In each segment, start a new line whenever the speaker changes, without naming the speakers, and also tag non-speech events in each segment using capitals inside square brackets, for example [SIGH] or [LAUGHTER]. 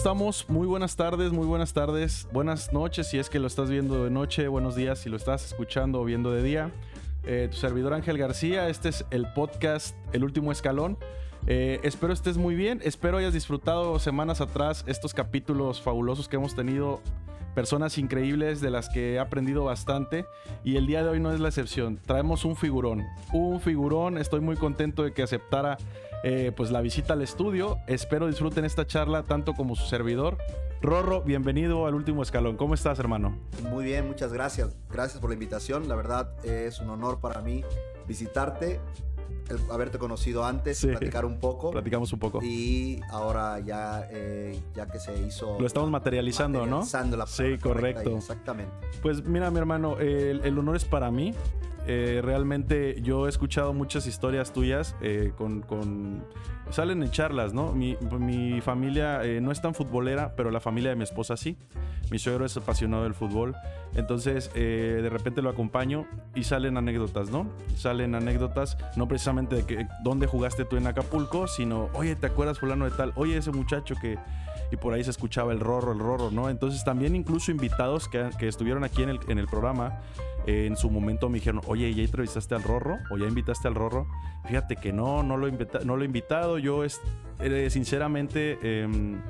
estamos? Muy buenas tardes, muy buenas tardes, buenas noches si es que lo estás viendo de noche, buenos días si lo estás escuchando o viendo de día. Eh, tu servidor Ángel García, este es el podcast El Último Escalón. Eh, espero estés muy bien, espero hayas disfrutado semanas atrás estos capítulos fabulosos que hemos tenido personas increíbles de las que he aprendido bastante y el día de hoy no es la excepción. Traemos un figurón, un figurón, estoy muy contento de que aceptara eh, pues la visita al estudio. Espero disfruten esta charla tanto como su servidor. Rorro, bienvenido al último escalón. ¿Cómo estás, hermano?
Muy bien, muchas gracias. Gracias por la invitación. La verdad es un honor para mí visitarte haberte conocido antes, platicar un poco.
Platicamos un poco.
Y ahora ya, eh, ya que se hizo...
Lo estamos materializando,
materializando
¿no?
La
sí, correcto.
exactamente.
Pues mira, mi hermano, el, honor es para mí. Eh, realmente yo he escuchado muchas historias tuyas eh, con, Salen en charlas, ¿no? Mi, mi familia no es tan futbolera, pero la familia de mi esposa sí. Mi suegro es apasionado del fútbol. Entonces, de repente lo acompaño y salen anécdotas, ¿no? Salen anécdotas, no precisamente de que dónde jugaste tú en Acapulco, sino, oye, ¿te acuerdas fulano de tal? Oye, ese muchacho que... Y por ahí se escuchaba el rorro, el rorro, ¿no? Entonces también incluso invitados que, que estuvieron aquí en el, en el programa, eh, en su momento me dijeron, oye, ¿ya entrevistaste al rorro? ¿O ya invitaste al rorro? Fíjate que no, no lo, no lo he invitado. Yo, es, eh, sinceramente... Em,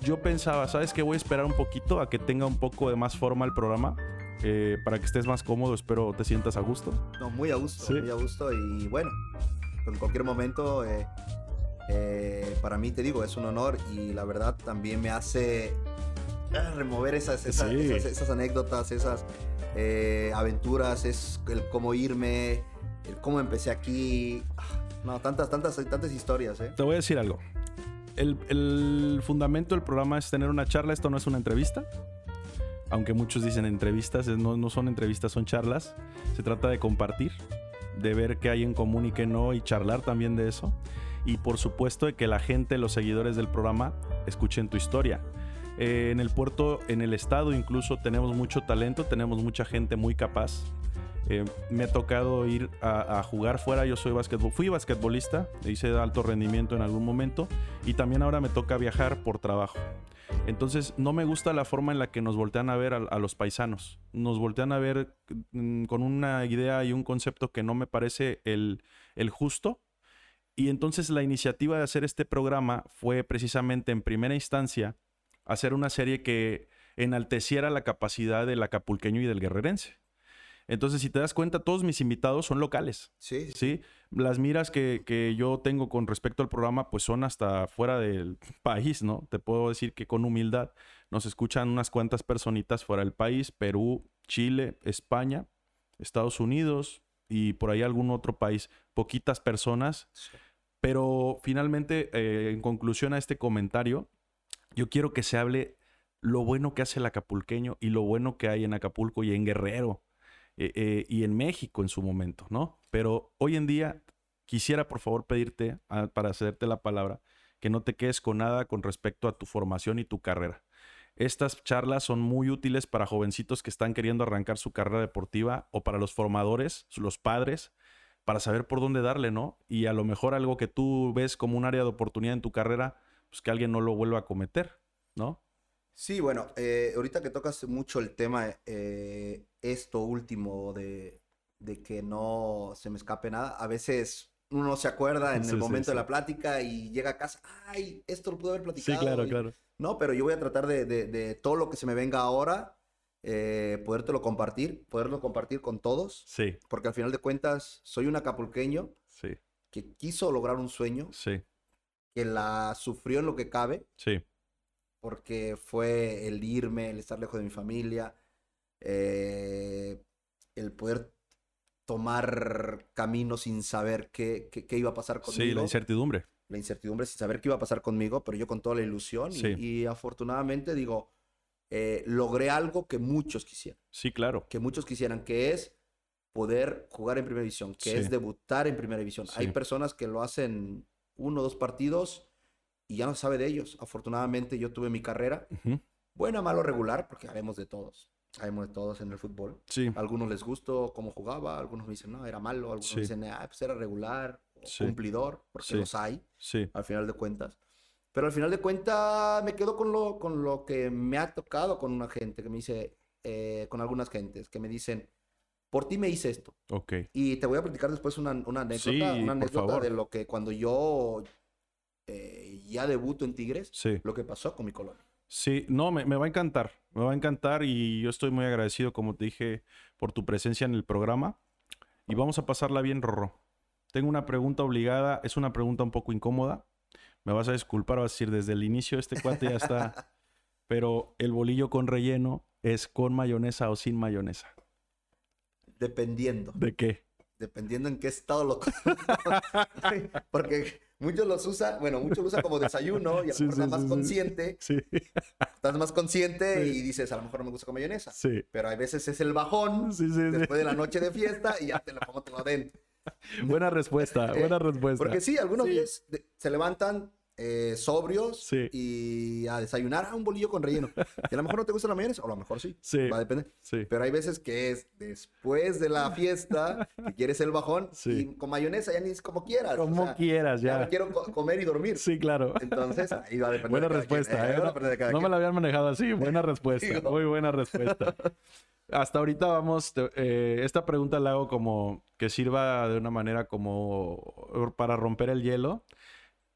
yo pensaba, ¿sabes qué? Voy a esperar un poquito a que tenga un poco de más forma el programa eh, para que estés más cómodo. Espero te sientas a gusto.
No, muy a gusto, muy a gusto. Y bueno, en cualquier momento, eh, para mí te digo, es un honor y la verdad también me hace remover esas, esas, anécdotas, esas aventuras, es el cómo irme, el cómo empecé aquí. No, tantas, tantas, tantas historias.
Te voy a decir algo. El, el fundamento del programa es tener una charla, esto no es una entrevista aunque muchos dicen entrevistas, no, no son entrevistas, son charlas. Se trata de compartir, de ver qué hay en común y qué no, y charlar también de eso. Y por supuesto de que la gente, los seguidores del programa, escuchen tu historia. Eh, en el puerto, en el estado incluso, tenemos mucho talento, tenemos mucha gente muy capaz. Eh, me ha tocado ir a, a, jugar fuera, yo soy basquetbol, fui basquetbolista, hice alto rendimiento en algún momento y también ahora me toca viajar por trabajo. Entonces, no me gusta la forma en la que nos voltean a ver a, los paisanos. Nos voltean a ver mm, con una idea y un concepto que no me parece el, el justo. Y entonces la iniciativa de hacer este programa fue precisamente en primera instancia hacer una serie que enalteciera la capacidad del acapulqueño y del guerrerense. Entonces, si te das cuenta, todos mis invitados son locales.
Sí.
Sí. Las miras que, yo tengo con respecto al programa, pues son hasta fuera del [LAUGHS] país, ¿no? Te puedo decir que con humildad nos escuchan unas cuantas personitas fuera del país, Perú, Chile, España, Estados Unidos y por ahí algún otro país. Poquitas personas. Pero finalmente, eh, en conclusión a este comentario, yo quiero que se hable lo bueno que hace el acapulqueño y lo bueno que hay en Acapulco y en Guerrero eh, eh, y en México en su momento, ¿no? Pero hoy en día quisiera por favor pedirte, ah, para hacerte la palabra, que no te quedes con nada con respecto a tu formación y tu carrera. Estas charlas son muy útiles para jovencitos que están queriendo arrancar su carrera deportiva o para los formadores, los padres, para saber por dónde darle, ¿no? Y a lo mejor algo que tú ves como un área de oportunidad en tu carrera, pues que alguien no lo vuelva a cometer, ¿no?
Sí, bueno, eh, ahorita que tocas mucho el tema, eh, esto último de, que no se me escape nada, a veces uno se acuerda en [LAUGHS] el momento de la plática y llega a casa, ay, esto lo pude haber platicado.
Sí, claro, claro.
No, pero yo voy a tratar de, todo lo que se me venga ahora, eh, podértelo compartir, poderlo compartir con todos.
Sí.
Porque al final de cuentas, soy un acapulqueño
sí.
que quiso lograr un sueño.
Sí.
Que la sufrió en lo que cabe.
Sí
porque fue el irme, el estar lejos de mi familia, eh, el poder tomar camino sin saber qué, qué, iba a pasar conmigo.
Sí, la incertidumbre.
La incertidumbre sin saber qué iba a pasar conmigo, pero yo con toda la ilusión y, afortunadamente digo, eh, logré algo que muchos quisieran.
Sí, claro.
Que muchos quisieran, que es poder jugar en primera división, que es debutar en primera división. Hay personas que lo hacen uno o dos partidos y ya no sabe de ellos. Afortunadamente yo tuve mi carrera, buena, malo, regular, porque sabemos de todos. Sabemos de todos en el fútbol.
Sí.
Algunos les gustó cómo jugaba, algunos me dicen, no, era malo, algunos dicen, ah, pues era regular, cumplidor, porque los hay,
sí.
al final de cuentas. Pero al final de cuentas me quedo con lo, con lo que me ha tocado con una gente que me dice, eh, con algunas gentes que me dicen, por ti me hice esto.
Ok.
Y te voy a platicar después una, una anécdota,
Sí,
una
por
anécdota de lo que cuando yo eh, ya debuto en Tigres,
Sí.
lo que pasó con mi colonia.
Sí, no, me, me va a encantar. Me va a encantar y yo estoy muy agradecido, como te dije, por tu presencia en el programa. Y vamos a pasarla bien, Rorro. Tengo una pregunta obligada. Es una pregunta un poco incómoda. Me vas a disculpar, vas a decir, desde el inicio este cuate ya está. [LAUGHS] Pero el bolillo con relleno es con mayonesa o sin mayonesa.
Dependiendo.
¿De qué?
Dependiendo en qué estado lo [LAUGHS] Porque muchos los usan, bueno, muchos lo usan como desayuno y a lo
Sí,
mejor
sí,
estás más
sí, sí.
consciente,
Sí,
estás más consciente
Sí.
y dices, a lo mejor no me gusta con mayonesa.
sí.
Pero hay veces es el bajón
Sí, sí, sí.
después de la noche de fiesta y ya te lo pongo te lo adentro.
Buena respuesta, buena respuesta.
Porque sí, algunos
Sí.
días se levantan eh, sobrios
Sí.
y a desayunar a un bolillo con relleno. Y a lo mejor no te gusta la mayonesa, o a lo mejor sí.
Sí.
Va a depender.
Sí.
Pero hay veces que es después de la fiesta que quieres el bajón y con mayonesa ya ni es como quieras. o
Como
sea,
quieras,
ya quiero co- comer y dormir.
Sí, claro.
Entonces, ahí va a depender.
Buena
de cada quien.
respuesta,
Eh,
¿eh?
de
No me la habían manejado así. Buena [LAUGHS] respuesta. Muy buena respuesta. Hasta ahorita vamos. eh, esta pregunta la hago como que sirva de una manera como para romper el hielo.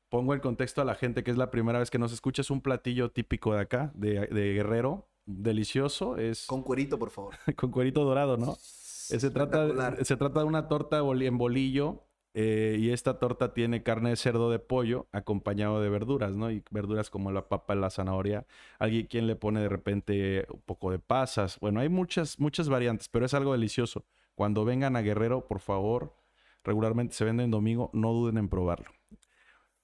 Pongo en contexto a la gente que es la primera vez que nos escucha. Es un platillo típico de acá, de, de Guerrero. Delicioso. Es con,
Con cuerito, por favor. [LAUGHS]
cuerito dorado, ¿no? Eh, Se trata, se trata de una torta en bolillo eh, y esta torta tiene carne de cerdo de pollo acompañado de verduras, ¿no? Y verduras como la papa, la zanahoria. Alguien quien le pone de repente un poco de pasas. Bueno, hay muchas, muchas variantes, pero es algo delicioso. Cuando vengan a Guerrero, por favor, regularmente se vende en domingo, no duden en probarlo.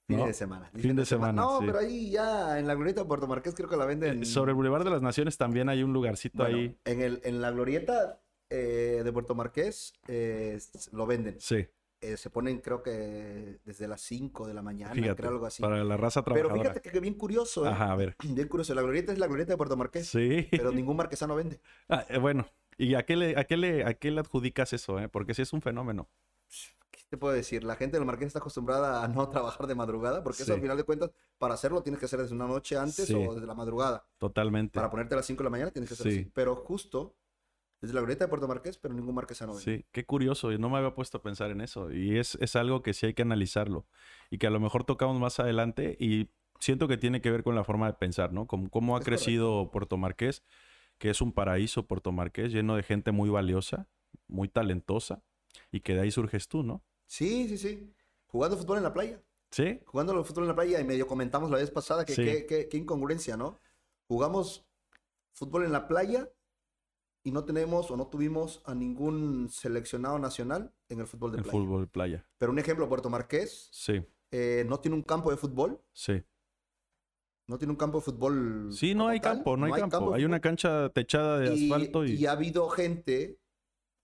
Fin
¿no?
de semana.
Fin de semana,
No,
sí.
pero ahí ya en la glorieta de Puerto Marqués creo que la venden.
Eh, Sobre el Boulevard de las Naciones también hay un lugarcito
Bueno,
ahí.
En, el, en la glorieta eh, de Puerto Marqués eh, lo venden.
Sí,
Eh, se ponen creo que desde las 5 de la mañana,
fíjate.
creo algo así.
Para la raza
Pero
trabajadora.
fíjate que bien curioso, ¿eh?
Ajá, a ver. [CLEARS THROAT]
Bien curioso. La glorieta es la glorieta de Puerto Marqués,
Sí.
pero ningún marquesano vende. [LAUGHS]
Ah, bueno, ¿y a qué, le, a, qué le, a qué le adjudicas eso? Eh? Porque sí es un fenómeno.
¿Qué te puedo decir? La gente del Marqués está acostumbrada a no [LAUGHS] trabajar de madrugada, porque eso al final de cuentas, para hacerlo tienes que hacer desde una noche antes
Sí.
o desde la madrugada.
Totalmente.
Para ponerte a las 5 de la mañana tienes que hacer
Sí.
así. Pero justo desde la glorieta de Puerto Marqués, pero ningún marquesano vende.
Sí, qué curioso. Yo no me había puesto a pensar en eso. Y es, es algo que sí hay que analizarlo. Y que a lo mejor tocamos más adelante. Y siento que tiene que ver con la forma de pensar, ¿no? Como, cómo ha
Es
crecido Puerto Marqués, que es un paraíso Puerto Marqués, lleno de gente muy valiosa, muy talentosa. Y que de ahí surges tú, ¿no?
Sí, sí, sí. Jugando fútbol en la playa.
Sí,
Jugando al fútbol en la playa y medio comentamos la vez pasada que
Sí.
qué, qué- qué incongruencia, ¿no? Jugamos fútbol en la playa y no tenemos o no tuvimos a ningún seleccionado nacional en el fútbol de
el
playa.
fútbol de playa.
Pero un ejemplo, Puerto Marqués
Sí,
eh, no tiene un campo de fútbol.
sí.
No tiene un campo de fútbol.
Sí, no hay
tal,
campo, no hay campo. Hay una cancha techada de
Y-
asfalto y...
y ha habido gente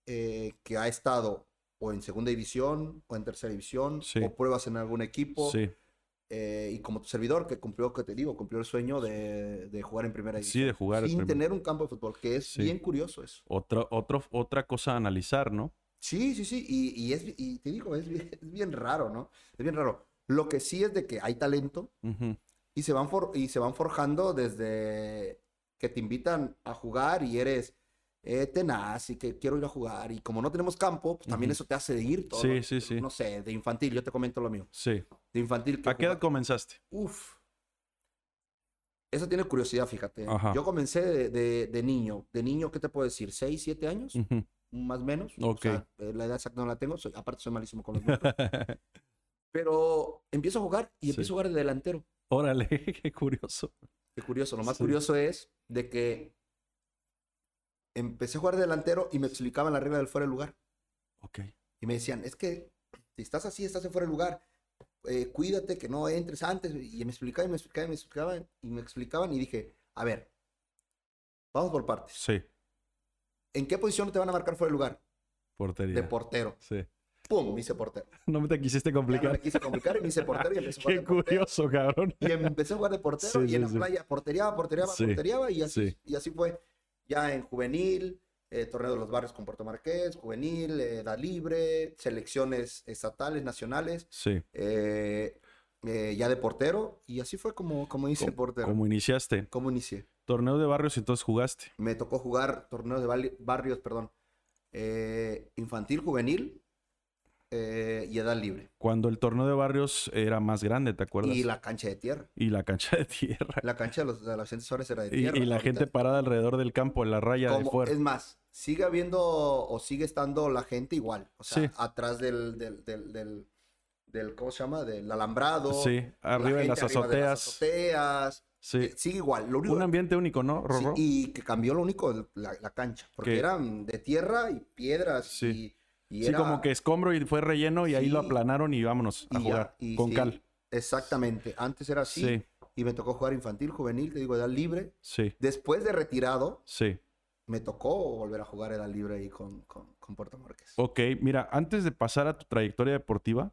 eh, que ha estado o en segunda división o en tercera división
Sí.
o pruebas en algún equipo.
Sí,
eh, y como tu servidor que cumplió, que te digo, cumplió el sueño de, de jugar en primera
sí,
división.
de jugar. el
sin
primer-
tener un campo de fútbol, que es
Sí.
bien curioso eso.
Otro, otro, otra cosa a analizar, ¿no?
Sí, sí, sí. Y, y es, y te digo, es bien, es bien raro, ¿no? Es bien raro. Lo que sí es de que hay talento y se van, for- y se van forjando desde que te invitan a jugar y eres eh, tenaz y que quiero ir a jugar. Y como no tenemos campo, pues también
Ujú.
eso te hace ir todo.
Sí, sí, sí.
No sé, de infantil, yo te comento lo mío.
Sí.
De infantil.
¿A qué edad comenzaste?
Uf. Eso tiene curiosidad, fíjate.
Ajá.
Yo comencé de, de- de niño. De niño, ¿qué te puedo decir? ¿6, 7 años?
Ujú.
Más o menos.
Ok.
O sea, eh, la edad exacta no la tengo. soy- aparte, soy malísimo con los [LAUGHS] números. Pero empiezo a jugar y
Sí.
empiezo a jugar de delantero.
Órale, [LAUGHS] qué curioso.
Qué curioso. Lo más
Sí.
curioso es de que empecé a jugar de delantero y me explicaban la regla del fuera de lugar.
Ok.
Y me decían, es que si estás así, estás en fuera de lugar. eh, cuídate que no entres antes. Y me explicaban, y me explicaban, y me explicaban, y me explicaban. Y dije, a ver, vamos por partes.
Sí,
¿En qué posición te van a marcar fuera de lugar?
portería.
De portero.
sí.
¡Pum! Me hice portero. [LAUGHS]
No me te quisiste
Ya no
complicar.
me quise complicar y me hice portero y empecé a [LAUGHS] jugar
Qué
de portero.
curioso, cabrón.
Y empecé a jugar de portero
Sí,
y
sí,
en la
sí.
playa porteriaba, porteriaba, porteriaba y así,
sí.
y así fue. Ya en juvenil, eh, torneo de los barrios con Puerto Marqués, juvenil, eh, edad libre, selecciones estatales, nacionales.
Sí.
eh, ya de portero, y así fue como, como hice
Co-
portero.
Como iniciaste.
¿Cómo inicié?
Torneo de barrios y entonces jugaste.
Me tocó jugar torneos de barrios, perdón, infantil, juvenil eh, y edad libre.
Cuando el torneo de barrios era más grande, ¿te acuerdas?
Y la cancha de tierra.
Y la cancha de tierra.
La cancha de los, de Vicente Suárez era de tierra.
y la
Ahorita-
gente parada alrededor del campo, en la raya de fuera.
Es más, sigue habiendo o sigue estando la gente igual. O sea,
Sí.
atrás del, del, del, del, del- ¿cómo se llama? Del alambrado.
Sí,
la
arriba en
gente
las
arriba de las
azoteas. Sí.
Eh, Sigue igual. Lo único,
Un ambiente único, ¿no,
sí,
Rorro?
y que cambió lo único, la, la cancha. Porque
Que-
eran de tierra y piedras.
Sí.
Y,
Sí,
era-
como que escombro y fue relleno y ahí lo aplanaron y vámonos a
y ya,
jugar
y
con
sí,
cal.
Exactamente. Antes era así.
Sí,
Y me tocó jugar infantil, juvenil, te digo, edad libre.
sí,
Después de retirado,
sí.
me tocó volver a jugar edad libre ahí con, con, con Puerto Márquez.
Ok, mira, antes de pasar a tu trayectoria deportiva,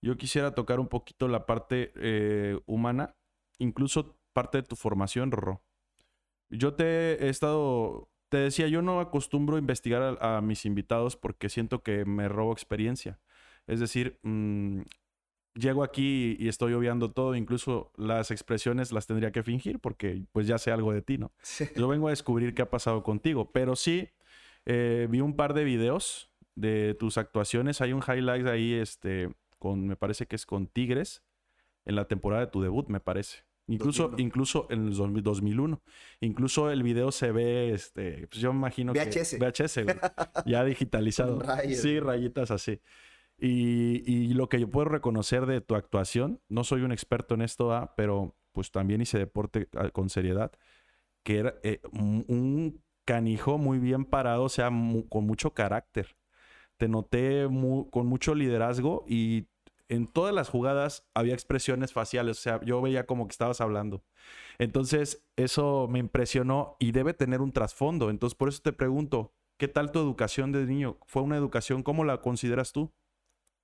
yo quisiera tocar un poquito la parte eh, humana, incluso parte de tu formación, Rorro. Yo te he estado, te decía, yo no acostumbro a investigar a, a mis invitados porque siento que me robo experiencia. Es decir, mm, llego aquí y estoy obviando todo, incluso las expresiones las tendría que fingir porque pues ya sé algo de ti, ¿no? Yo vengo a descubrir qué ha pasado contigo, pero sí eh, vi un par de videos de tus actuaciones. Hay un highlight ahí, este, con, me parece que es con Tigres, en la temporada de tu debut, me parece. Incluso,
2001.
incluso en el 2000 2001. Incluso el video se ve, este, pues yo me imagino
VHS.
que... VHS. güey, [LAUGHS] ya digitalizado. Sí, rayitas así. Y, y lo que yo puedo reconocer de tu actuación, no soy un experto en esto, ah, pero pues también hice deporte ah, con seriedad, que era eh, un un canijo muy bien parado, o sea, mu- con mucho carácter. Te noté mu- con mucho liderazgo y en todas las jugadas había expresiones faciales, o sea, yo veía como que estabas hablando. Entonces, eso me impresionó y debe tener un trasfondo. Entonces, por eso te pregunto, ¿qué tal tu educación de niño? ¿Fue una educación? ¿Cómo la consideras tú?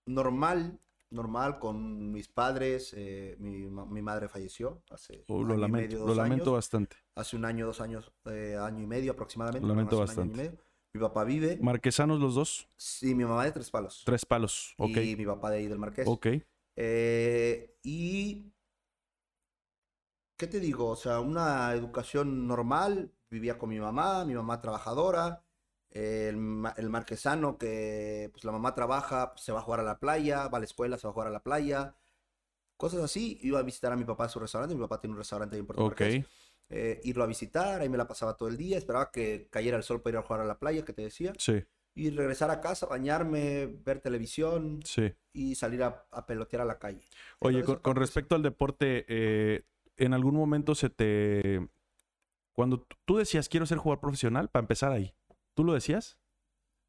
Normal, normal con mis padres. eh, mi, ma- mi madre falleció hace
Oh,
un
lo
año y medio,
lo
dos
lamento
años.
bastante.
Hace un año, dos años, eh, año y medio aproximadamente.
Lo lamento
hace un año y
bastante.
Mi papá vive.
Marquesanos los dos,
Sí, mi mamá de Tres Palos.
tres palos. Ok,
Y mi papá de ahí del Marqués.
ok,
Eh, y. ¿Qué te digo? O sea, una educación normal. Vivía con mi mamá, mi mamá trabajadora. eh, el, ma- el marquesano que pues la mamá trabaja, pues, se va a jugar a la playa, va a la escuela, se va a jugar a la playa. Cosas así. Iba a visitar a mi papá a su restaurante. Mi papá tiene un restaurante ahí en Puerto
ok.
Marqués. Eh, irlo a visitar, ahí me la pasaba todo el día. Esperaba que cayera el sol para ir a jugar a la playa, que te decía.
Sí,
Y regresar a casa, bañarme, ver televisión
sí.
y salir a, a pelotear a la calle.
Oye,
Entonces,
con, respecto al deporte, eh, ¿en algún momento se te... Cuando tú decías quiero ser jugador profesional, para empezar ahí, ¿tú lo decías?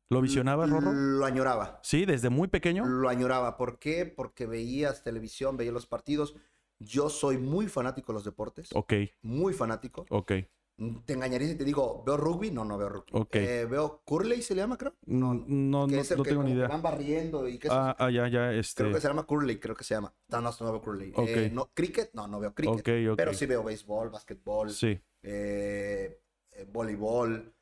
¿Lo visionabas, Rorro?
Lo añoraba.
Sí, desde muy pequeño.
Lo añoraba. ¿Por qué? Porque veías televisión, veías los partidos. Yo soy muy fanático de los deportes.
Ok,
Muy fanático.
ok.
Te engañaría si te digo, ¿veo rugby? No, no veo rugby.
Ok.
Eh, ¿Veo curley se le llama, creo?
No, no,
que
no,
es el
no
que
tengo ni idea.
van barriendo y es-
Ah, ah, ya, ya, este...
Creo que se llama curley, creo que se llama. No, no, no veo curley.
Ok.
Eh, no, cricket, no, no veo cricket.
Ok, ok.
Pero sí veo béisbol, básquetbol,
Sí,
eh, eh, voleibol,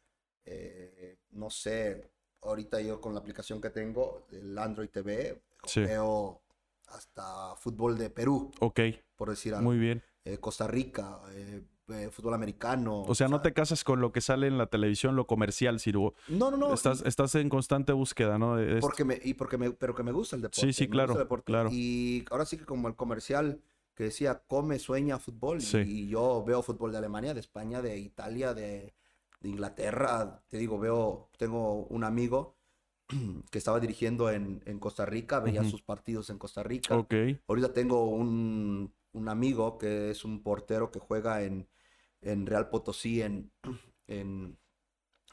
no sé, ahorita yo con la aplicación que tengo, el Android TV,
Sí.
veo hasta fútbol de Perú,
ok,
por decir algo.
muy bien.
Eh, Costa Rica, eh, eh, fútbol americano.
O sea, no te casas con lo que sale en la televisión, lo comercial, Ciro.
No, no, no.
Estás, estás en constante búsqueda, ¿no? De- de esto.
porque me, y porque me, pero que me gusta el deporte.
Sí, sí, claro, claro.
Y ahora sí que como el comercial que decía, come, sueña fútbol. y-
Sí.
Y, yo veo fútbol de Alemania, de España, de Italia, de, de Inglaterra. Te digo, veo, tengo un amigo [CLEARS THROAT] que estaba dirigiendo en, en Costa Rica, veía sus partidos en Costa Rica.
Ok,
Ahorita tengo un, un amigo que es un portero que juega en, en Real Potosí, en, [CLEARS THROAT] en,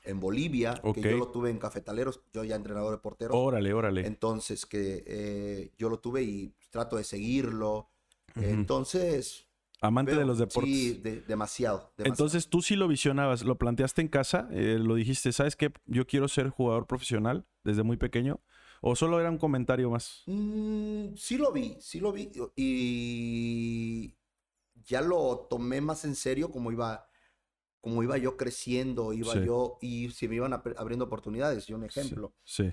en Bolivia, que yo lo tuve en Cafetaleros, yo ya entrenador de porteros.
órale, órale.
Entonces, que eh, yo lo tuve y trato de seguirlo. Entonces,
Amante de los deportes.
Sí, de- demasiado, demasiado.
Entonces tú sí lo visionabas, lo planteaste en casa, eh, lo dijiste, ¿sabes qué? Yo quiero ser jugador profesional desde muy pequeño. ¿O solo era un comentario más?
Mm, sí lo vi, sí lo vi. Y ya lo tomé más en serio como iba, como iba yo creciendo, iba
Sí.
yo, y se me iban abriendo oportunidades. Y un ejemplo,
Sí.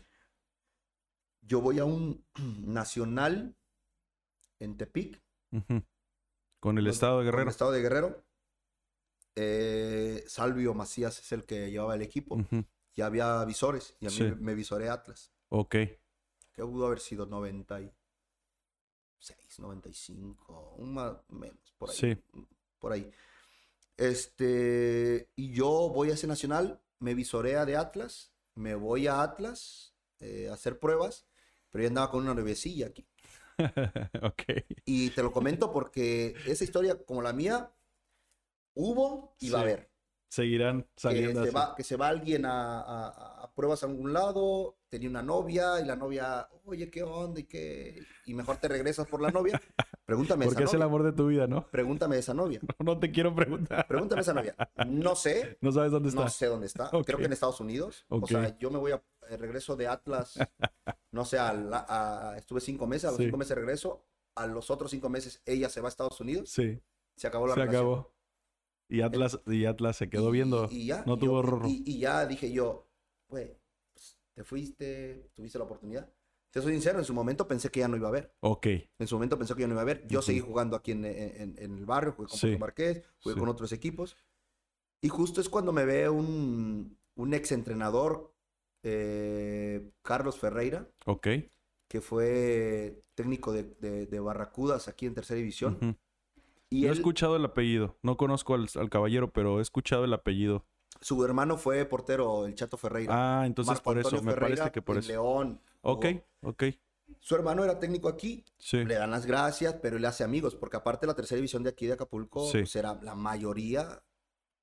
yo voy a un [CLEARS THROAT] nacional en Tepic.
Con el estado de
con el
Guerrero.
estado de Guerrero. Eh, Salvio Macías es el que llevaba el equipo.
Ujú.
Y había visores. Y a mí
Sí.
me, me visoré Atlas.
Ok.
Que pudo haber sido 96, 95, un más menos, por ahí.
Sí.
Por ahí. Este, y yo voy a ese nacional, me visorea de Atlas, me voy a Atlas eh, a hacer pruebas, pero yo andaba con una nuevecilla aquí. [LAUGHS]
ok.
Y te lo comento porque esa historia, como la mía, hubo y va a
Sí.
haber.
Seguirán
Que
saliendo
se,
así.
va, que se va alguien a, a- a pruebas a algún lado, tenía una novia y la novia, oye, ¿qué onda? Y, qué? y mejor te regresas por la novia. [LAUGHS] Pregúntame
Porque
esa
es el amor de tu vida, ¿no?
Pregúntame esa novia. [LAUGHS]
No te quiero preguntar.
Pregúntame esa novia. No sé,
No sabes dónde está.
no sé dónde está. Creo que en Estados Unidos. O sea, yo me voy a eh, regreso de Atlas, [LAUGHS] no sé, a la- a- estuve cinco meses, a los
Sí.
cinco meses regreso. A los otros cinco meses ella se va a Estados Unidos.
Sí,
Se acabó la
se
relación.
acabó. Y Atlas, y Atlas se quedó
Y-
viendo.
Y, ya.
no tuvo.
Y, y ya dije yo, güey, pues, te fuiste, tuviste la oportunidad. Te soy sincero, en su momento pensé que ya no iba a haber.
Ok.
En su momento pensé que ya no iba a haber. Yo seguí jugando aquí en, en- en el barrio, jugué con
Sí.
Marqués, jugué
Sí.
con otros equipos. Y justo es cuando me ve un, un ex entrenador, eh, Carlos Ferreira,
Ok.
que fue técnico de, de- de Barracudas aquí en Tercera División. Y
Yo he escuchado el apellido. No conozco al, al caballero, pero he escuchado el apellido.
su hermano fue portero, el Chato Ferreira.
Ah, entonces
Marco
por eso. Me
Ferreira
parece que por eso.
León.
Ok, ok.
Su hermano era técnico aquí,
Sí.
le dan las gracias, pero él hace amigos, porque aparte la tercera división de aquí de Acapulco,
Sí.
pues era la mayoría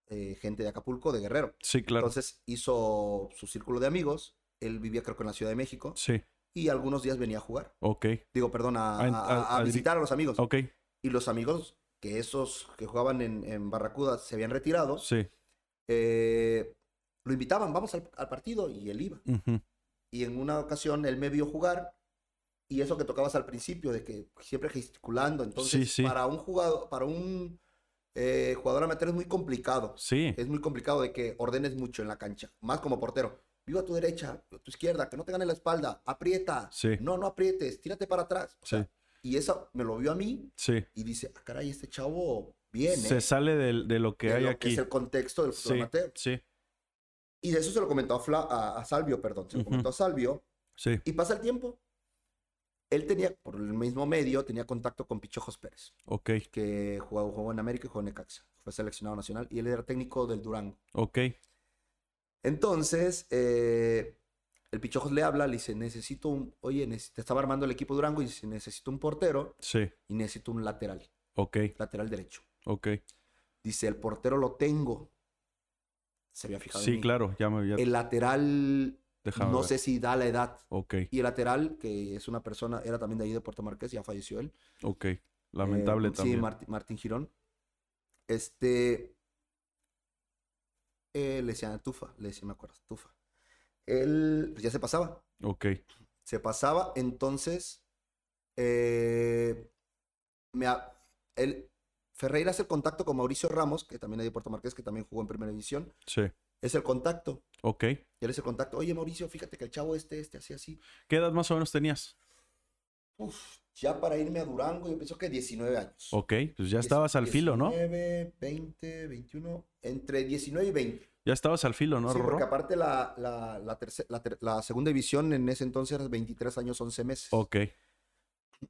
eh, gente de Acapulco, de Guerrero.
Sí, claro.
Entonces hizo su círculo de amigos, él vivía creo que en la Ciudad de México,
Sí.
y algunos días venía a jugar.
Ok.
Digo, perdón, a,
A-
a-
a-
a
a-
visitar a los amigos.
Ok.
Y los amigos, que esos que jugaban en, en Barracuda se habían retirado,
Sí.
eh, lo invitaban, vamos al, al partido, y él iba.
Ujú.
Y en una ocasión él me vio jugar y eso que tocabas al principio de que siempre gesticulando, entonces
Sí, sí.
para un jugador, para un eh, jugador amateur es muy complicado.
Sí.
Es muy complicado de que ordenes mucho en la cancha, más como portero. Viva a tu derecha, a tu izquierda, que no te gane la espalda, aprieta.
Sí.
No, no aprietes, tírate para atrás. O sea, y eso me lo vio a mí
Sí.
y dice, ah, caray, este chavo viene.
Se sale del- de, lo que
de
hay
lo
aquí.
es el contexto del fútbol amateur.
Sí.
Y de eso se lo comentó a, Fla- a- a Salvio, perdón, se lo
Ujú.
comentó a Salvio.
Sí.
Y pasa el tiempo. Él tenía, por el mismo medio, tenía contacto con Pichojos Pérez,
Ok.
que jugó, jugó en América y jugó en Necaxa. Fue seleccionado nacional y él era técnico del Durango.
Ok.
Entonces, eh, el Pichojos le habla, le dice, necesito un, oye, te estaba armando el equipo Durango y dice, necesito un portero
Sí.
y necesito un lateral,
Ok.
lateral derecho.
Ok.
Dice, el portero lo tengo. Se había fijado en
Sí,
mí.
claro. Ya me ya-
El lateral,
Déjame
no
ver.
sé si da la edad.
Ok.
Y el lateral, que es una persona, era también de ahí de Puerto Marqués, ya falleció él.
Ok. Lamentable
Eh,
también.
Sí, Marti- Martín Girón. Este. eh, le decían Tufa, le decía, me acuerdo, Tufa. Él pues, ya se pasaba.
Ok.
Se pasaba, entonces. eh, me, ha- él, Ferreira hace el contacto con Mauricio Ramos, que también es de Puerto Marqués, que también jugó en primera división.
Sí.
Es el contacto.
Ok.
Él es el contacto. Oye, Mauricio, fíjate que el chavo este, este, así, así.
¿Qué edad más o menos tenías?
Uf, ya para irme a Durango, yo pienso que 19 años.
Ok. Pues ya estabas al filo, ¿no?
19, 20, 21, entre 19 y 20.
Ya estabas al filo, ¿no,
sí,
Rorro?
porque aparte la, la, la, terce- la segunda división en ese entonces era 23 años, 11 meses.
Ok.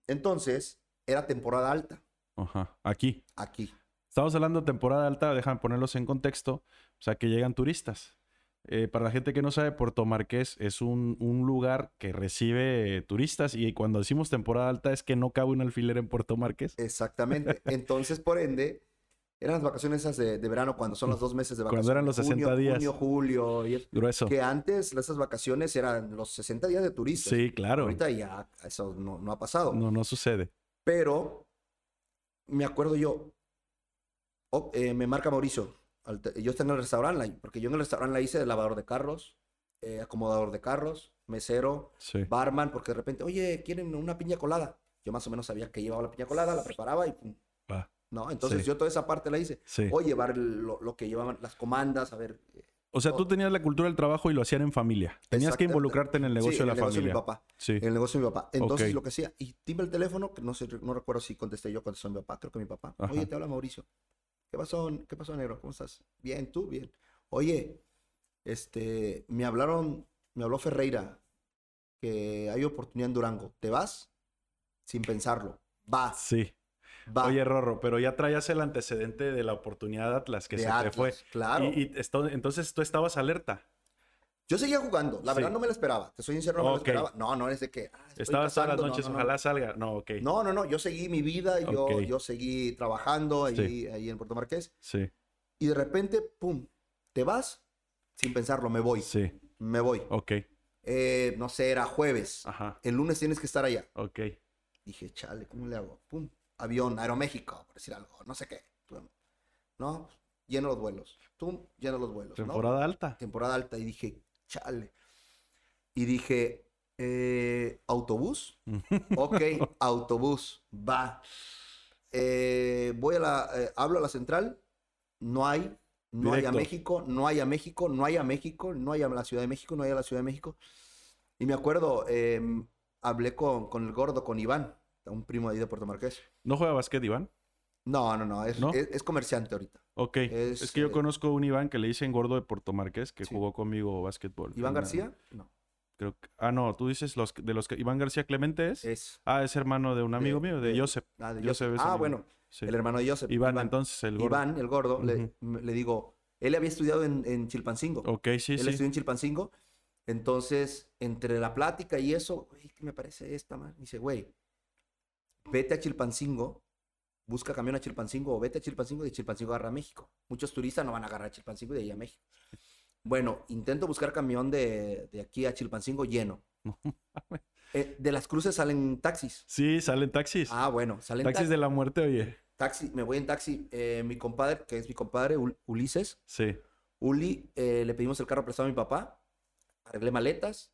Entonces, era temporada alta
Ajá. Aquí.
aquí.
Estamos hablando de temporada alta, déjame ponerlos en contexto. O sea, que llegan turistas. Eh, para la gente que no sabe, Puerto Marqués es un, un lugar que recibe eh, turistas y cuando decimos temporada alta es que no cabe un alfiler en Puerto Marqués.
Exactamente. [LAUGHS] Entonces, por ende, eran las vacaciones esas de, de verano cuando son los dos meses de
Cuando
vacaciones.
eran los 60
Junio,
días.
Junio, julio. y es-
Grueso.
que antes esas vacaciones eran los 60 días de turistas.
Sí, claro.
Ahorita ya eso no, no ha pasado.
No, no sucede.
Pero me acuerdo yo, oh, eh, me marca Mauricio. Yo estaba en el restaurante, la- porque yo en el restaurante la hice de lavador de carros, eh, acomodador de carros, mesero,
Sí.
barman, porque de repente, oye, ¿quieren una piña colada? Yo más o menos sabía que llevaba la piña colada, la preparaba y pum.
Va.
¿No? Entonces
Sí.
yo toda esa parte la hice.
Sí.
O llevar lo, lo que llevaban las comandas, a ver, eh,
O sea, tú tenías la cultura del trabajo y lo hacían en familia. Tenías que involucrarte en el negocio
Sí,
de la
el negocio
familia.
de mi papá.
Sí.
En el negocio de mi papá. Entonces lo que hacía, y timbre el teléfono, que no sé, no recuerdo si contesté yo, contestó mi papá, creo que mi papá.
Ajá.
Oye, te habla Mauricio. ¿Qué pasó, qué pasó, negro? ¿Cómo estás? Bien, tú, bien. Oye, este, me hablaron, me habló Ferreira que hay oportunidad en Durango. ¿Te vas? Sin pensarlo. Va,
Sí.
Va.
Oye, Rorro, pero ya traías el antecedente de la oportunidad de Atlas que
de
se te
Atlas,
fue.
Claro.
Y, y esto- entonces tú estabas alerta.
Yo seguía jugando. La
Sí.
verdad no me la esperaba. Te soy sincero, no me la esperaba. No, no es de que. ah,
Estabas todas las noches,
no, no.
ojalá salga. No, ok.
No, no, no. Yo seguí mi vida, yo, yo seguí trabajando ahí,
Sí.
ahí en Puerto Marqués.
Sí,
Y de repente, pum, te vas sin pensarlo, me voy.
sí,
Me voy.
ok.
Eh, no sé, era jueves.
Ajá,
El lunes tienes que estar allá.
ok.
Dije, chale, ¿cómo le hago? Pum, avión, Aeroméxico, por decir algo, no sé qué. No, lleno los vuelos. Pum, lleno los vuelos. ¿no?
Temporada alta.
temporada alta y dije, chale. Y dije, eh, autobús. [LAUGHS] Ok, autobús, va. Eh, voy a la, eh, hablo a la central, no hay, no hay a. México, no hay a México, no hay a México, no hay a la Ciudad de México, no hay a la Ciudad de México. Y me acuerdo, em, hablé con, con el gordo, con Iván, un primo ahí de Puerto Marqués.
¿No juega básquet, Iván?
No, no, no, es,
¿No?
es- es comerciante ahorita.
Ok. Es,
Es,
que yo
eh,
conozco un Iván que le dicen gordo de Puerto Marqués que
Sí.
jugó conmigo básquetbol.
¿Iván
Una-
García? No,
Creo que- ah, no, tú dices los de los que Iván García Clemente es.
es...
Ah, es hermano de un amigo mío, de,
de-
Joseph.
Ah, de
Joseph
Ah, bueno,
Sí.
el hermano de Joseph.
Iván, entonces, el gordo.
Iván, el gordo, le, digo, él había estudiado en, en Chilpancingo.
Ok, sí,
él
sí.
estudió en Chilpancingo. Entonces, entre la plática y eso, güey, ¿qué me parece esta, man? Dice, güey, vete a Chilpancingo, busca camión a Chilpancingo o vete a Chilpancingo y de Chilpancingo agarra a México. Muchos turistas no van a agarrar a Chilpancingo y de ahí a México. Bueno, intento buscar camión de, de aquí a Chilpancingo lleno. [LAUGHS] Eh, de las cruces salen taxis.
Sí, salen taxis.
Ah, bueno, salen
taxis
taxis.
de la muerte, oye.
Taxi, me voy en taxi. eh, mi compadre, que es mi compadre, Ul- Ulises,
Sí.
Uli, eh, le pedimos el carro prestado a mi papá, arreglé maletas.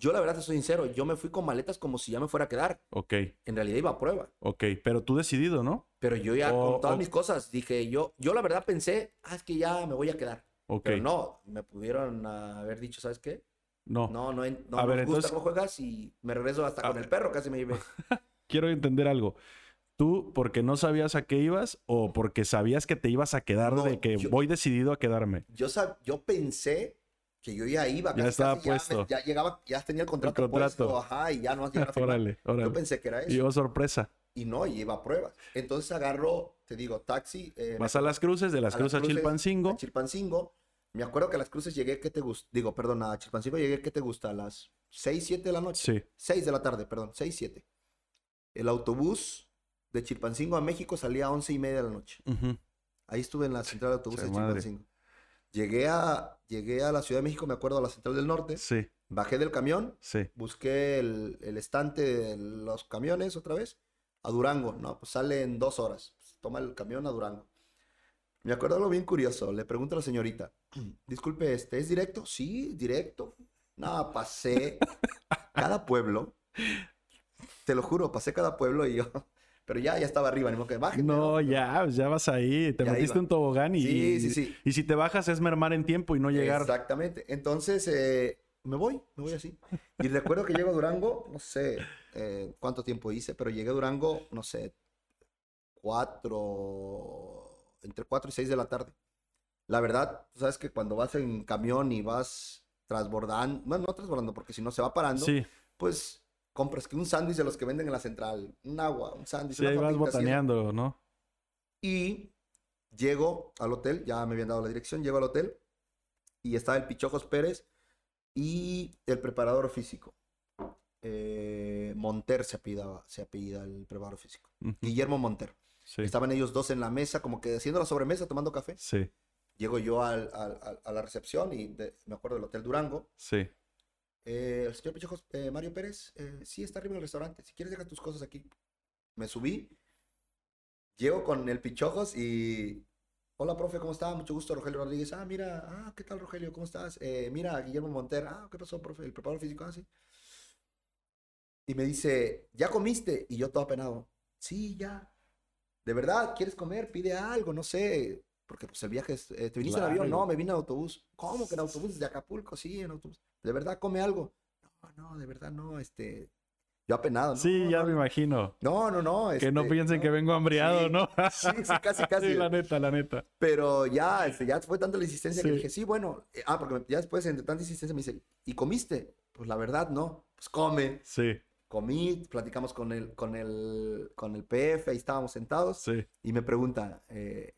Yo la verdad te soy sincero, yo me fui con maletas como si ya me fuera a quedar.
Ok,
En realidad iba a prueba.
ok. Pero tú decidido, ¿no?
Pero yo ya
O-
con todas
o-
mis cosas dije, yo, yo la verdad pensé, ah, es que ya me voy a quedar.
Ok.
Pero no, me pudieron haber dicho, ¿sabes qué?
No.
No, no, no
A ver,
gusta
entonces-
cómo juegas y me regreso hasta
A
con el
ver.
perro, casi me llevé. [LAUGHS]
Quiero entender algo. ¿Tú porque no sabías a qué ibas o porque sabías que te ibas a quedar
No,
de que
yo-
voy decidido a quedarme?
Yo, sab- yo pensé que yo ya iba.
Ya
casi,
estaba
casi
puesto.
Ya, llegaba, ya tenía el contrato,
contrato.
puesto, ajá, y ya no [LAUGHS] llegaba a firmar.
órale,
Yo
órale.
pensé que era eso.
Y oh, sorpresa.
Y no, y iba a pruebas. Entonces agarro, te digo, taxi. eh,
Vas a las cruces, de las
a
cruces a
cruces,
Chilpancingo.
a Chilpancingo. Me acuerdo que a las cruces llegué, ¿qué te gusta? Digo, perdón, a Chilpancingo llegué, ¿qué te gusta? A las 6, 7 de la noche.
Sí.
6 de la tarde, perdón, 6, 7. El autobús de Chilpancingo a México salía a 11 y media de la noche. Ahí estuve en la central de autobuses de. Chilpancingo. Llegué a, llegué a la Ciudad de México, me acuerdo, a la central del norte.
Sí,
Bajé del camión,
sí.
busqué el, el estante de los camiones otra vez a Durango. No, pues sale en dos horas. Pues, toma el camión a Durango. Me acuerdo algo bien curioso. Le pregunto a la señorita, [CLEARS THROAT] disculpe, este, ¿es directo? Sí, directo. No, pasé [LAUGHS] cada pueblo. Te lo juro, pasé cada pueblo y yo. Pero ya, ya estaba arriba, ni modo que bajen.
No, ya, ya vas ahí. Te
Ya
metiste
iba.
un tobogán y,
Sí, sí, sí.
y si te bajas es mermar en tiempo y no llegar.
Exactamente. Entonces, eh, me voy, me voy así. Y recuerdo que llego a Durango, no sé eh, cuánto tiempo hice, pero llegué a Durango, no sé, cuatro, entre cuatro y seis de la tarde. La verdad, sabes que cuando vas en camión y vas transbordando, bueno, no transbordando, porque si no se va parando,
Sí,
pues compras que un sándwich de los que venden en la central, un agua, un sándwich,
sí,
una
ahí vas
así,
botaneando, ¿no?
y llego al hotel, ya me habían dado la dirección, llego al hotel y estaba el Pichojos Pérez y el preparador físico. Eh, Monter se apellida, se apellida el preparador físico. Guillermo Monter.
Sí,
Estaban ellos dos en la mesa, como que haciendo la sobremesa, tomando café.
sí,
Llego yo al- al- al- a la recepción y de- me acuerdo del Hotel Durango.
sí.
Eh, el señor Pichojos, eh, Mario Pérez, eh, sí, está arriba en el restaurante. Si quieres, deja tus cosas aquí. Me subí. Llego con el Pichojos y. Hola, profe, ¿cómo está? Mucho gusto, Rogelio Rodríguez. Ah, mira, ah, ¿qué tal, Rogelio? ¿Cómo estás? Mira, Guillermo Monter. Ah, ¿qué pasó, profe? El preparador físico, ah, sí. Y me dice, ¿ya comiste? Y yo todo apenado. Sí, ya. ¿De verdad quieres comer? Pide algo, no sé. Porque pues el viaje es, eh, ¿te viniste en
Claro.
avión? No, me vine en autobús. ¿Cómo que en autobús? ¿De Acapulco? Sí, en autobús. ¿De verdad come algo? No, no, de verdad no, este... Yo apenado, ¿no?
Sí,
no,
ya
no,
me imagino.
No, no, no.
Que no
este,
piensen que vengo hambriado,
Sí,
¿no?
Sí, sí, casi, [LAUGHS] casi.
Sí, la neta, la neta.
Pero ya, este, ya fue tanta la insistencia que dije, sí, bueno. eh, ah, porque ya después, entre tanta insistencia, me dice, ¿y comiste? Pues la verdad, no. Pues come.
Sí,
Comí, platicamos con el, con el, con el PF, ahí estábamos sentados.
sí.
Y me pregunta, eh,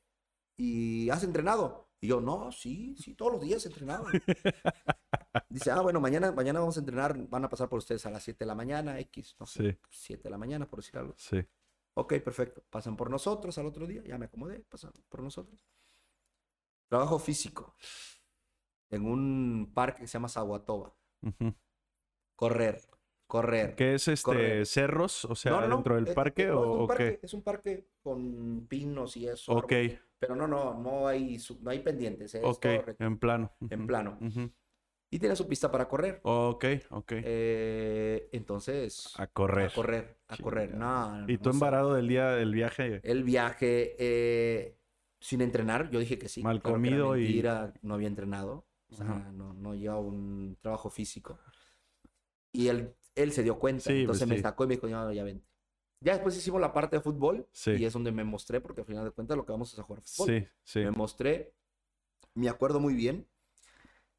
¿y has entrenado? Y yo, no, sí, sí, todos los días he entrenado. [LAUGHS] Dice, ah, bueno, mañana, mañana vamos a entrenar, van a pasar por ustedes a las 7 de la mañana, X, no sé,
Sí,
7 de la mañana, por decir algo.
sí.
Ok, perfecto. Pasan por nosotros al otro día, ya me acomodé, pasan por nosotros. Trabajo físico en un parque que se llama Zaguatoba. Correr, correr.
¿Qué es este? ¿Cerros? O sea,
No, no, no,
dentro del parque
no,
o,
es un parque,
qué?
Es un parque con pinos y eso.
Ok.
Pero no, no, no hay, no hay pendientes. Es
ok, en plano.
en plano. Y tiene su pista para correr.
Ok, ok.
Eh, entonces,
a correr.
a correr, a correr.
Chingado.
No,
¿Y
no
tú
sé.
embarado del día del viaje?
El viaje eh, sin entrenar, yo dije que sí.
Mal
claro
comido y-
mentira, no había entrenado. O sea, no, no llevaba un trabajo físico. Y él, él se dio cuenta.
Sí, pues
entonces me
sí.
sacó y me dijo, ya, ya vente. Ya después hicimos la parte de fútbol
Sí.
y es donde me mostré, porque al final de cuentas lo que vamos es a jugar fútbol.
Sí, sí.
Me mostré, me acuerdo muy bien.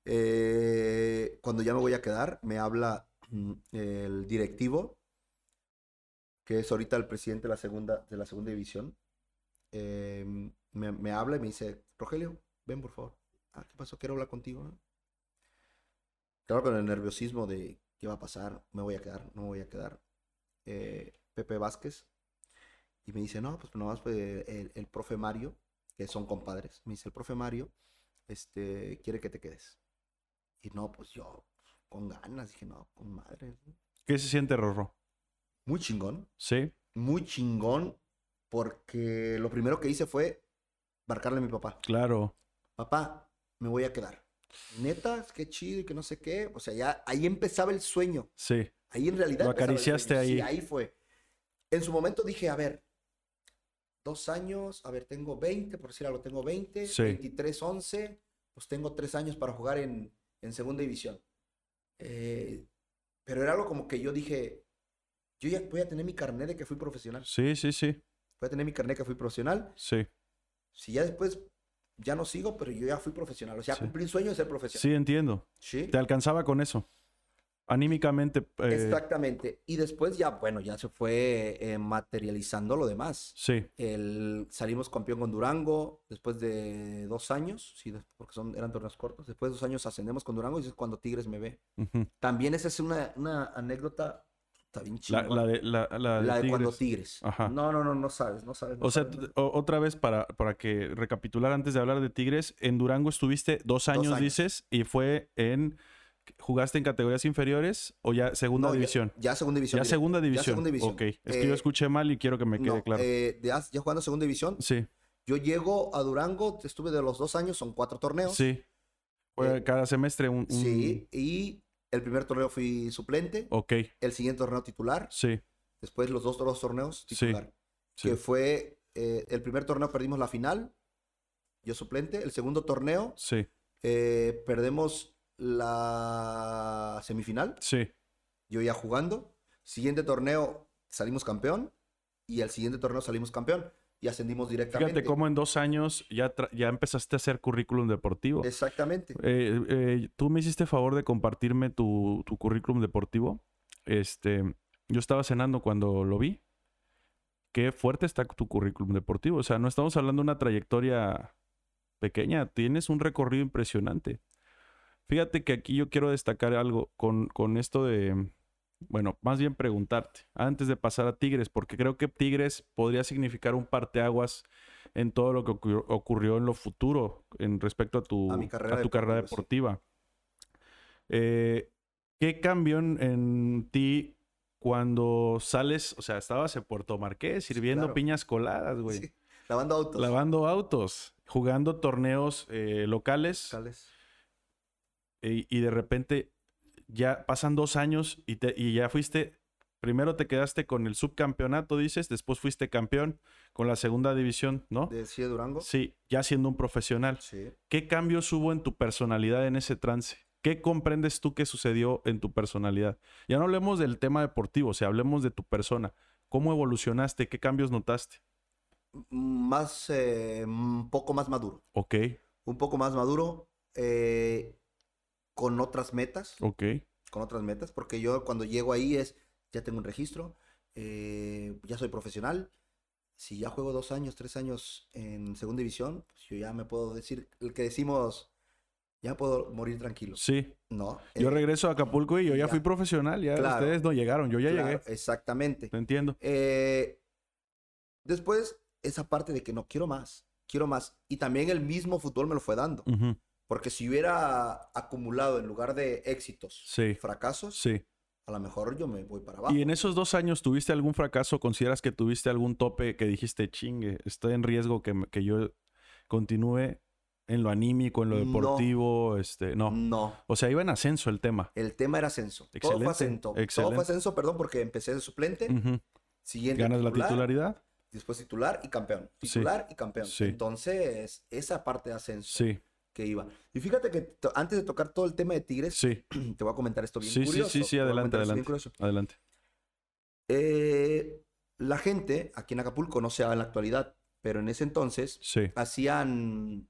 eh, cuando ya me voy a quedar, me habla mm, el directivo, que es ahorita el presidente de la segunda, de la segunda división. eh, me, me habla y me dice, Rogelio, ven por favor. Ah, ¿qué pasó? Quiero hablar contigo. ¿no?". Claro, con el nerviosismo de qué va a pasar, me voy a quedar, no me voy a quedar. Eh, Pepe Vázquez. Y me dice, no, pues nomás pues, el, el profe Mario, que son compadres. Me dice, el profe Mario, este, quiere que te quedes. Y no, pues yo, con ganas, dije, no, con madre.
¿Qué se siente, Rorro?
Muy chingón,
Sí,
muy chingón, porque lo primero que hice fue marcarle a mi papá.
claro.
Papá, me voy a quedar. Neta, qué chido y que no sé qué. O sea, ya ahí empezaba el sueño.
Sí,
Ahí en realidad.
Lo acariciaste
sueño. Sí,
ahí.
ahí fue. En su momento dije, a ver, dos años, a ver, tengo 20, por decir algo, tengo 20,
Sí.
23, 11, pues tengo tres años para jugar en, en segunda división. Eh, pero era algo como que yo dije, yo ya voy a tener mi carnet de que fui profesional.
sí, sí, sí.
Voy a tener mi carnet de que fui profesional.
Sí,
Si ya después ya no sigo, pero yo ya fui profesional. O sea,
Sí.
cumplí un sueño de ser profesional.
sí, entiendo.
Sí.
Te alcanzaba con eso. Anímicamente. eh,
Exactamente. Y después ya, bueno, ya se fue eh, materializando lo demás.
Sí,
El, salimos campeón con Durango después de dos años, sí, porque son, eran torneos cortos. Después de dos años ascendemos con Durango y es cuando Tigres me ve. También esa es una, una anécdota, está bien
La,
chingona.
la de, la, la de
La de cuando
Tigres. Ajá.
No, no, no, no sabes, no sabes. no
O sea,
sabes, no
otra vez para, para que recapitular antes de hablar de Tigres, en Durango estuviste dos años,
años.
dices, y fue en... ¿Jugaste en categorías inferiores o ya segunda
No, ya-
división?
Ya, segunda división.
Ya
directo.
segunda división.
segunda división.
Ok, es que yo
Eh,
escuché mal y quiero que me quede
No,
claro.
eh, ya, ya jugando segunda división,
sí,
yo llego a Durango, estuve de los dos años, son cuatro torneos.
sí.
Eh,
cada semestre un... un-
Sí, y el primer torneo fui suplente,
Ok,
el siguiente torneo titular,
sí,
después los dos, dos torneos titular.
sí.
Que fue, el primer torneo perdimos la final, yo suplente, el segundo torneo
Sí,
perdemos la semifinal,
sí.
yo ya jugando, siguiente torneo salimos campeón y el siguiente torneo salimos campeón y ascendimos directamente.
Fíjate cómo en dos años ya, ya empezaste a hacer currículum deportivo.
Exactamente.
Eh, eh, tú me hiciste favor de compartirme tu, tu currículum deportivo. Este, yo estaba cenando cuando lo vi. Qué fuerte está tu currículum deportivo. O sea, no estamos hablando de una trayectoria pequeña. Tienes un recorrido impresionante. Fíjate que aquí yo quiero destacar algo con, con esto de, bueno, más bien preguntarte, antes de pasar a Tigres, porque creo que Tigres podría significar un parteaguas en todo lo que ocurrió, ocurrió en lo futuro en respecto a tu,
A carrera
a tu carrera
deportiva,
deportiva. Eh, ¿Qué cambió en, en ti cuando sales? O sea, estabas en Puerto Marqués sirviendo
claro.
piñas coladas, güey.
Sí, Lavando autos.
Lavando autos, jugando torneos eh, locales
Locales.
Y, y de repente ya pasan dos años y, te- y ya fuiste Primero te quedaste con el subcampeonato, dices, después fuiste campeón con la segunda división, ¿no?
De de Durango.
Sí, ya siendo un profesional.
Sí.
¿Qué cambios hubo en tu personalidad en ese trance? ¿Qué comprendes tú que sucedió en tu personalidad? Ya no hablemos del tema deportivo, o sea, hablemos de tu persona. ¿Cómo evolucionaste? ¿Qué cambios notaste?
Más, eh, un poco más maduro.
Ok,
Un poco más maduro, eh, con otras metas.
ok.
con otras metas, porque yo cuando llego ahí es, ya tengo un registro, eh, ya soy profesional, si ya juego dos años, tres años en segunda división, pues yo ya me puedo decir, el que decimos, ya puedo morir tranquilo.
Sí.
No.
Yo
eh,
regreso a Acapulco y yo ya
ya.
fui profesional, ya
Claro.
ustedes no llegaron, yo ya
claro,
llegué.
Exactamente.
Te entiendo.
Eh, después, esa parte de que no quiero más, quiero más. Y también el mismo fútbol me lo fue dando.
Ujú.
Porque si hubiera acumulado en lugar de éxitos,
Sí.
fracasos,
Sí.
a lo mejor yo me voy para abajo.
¿Y en esos dos años tuviste algún fracaso? ¿Consideras que tuviste algún tope que dijiste, chingue, estoy en riesgo que, que yo continúe en lo anímico, en lo
No.
deportivo? Este, no.
No.
O sea, iba en ascenso el tema.
El tema era ascenso. Todo fue ascenso. Todo fue ascenso, perdón, porque empecé de suplente. Siguiente
Ganas la
titular,
titularidad.
Después titular y campeón.
Sí.
Titular y campeón. Entonces, esa parte de ascenso
Sí,
que iba. Y fíjate que antes de tocar todo el tema de Tigres,
sí, [CLEARS THROAT]
te voy a comentar esto bien
Sí, sí,
curioso.
sí, sí,
a
adelante, adelante. adelante.
Eh, la gente aquí en Acapulco, no sé en la actualidad, pero en ese entonces
Sí,
hacían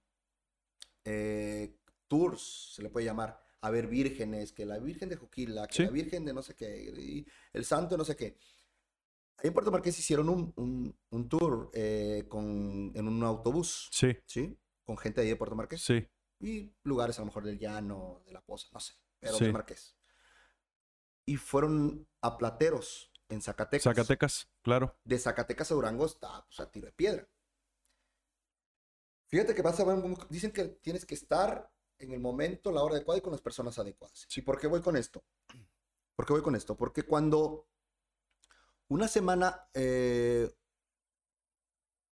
eh, tours, se le puede llamar, a ver vírgenes, que la Virgen de Juquila, que
Sí.
la Virgen de no sé qué, y el Santo no sé qué. Ahí en Puerto Marqués hicieron un, un- un tour eh, con, en un autobús,
sí,
¿sí? Con gente ahí de Puerto Marqués.
sí.
Y lugares a lo mejor del Llano, de La Poza, no sé, pero
Sí.
de Marqués. Y fueron a Plateros, en Zacatecas.
Zacatecas, claro.
De Zacatecas a Durango está pues, a tiro de piedra. Fíjate que pasa, bueno, dicen que tienes que estar en el momento, la hora adecuada y con las personas adecuadas. ¿Y por qué voy con esto? ¿Por qué voy con esto? Porque cuando una semana, eh,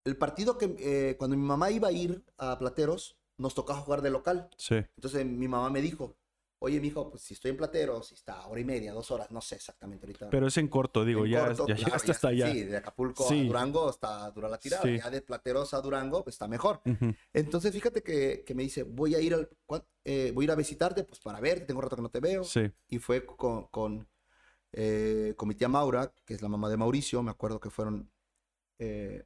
el partido que, eh, cuando mi mamá iba a ir a Plateros, nos tocaba jugar de local.
Sí,
Entonces mi mamá me dijo, oye, mijo, pues si estoy en Plateros, si está hora y media, dos horas, no sé exactamente ahorita.
pero es en corto, digo,
En
ya,
corto,
ya
claro, ya
hasta allá.
Sí, de Acapulco
Sí.
a Durango está dura la tirada.
Sí.
Ya de Plateros a Durango pues, está mejor. Entonces, fíjate que, que me dice, voy a ir al, eh, voy a ir a visitarte, pues para verte, tengo rato que no te veo.
Sí,
Y fue con, con, eh, con mi tía Maura, que es la mamá de Mauricio, me acuerdo que fueron eh,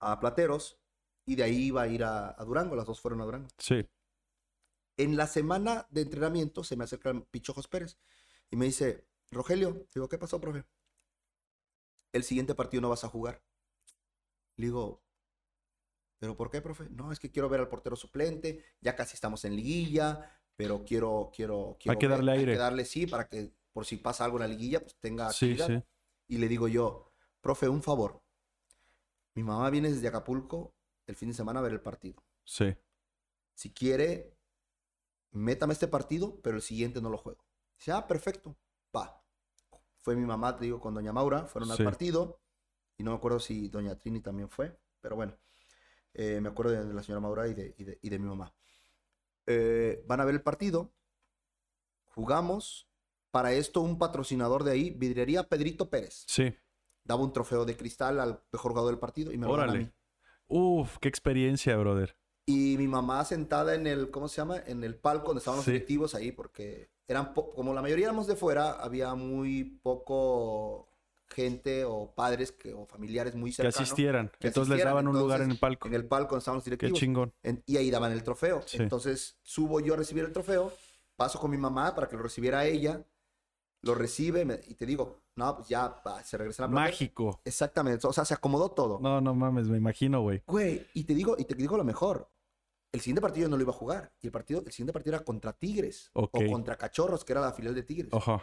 a Plateros, y de ahí iba a ir a, a Durango, las dos fueron a Durango.
sí.
En la semana de entrenamiento se me acerca Pichojos Pérez y me dice, Rogelio, digo, ¿qué pasó, profe? El siguiente partido no vas a jugar. Le digo, ¿pero por qué, profe? No, es que quiero ver al portero suplente, ya casi estamos en liguilla, pero quiero, quiero, quiero
que
ver,
darle
Hay
aire.
que darle sí, para que por si pasa algo en la liguilla, pues tenga
Sí,
actividad.
sí.
Y le digo yo, profe, un favor. Mi mamá viene desde Acapulco el fin de semana a ver el partido.
Sí,
Si quiere, métame este partido, pero el siguiente no lo juego. Dice, ah, perfecto, va. Fue mi mamá, te digo, con doña Maura, fueron al
Sí.
partido. Y no me acuerdo si doña Trini también fue, pero bueno. eh, me acuerdo de la señora Maura y de, y de- y de mi mamá. Eh, van a ver el partido. Jugamos. Para esto, un patrocinador de ahí, Vidrería Pedrito Pérez,
sí.
daba un trofeo de cristal al mejor jugador del partido y me lo a mí.
Uf, qué experiencia, brother.
Y mi mamá sentada en el, ¿cómo se llama? En el palco donde estaban los
Sí.
directivos ahí, porque eran, como la mayoría éramos de fuera, había muy poco gente o padres que, o familiares muy
Que
cercanos.
asistieran.
que
Entonces les
asistieran.
daban un lugar en
Entonces,
el palco.
En el palco donde estaban los
Qué
directivos.
chingón.
En- y ahí daban el trofeo.
Sí.
Entonces subo yo a recibir el trofeo, paso con mi mamá para que lo recibiera ella, lo recibe me- y te digo, no, pues ya se regresa a la.
Mágico.
Exactamente, o sea, se acomodó todo.
No, no mames, me imagino, güey.
Güey, y te digo, y te digo lo mejor. El siguiente partido no lo iba a jugar. Y el partido, el siguiente partido era contra Tigres. O contra Cachorros, que era la filial de Tigres.
Ojo.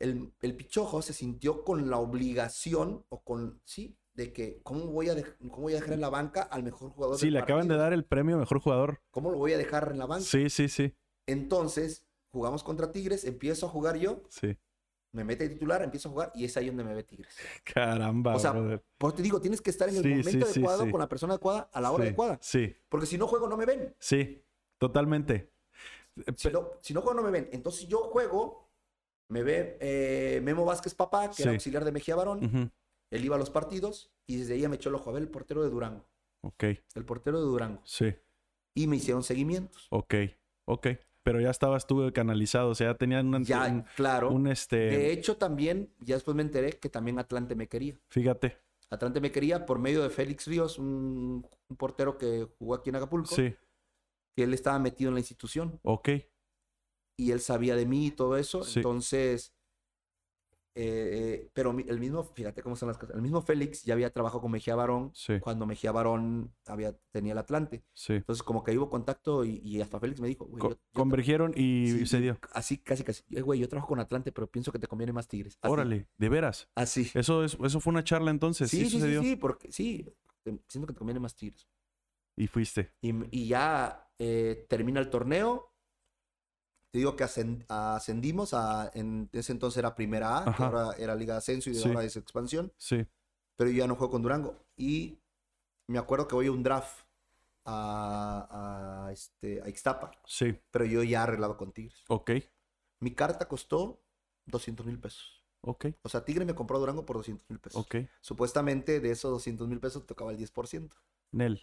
El, el Pichojo se sintió con la obligación, o con, sí, de que, ¿cómo voy a, cómo voy a dejar en la banca al mejor jugador
Sí,
del
le acaban de dar el premio mejor jugador.
¿Cómo lo voy a dejar en la banca?
Sí, sí, sí.
Entonces, jugamos contra Tigres, empiezo a jugar yo,
Sí.
me mete de titular, empiezo a jugar y es ahí donde me ve Tigres.
Caramba,
O sea,
brother.
Por eso te digo, tienes que estar en el
Sí,
momento
sí,
adecuado,
sí.
con la persona adecuada, a la hora adecuada.
Sí,
Porque si no juego, no me ven.
sí, totalmente.
Si no, si no juego, no me ven. Entonces yo juego Me ve eh, Memo Vázquez Papá, que era auxiliar de Mejía Barón. Él iba a los partidos y desde ahí me echó el ojo a ver el portero de Durango.
Ok,
El portero de Durango.
sí,
Y me hicieron seguimientos.
ok, ok. Pero ya estabas tú canalizado, o sea, ya tenían un,
Ya,
un,
claro.
un, este,
De hecho, también, ya después me enteré que también Atlante me quería.
fíjate,
Atlante me quería por medio de Félix Ríos, un, un portero que jugó aquí en Acapulco.
sí,
Que él estaba metido en la institución.
ok,
y él sabía de mí y todo eso.
Sí.
Entonces, eh, eh, pero el mismo, fíjate cómo son las cosas. El mismo Félix ya había trabajado con Mejía Barón
sí,
cuando Mejía Barón había, tenía el Atlante.
sí.
Entonces, como que hubo contacto y, y hasta Félix me dijo,
Co-
yo- yo tra-
convergieron y
sí,
se dio.
Así, casi, casi. "Eh, Güey, yo trabajo con Atlante, pero pienso que te conviene más Tigres. Así,
Órale, de veras.
Así.
Eso, es, eso fue una charla entonces, sí,
Sí, sí, sí, porque sí, siento que te conviene más Tigres.
Y fuiste.
Y, y ya eh, termina el torneo. Te digo que ascend- ascendimos a, en ese entonces era Primera A, que ahora era Liga de Ascenso y de
Sí.
ahora es expansión.
Sí,
Pero yo ya no juego con Durango. Y me acuerdo que voy a un draft a, a, este, a Ixtapa,
sí,
pero yo ya arreglado con Tigres.
ok,
Mi carta costó 200 mil pesos.
ok,
O sea, Tigre me compró Durango por 200 mil pesos.
ok.
Supuestamente de esos 200 mil pesos tocaba el 10%.
Nel.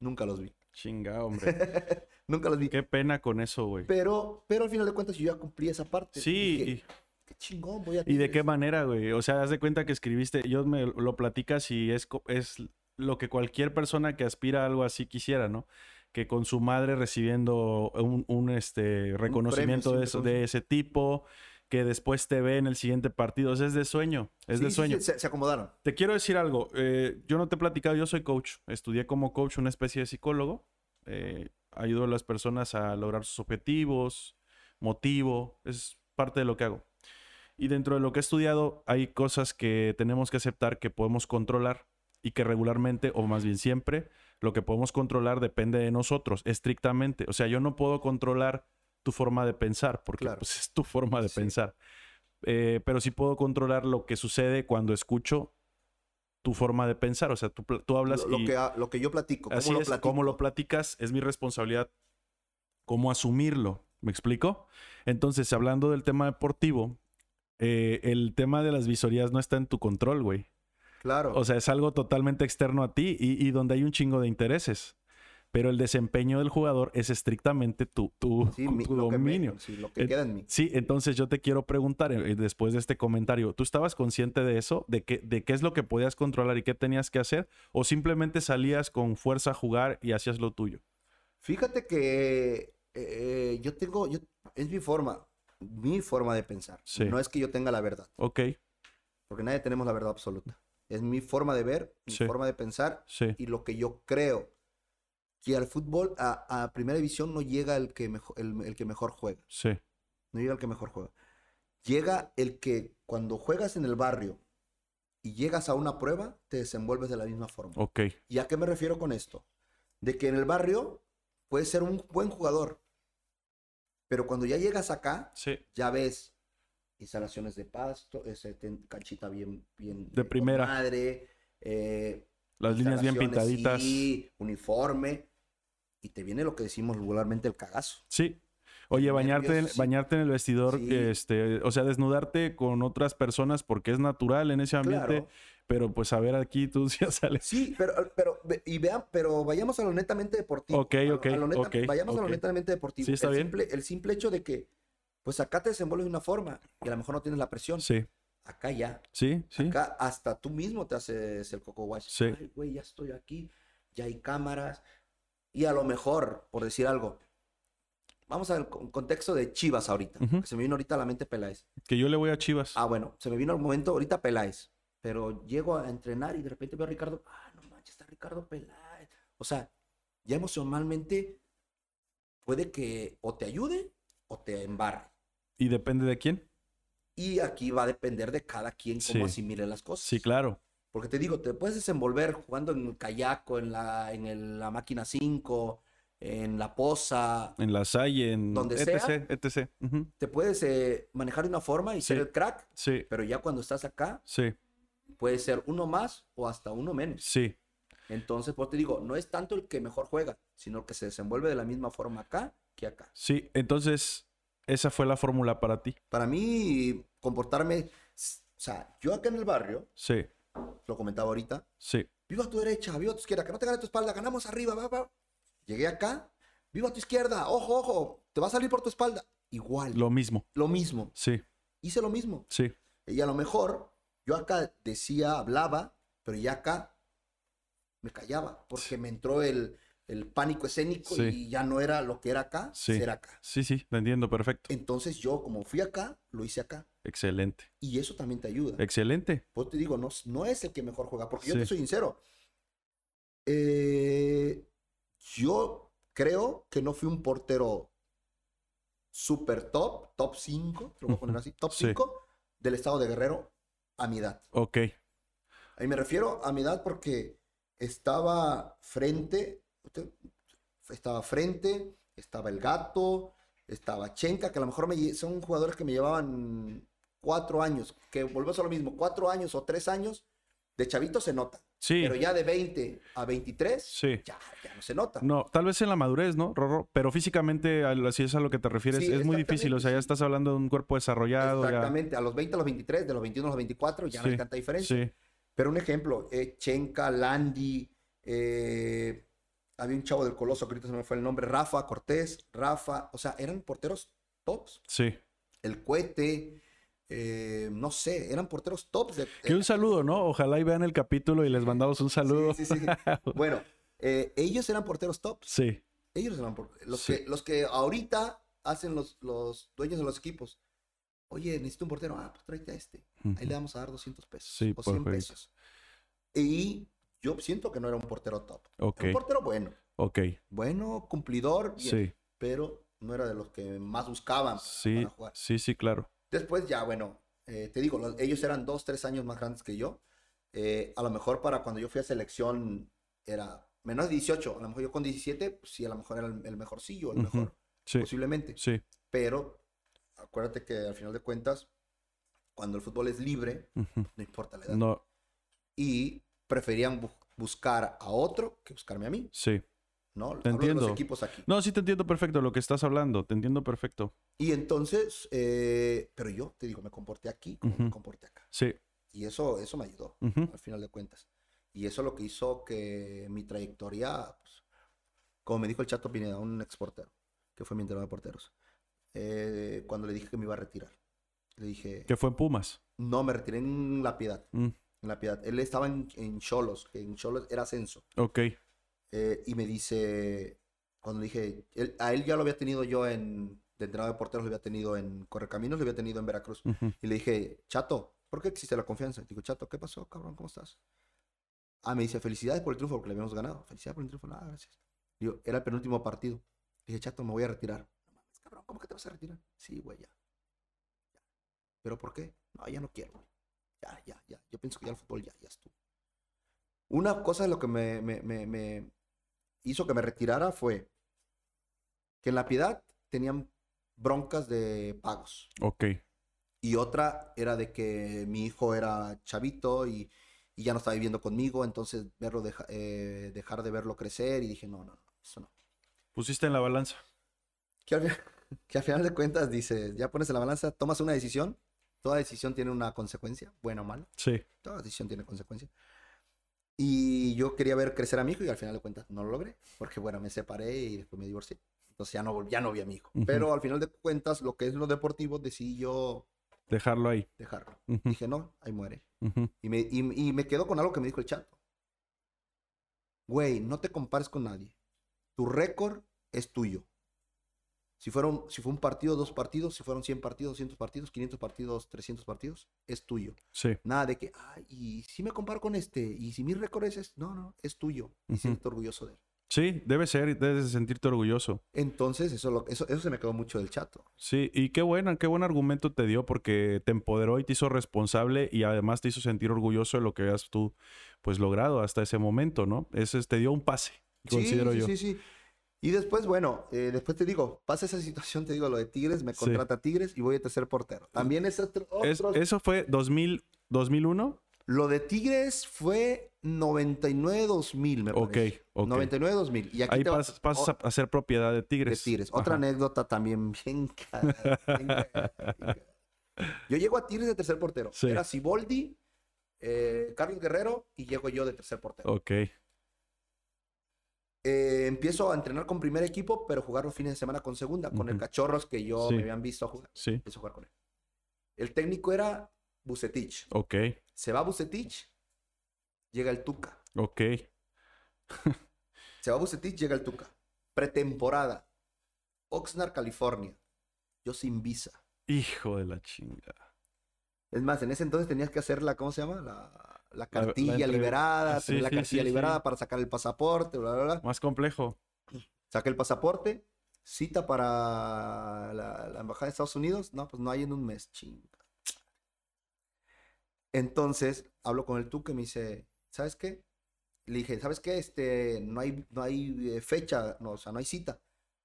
Nunca los vi.
Chinga, hombre. [LAUGHS]
Nunca los vi.
Qué pena con eso, güey.
Pero, pero al final de cuentas yo ya cumplí esa parte.
Sí,
Dije,
y-
qué chingón, voy a
¿Y de qué
Tigres".
manera, güey? O sea, haz de cuenta que escribiste, yo me lo platicas y es, es lo que cualquier persona que aspira a algo así quisiera, ¿no? Que con su madre recibiendo un, un, este, reconocimiento de, eso, de ese tipo, que después te ve en el siguiente partido. O sea, es de sueño, es
Sí,
de
sí,
sueño.
sí, se, se acomodaron.
Te quiero decir algo. eh, yo no te he platicado, yo soy coach. Estudié como coach una especie de psicólogo. eh, ayudo a las personas a lograr sus objetivos, motivo. Es parte de lo que hago. Y dentro de lo que he estudiado hay cosas que tenemos que aceptar que podemos controlar y que regularmente, o más bien siempre, lo que podemos controlar depende de nosotros, estrictamente. O sea, yo no puedo controlar tu forma de pensar, porque
Claro.
pues, es tu forma de
Sí.
pensar. Eh, pero sí puedo controlar lo que sucede cuando escucho tu forma de pensar. O sea, tú, tú hablas
Lo, lo
y
que, lo que yo platico. ¿cómo
así
lo
es,
platico?
como lo platicas, es mi responsabilidad cómo asumirlo. ¿Me explico? Entonces, hablando del tema deportivo, eh, el tema de las visorías no está en tu control, güey.
Claro.
O sea, es algo totalmente externo a ti y, y donde hay un chingo de intereses. Pero el desempeño del jugador es estrictamente tu, tu,
sí, mi-
tu
lo que, me-
dominio.
sí, lo que
Eh,
queda en mí.
Sí, entonces yo te quiero preguntar, eh, después de este comentario, ¿tú estabas consciente de eso? ¿De qué, ¿De qué es lo que podías controlar y qué tenías que hacer? ¿O simplemente salías con fuerza a jugar y hacías lo tuyo?
Fíjate que eh, yo tengo, yo, es mi forma, mi forma de pensar.
Sí.
No es que yo tenga la verdad,
Ok,
porque nadie tenemos la verdad absoluta. Es mi forma de ver, mi forma de pensar
sí,
y lo que yo creo. Que al fútbol, a, a primera división no llega el que, mejor, el, el que mejor juega.
sí,
No llega el que mejor juega. Llega el que cuando juegas en el barrio y llegas a una prueba, te desenvuelves de la misma forma.
ok,
¿Y a qué me refiero con esto? De que en el barrio puedes ser un buen jugador, pero cuando ya llegas acá,
sí,
ya ves instalaciones de pasto, ese ten- canchita bien, bien
De
con
primera.
madre, eh,
las líneas bien pintaditas.
sí, uniforme, y te viene lo que decimos vulgarmente el cagazo.
Sí. Oye, bañarte, en- bañarte en el vestidor,
Sí.
este, o sea, desnudarte con otras personas porque es natural en ese ambiente,
Claro.
pero pues a ver aquí tú [LAUGHS] ya sales.
Sí, pero, pero, y vean, pero vayamos a lo netamente deportivo.
Ok,
A
ok,
a lo neta-
ok,
Vayamos a lo netamente deportivo.
Sí, está
el
bien.
Simple, el simple hecho de que, pues acá te desenvuelves de una forma y a lo mejor no tienes la presión.
Sí,
Acá ya.
sí, sí.
Acá hasta tú mismo te haces el coco wash.
Sí.
Ay, güey, ya estoy aquí, ya hay cámaras. Y a lo mejor, por decir algo, vamos al con- contexto de Chivas ahorita.
Ujú.
que se me vino ahorita a la mente Peláez.
Que yo le voy a Chivas.
Ah, bueno, se me vino al momento ahorita Peláez. Pero llego a entrenar y de repente veo a Ricardo. Ah, no manches, está Ricardo Peláez. O sea, ya emocionalmente puede que o te ayude o te embarre.
¿Y depende de quién?
Y aquí va a depender de cada quien cómo
Sí.
asimile las cosas.
Sí, claro.
Porque te digo, te puedes desenvolver jugando en el kayak o en la, en el- la máquina 5, en la poza.
En la Salle, en
Donde
etc,
sea.
etc. Ujú.
Te puedes eh, manejar de una forma y ser
Sí.
el crack,
Sí,
pero ya cuando estás acá,
sí,
puede ser uno más o hasta uno menos.
sí.
Entonces, pues te digo, no es tanto el que mejor juega, sino el que se desenvuelve de la misma forma acá que acá.
Sí, entonces, Esa fue la fórmula para ti.
Para mí, comportarme. O sea, yo acá en el barrio,
Sí,
lo comentaba ahorita,
sí,
viva a tu derecha, viva a tu izquierda, que no te gane tu espalda, ganamos arriba, va, va. Llegué acá, viva a tu izquierda, ojo, ojo, te va a salir por tu espalda. Igual, lo,
lo mismo.
mismo.
Sí,
Hice lo mismo.
sí,
Y a lo mejor yo acá decía, hablaba, pero ya acá me callaba, porque me entró el, el pánico escénico
Sí.
y ya no era lo que era acá,
Sí.
ser acá.
sí, sí, te entiendo perfecto.
Entonces yo, como fui acá, lo hice acá.
Excelente,
Y eso también te ayuda.
excelente.
Pues te digo, no, no es el que mejor juega, porque yo te soy sincero. Eh, yo creo que no fui un portero super top, top 5, te lo voy a poner así, top
Sí.
5 del estado de Guerrero a mi edad.
Ok,
Ahí me refiero a mi edad porque estaba frente, usted- estaba frente, estaba el gato, estaba Chenka, que a lo mejor me son jugadores que me llevaban cuatro años, que volvemos a lo mismo, cuatro años o tres años, de chavito se nota,
sí,
pero ya de 20 a 23,
sí.
ya, ya no se nota.
No, tal vez en la madurez, ¿no, Rorro? Pero físicamente, a lo- si es a lo que te refieres,
Sí,
es muy difícil. O sea, ya estás hablando de un cuerpo desarrollado. ya-
Exactamente, a los 20 a los 23, de los 21 a los 24, ya no hay tanta diferencia.
Sí,
Pero un ejemplo, eh, Chenka, Landy, eh, había un chavo del Coloso, que ahorita se me fue el nombre, Rafa Cortés, Rafa, o sea, eran porteros tops.
sí.
El Cuete, eh, no sé, eran porteros tops. De,
Que un saludo, ¿no? Ojalá y vean el capítulo y les mandamos un saludo.
Sí, sí, sí. [LAUGHS] Bueno, eh, ellos eran porteros tops.
Sí,
Ellos eran por- los,
Sí.
que, los que ahorita hacen los, los dueños de los equipos. Oye, necesito un portero. Ah, pues tráete a este. Ahí le vamos a dar 200 pesos
Sí,
o 100
perfecto.
pesos. Y yo siento que no era un portero top. Era un portero bueno.
ok.
Bueno, cumplidor, bien,
Sí,
pero no era de los que más buscaban
sí,
para jugar.
sí, sí, claro.
Después ya, bueno, eh, te digo, los- ellos eran dos, tres años más grandes que yo. Eh, a lo mejor para cuando yo fui a selección era menos de 18. A lo mejor yo con 17, pues sí, a lo mejor era el, el mejorcillo, el mejor,
Sí,
posiblemente.
sí.
Pero acuérdate que al final de cuentas, cuando el fútbol es libre, no importa la edad.
No,
Y preferían bu- buscar a otro que buscarme a mí,
sí.
¿No?
Te
Hablo de los
entiendo.
equipos aquí.
No, sí te entiendo perfecto lo que estás hablando. Te entiendo perfecto.
Y entonces, eh, pero yo te digo, me comporté aquí como me
Ujú.
comporté acá.
Sí.
Y eso, eso me ayudó,
ujú.
al final de cuentas. Y eso es lo que hizo que mi trayectoria, pues, como me dijo el Chato Pineda, un exportero, que fue mi entrenador de porteros, eh, cuando le dije que me iba a retirar, le dije,
Que fue en Pumas.
no, me retiré en La Piedad,
Mm,
en La Piedad. Él estaba en Cholos, que en Cholos era ascenso.
Ok.
Eh, y me dice, cuando dije, él- a él ya lo había tenido yo en, de entrenador de porteros, lo había tenido en Correcaminos, lo había tenido en Veracruz. Y le dije, Chato, ¿por qué existe la confianza? Digo, Chato, ¿qué pasó, cabrón? ¿Cómo estás? Ah, me dice, felicidades por el triunfo, porque le habíamos ganado. Felicidades por el triunfo. Ah, gracias. Digo, era el penúltimo partido. Le dije, Chato, me voy a retirar. No mames, cabrón, ¿cómo que te vas a retirar? Sí, güey, ya. Ya. ¿Pero por qué? No, ya no quiero, güey. Ya, ya, ya. Yo pienso que ya el fútbol ya, ya estuvo. Una cosa de lo que me, me, me, me hizo que me retirara fue que en La Piedad tenían broncas de pagos.
Ok.
Y otra era de que mi hijo era chavito y, y ya no estaba viviendo conmigo, entonces verlo deja- eh, dejar de verlo crecer y dije, no, no, no, eso no.
Pusiste en la balanza.
Que al, [LAUGHS] que al final de cuentas dices, ya pones en la balanza, tomas una decisión, toda decisión tiene una consecuencia, buena o mala,
Sí.
toda decisión tiene consecuencia. Y yo quería ver crecer a mi hijo y al final de cuentas no lo logré, porque bueno, me separé y después me divorcié. Entonces ya no, ya no vi a mi hijo. Pero al final de cuentas, lo que es lo deportivo, decidí yo
Dejarlo ahí.
dejarlo. Dije, no, ahí muere. Y me, y, y me quedo con algo que me dijo el chato. Güey, no te compares con nadie. Tu récord es tuyo. Si, fueron, si fue un partido, dos partidos, si fueron 100 partidos, 200 partidos, 500 partidos, 300 partidos, es tuyo.
Sí.
Nada de que, ay, y si me comparo con este, y si mi récord es no, no, es tuyo. Y
Ujú.
siento orgulloso de él.
Sí, debe ser, debes de sentirte orgulloso.
Entonces, eso, lo- eso, eso se me quedó mucho del chato.
Sí, y qué buena, qué buen argumento te dio porque te empoderó y te hizo responsable y además te hizo sentir orgulloso de lo que habías tú pues logrado hasta ese momento, ¿no? Ese es- te dio un pase,
Sí,
considero
sí,
yo.
Sí, sí. Y después, bueno, eh, después te digo, pasa esa situación, te digo lo de Tigres, me
Sí.
contrata Tigres y voy a tercer portero. También es otro,
Es-
otro-
eso fue 2000, 2001.
Lo de Tigres fue 99-2000, me
Ok,
parece.
ok.
99-2000. Y aquí
Ahí
te
pasas a, a ser propiedad de
de
Tigres.
Tigres. Otra anécdota también bien. [LAUGHS] Yo llego a Tigres de tercer portero.
Sí.
Era Siboldi, eh, Carlos Guerrero y llego yo de tercer portero.
Ok,
Eh, empiezo a entrenar con primer equipo, pero jugar los fines de semana con segunda, con el. Cachorros que yo
Sí.
me habían visto jugar.
sí,
Empiezo a jugar con él. El técnico era Bucetich.
ok,
Se va Bucetich, llega el Tuca.
ok.
Se va Bucetich, llega el Tuca. Pretemporada. Oxnard, California. Yo sin visa.
Hijo de la chinga.
Es más, en ese entonces tenías que hacer la, ¿cómo se llama? La, la
la
cartilla liberada, [LAUGHS]
Sí,
tener la
sí,
cartilla
sí,
liberada para sacar el pasaporte, bla, bla, bla.
Más complejo.
Saqué el pasaporte, cita para la, la embajada de Estados Unidos. No, pues no hay en un mes, chinga. Entonces, hablo con el Tuca y me dice, ¿sabes qué? Le dije, ¿sabes qué? Este, no hay, no hay eh, fecha, no, o sea, no hay cita.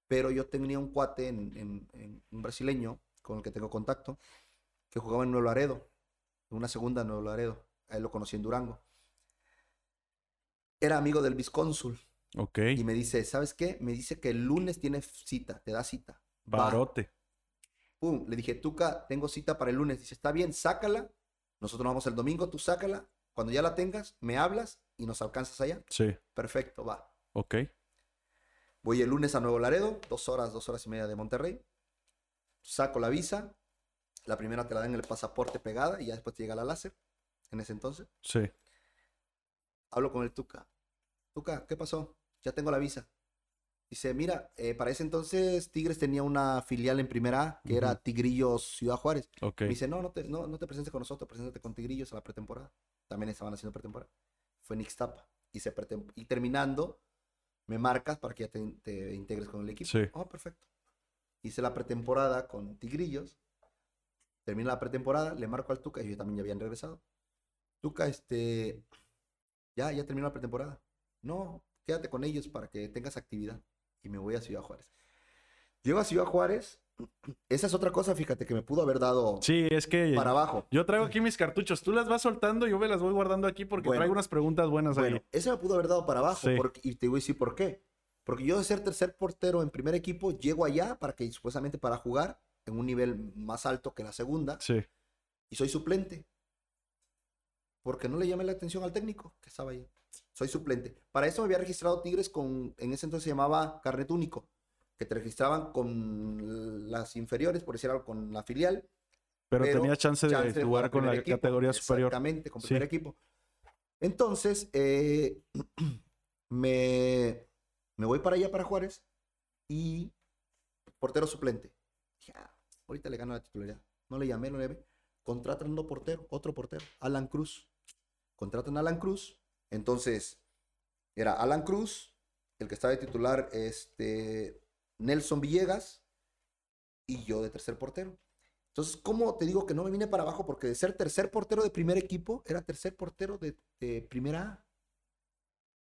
Pero yo tenía un cuate, en, en- en- un brasileño, con el que tengo contacto, que jugaba en Nuevo Laredo, en una segunda en Nuevo Laredo. Él lo conocí en Durango. Era amigo del viscónsul.
Ok.
Y me dice, ¿sabes qué? Me dice que el lunes tiene cita, te da cita.
Barote.
Pum, le dije, Tuca, tengo cita para el lunes. Dice, está bien, sácala. Nosotros nos vamos el domingo, tú sácala. Cuando ya la tengas, me hablas y nos alcanzas allá.
Sí,
Perfecto, va.
ok.
Voy el lunes a Nuevo Laredo, dos horas, dos horas y media de Monterrey. Saco la visa. La primera te la dan en el pasaporte pegada y ya después te llega la láser. En ese entonces.
Sí,
Hablo con el Tuca. Tuca, ¿qué pasó? Ya tengo la visa. Dice, mira, eh, para ese entonces Tigres tenía una filial en Primera A, que era. Tigrillos Ciudad Juárez.
ok.
Me dice, no, no te, no, no te presentes con nosotros, preséntate con Tigrillos a la pretemporada. También estaban haciendo pretemporada. Fue en Ixtapa. Y, se y terminando, me marcas para que ya te, te integres con el equipo.
Sí.
Oh, perfecto. Hice la pretemporada con Tigrillos. Termina la pretemporada, le marco al Tuca, y yo también ya habían regresado. Tuca, este, ya, ya terminó la pretemporada. No, quédate con ellos para que tengas actividad. Y me voy a Ciudad Juárez. Llego a Ciudad Juárez. [CLEARS THROAT] Esa es otra cosa, fíjate, que me pudo haber dado
Sí, es que
para abajo.
yo traigo aquí mis cartuchos. Tú las vas soltando, yo me las voy guardando aquí porque
Bueno.
traigo unas preguntas buenas ahí.
Bueno, ese me pudo haber dado para abajo.
Sí.
porque- y te voy a decir por qué. Porque yo de ser tercer portero en primer equipo, llego allá para que supuestamente para jugar en un nivel más alto que la segunda
Sí,
y soy suplente. Porque no le llamé la atención al técnico que estaba ahí. Soy suplente. Para eso me había registrado Tigres con, en ese entonces se llamaba carnet único, que te registraban con las inferiores, por decir algo, con la filial.
pero,
pero
tenía chance de
chance de
jugar con la
equipo.
categoría superior.
Exactamente, con
Sí.
primer equipo. Entonces, eh, [CLEARS THROAT] me, me voy para allá, para Juárez, y portero suplente. Dije, "Ah, ahorita le gano la titularidad. No le llamé, no le llamé. Contratan otro portero, otro portero, Alan Cruz. Contratan a Alan Cruz. Entonces, era Alan Cruz, el que estaba de titular, este, Nelson Villegas, y yo de tercer portero. Entonces, ¿cómo te digo que no me vine para abajo? Porque de ser tercer portero de primer equipo, era tercer portero de, de primera A.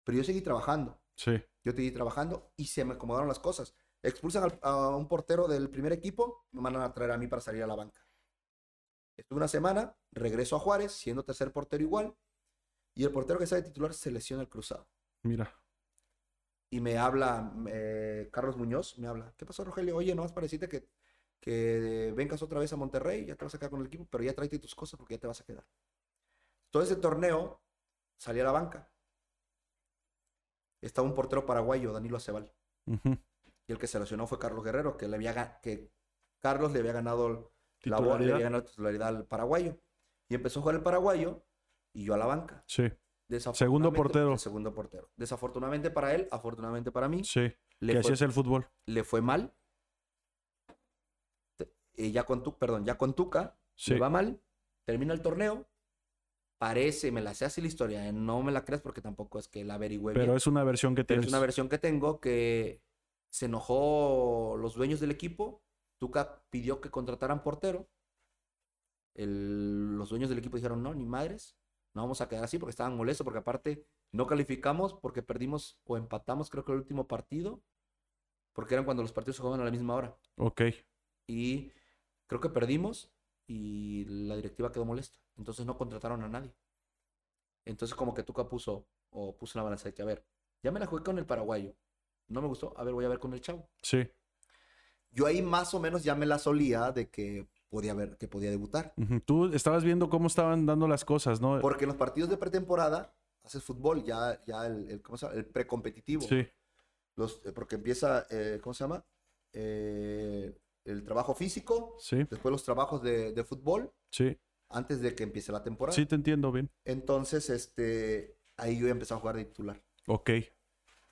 Pero yo seguí trabajando.
Sí,
Yo seguí trabajando y se me acomodaron las cosas. Expulsan al- a un portero del primer equipo, me mandan a traer a mí para salir a la banca. Estuve una semana, regreso a Juárez, siendo tercer portero igual, y el portero que de titular se lesiona el cruzado.
mira.
Y me habla eh, Carlos Muñoz, me habla, ¿qué pasó Rogelio? Oye, nomás para decirte que, que vengas otra vez a Monterrey, ya te vas a quedar con el equipo, pero ya tráete tus cosas porque ya te vas a quedar. Todo ese torneo salí a la banca. Estaba un portero paraguayo, Danilo Aceval. Y el que se lesionó fue Carlos Guerrero, que le había que Carlos le había ganado la bola, le la titularidad al paraguayo. Y empezó a jugar el paraguayo y yo a la banca.
Sí,
Desafortunadamente,
portero.
segundo portero. Desafortunadamente para él, afortunadamente para mí,
sí.
le
que
fue,
así es el fútbol.
le fue mal. Y ya con tu, perdón, ya con Tuca,
Sí,
le va mal, termina el torneo. Parece, me la sé así la historia, ¿eh? no me la creas porque tampoco es que la averigüe bien.
pero es una versión que
Pero
tienes.
es una versión que tengo que se enojó los dueños del equipo. Tuca pidió que contrataran portero. El- los dueños del equipo dijeron, no, ni madres, no vamos a quedar así porque estaban molestos, porque aparte no calificamos porque perdimos o empatamos creo que el último partido, porque eran cuando los partidos se jugaban a la misma hora.
Ok,
Y creo que perdimos y la directiva quedó molesta. Entonces no contrataron a nadie. Entonces como que Tuca puso, o puso la balanza de que, a ver, ya me la jugué con el paraguayo. No me gustó, a ver, voy a ver con el chavo.
Sí.
Yo ahí más o menos ya me la solía de que podía ver, que podía debutar.
Tú estabas viendo cómo estaban dando las cosas, ¿no?
Porque en los partidos de pretemporada haces fútbol, ya, ya el, el, ¿cómo se llama? el precompetitivo.
Sí,
Los, eh, porque empieza, eh, ¿cómo se llama? Eh, el trabajo físico,
sí,
después los trabajos de, de fútbol,
sí.
antes de que empiece la temporada.
Sí, te entiendo bien.
Entonces, este, ahí yo empecé a jugar de titular.
Ok.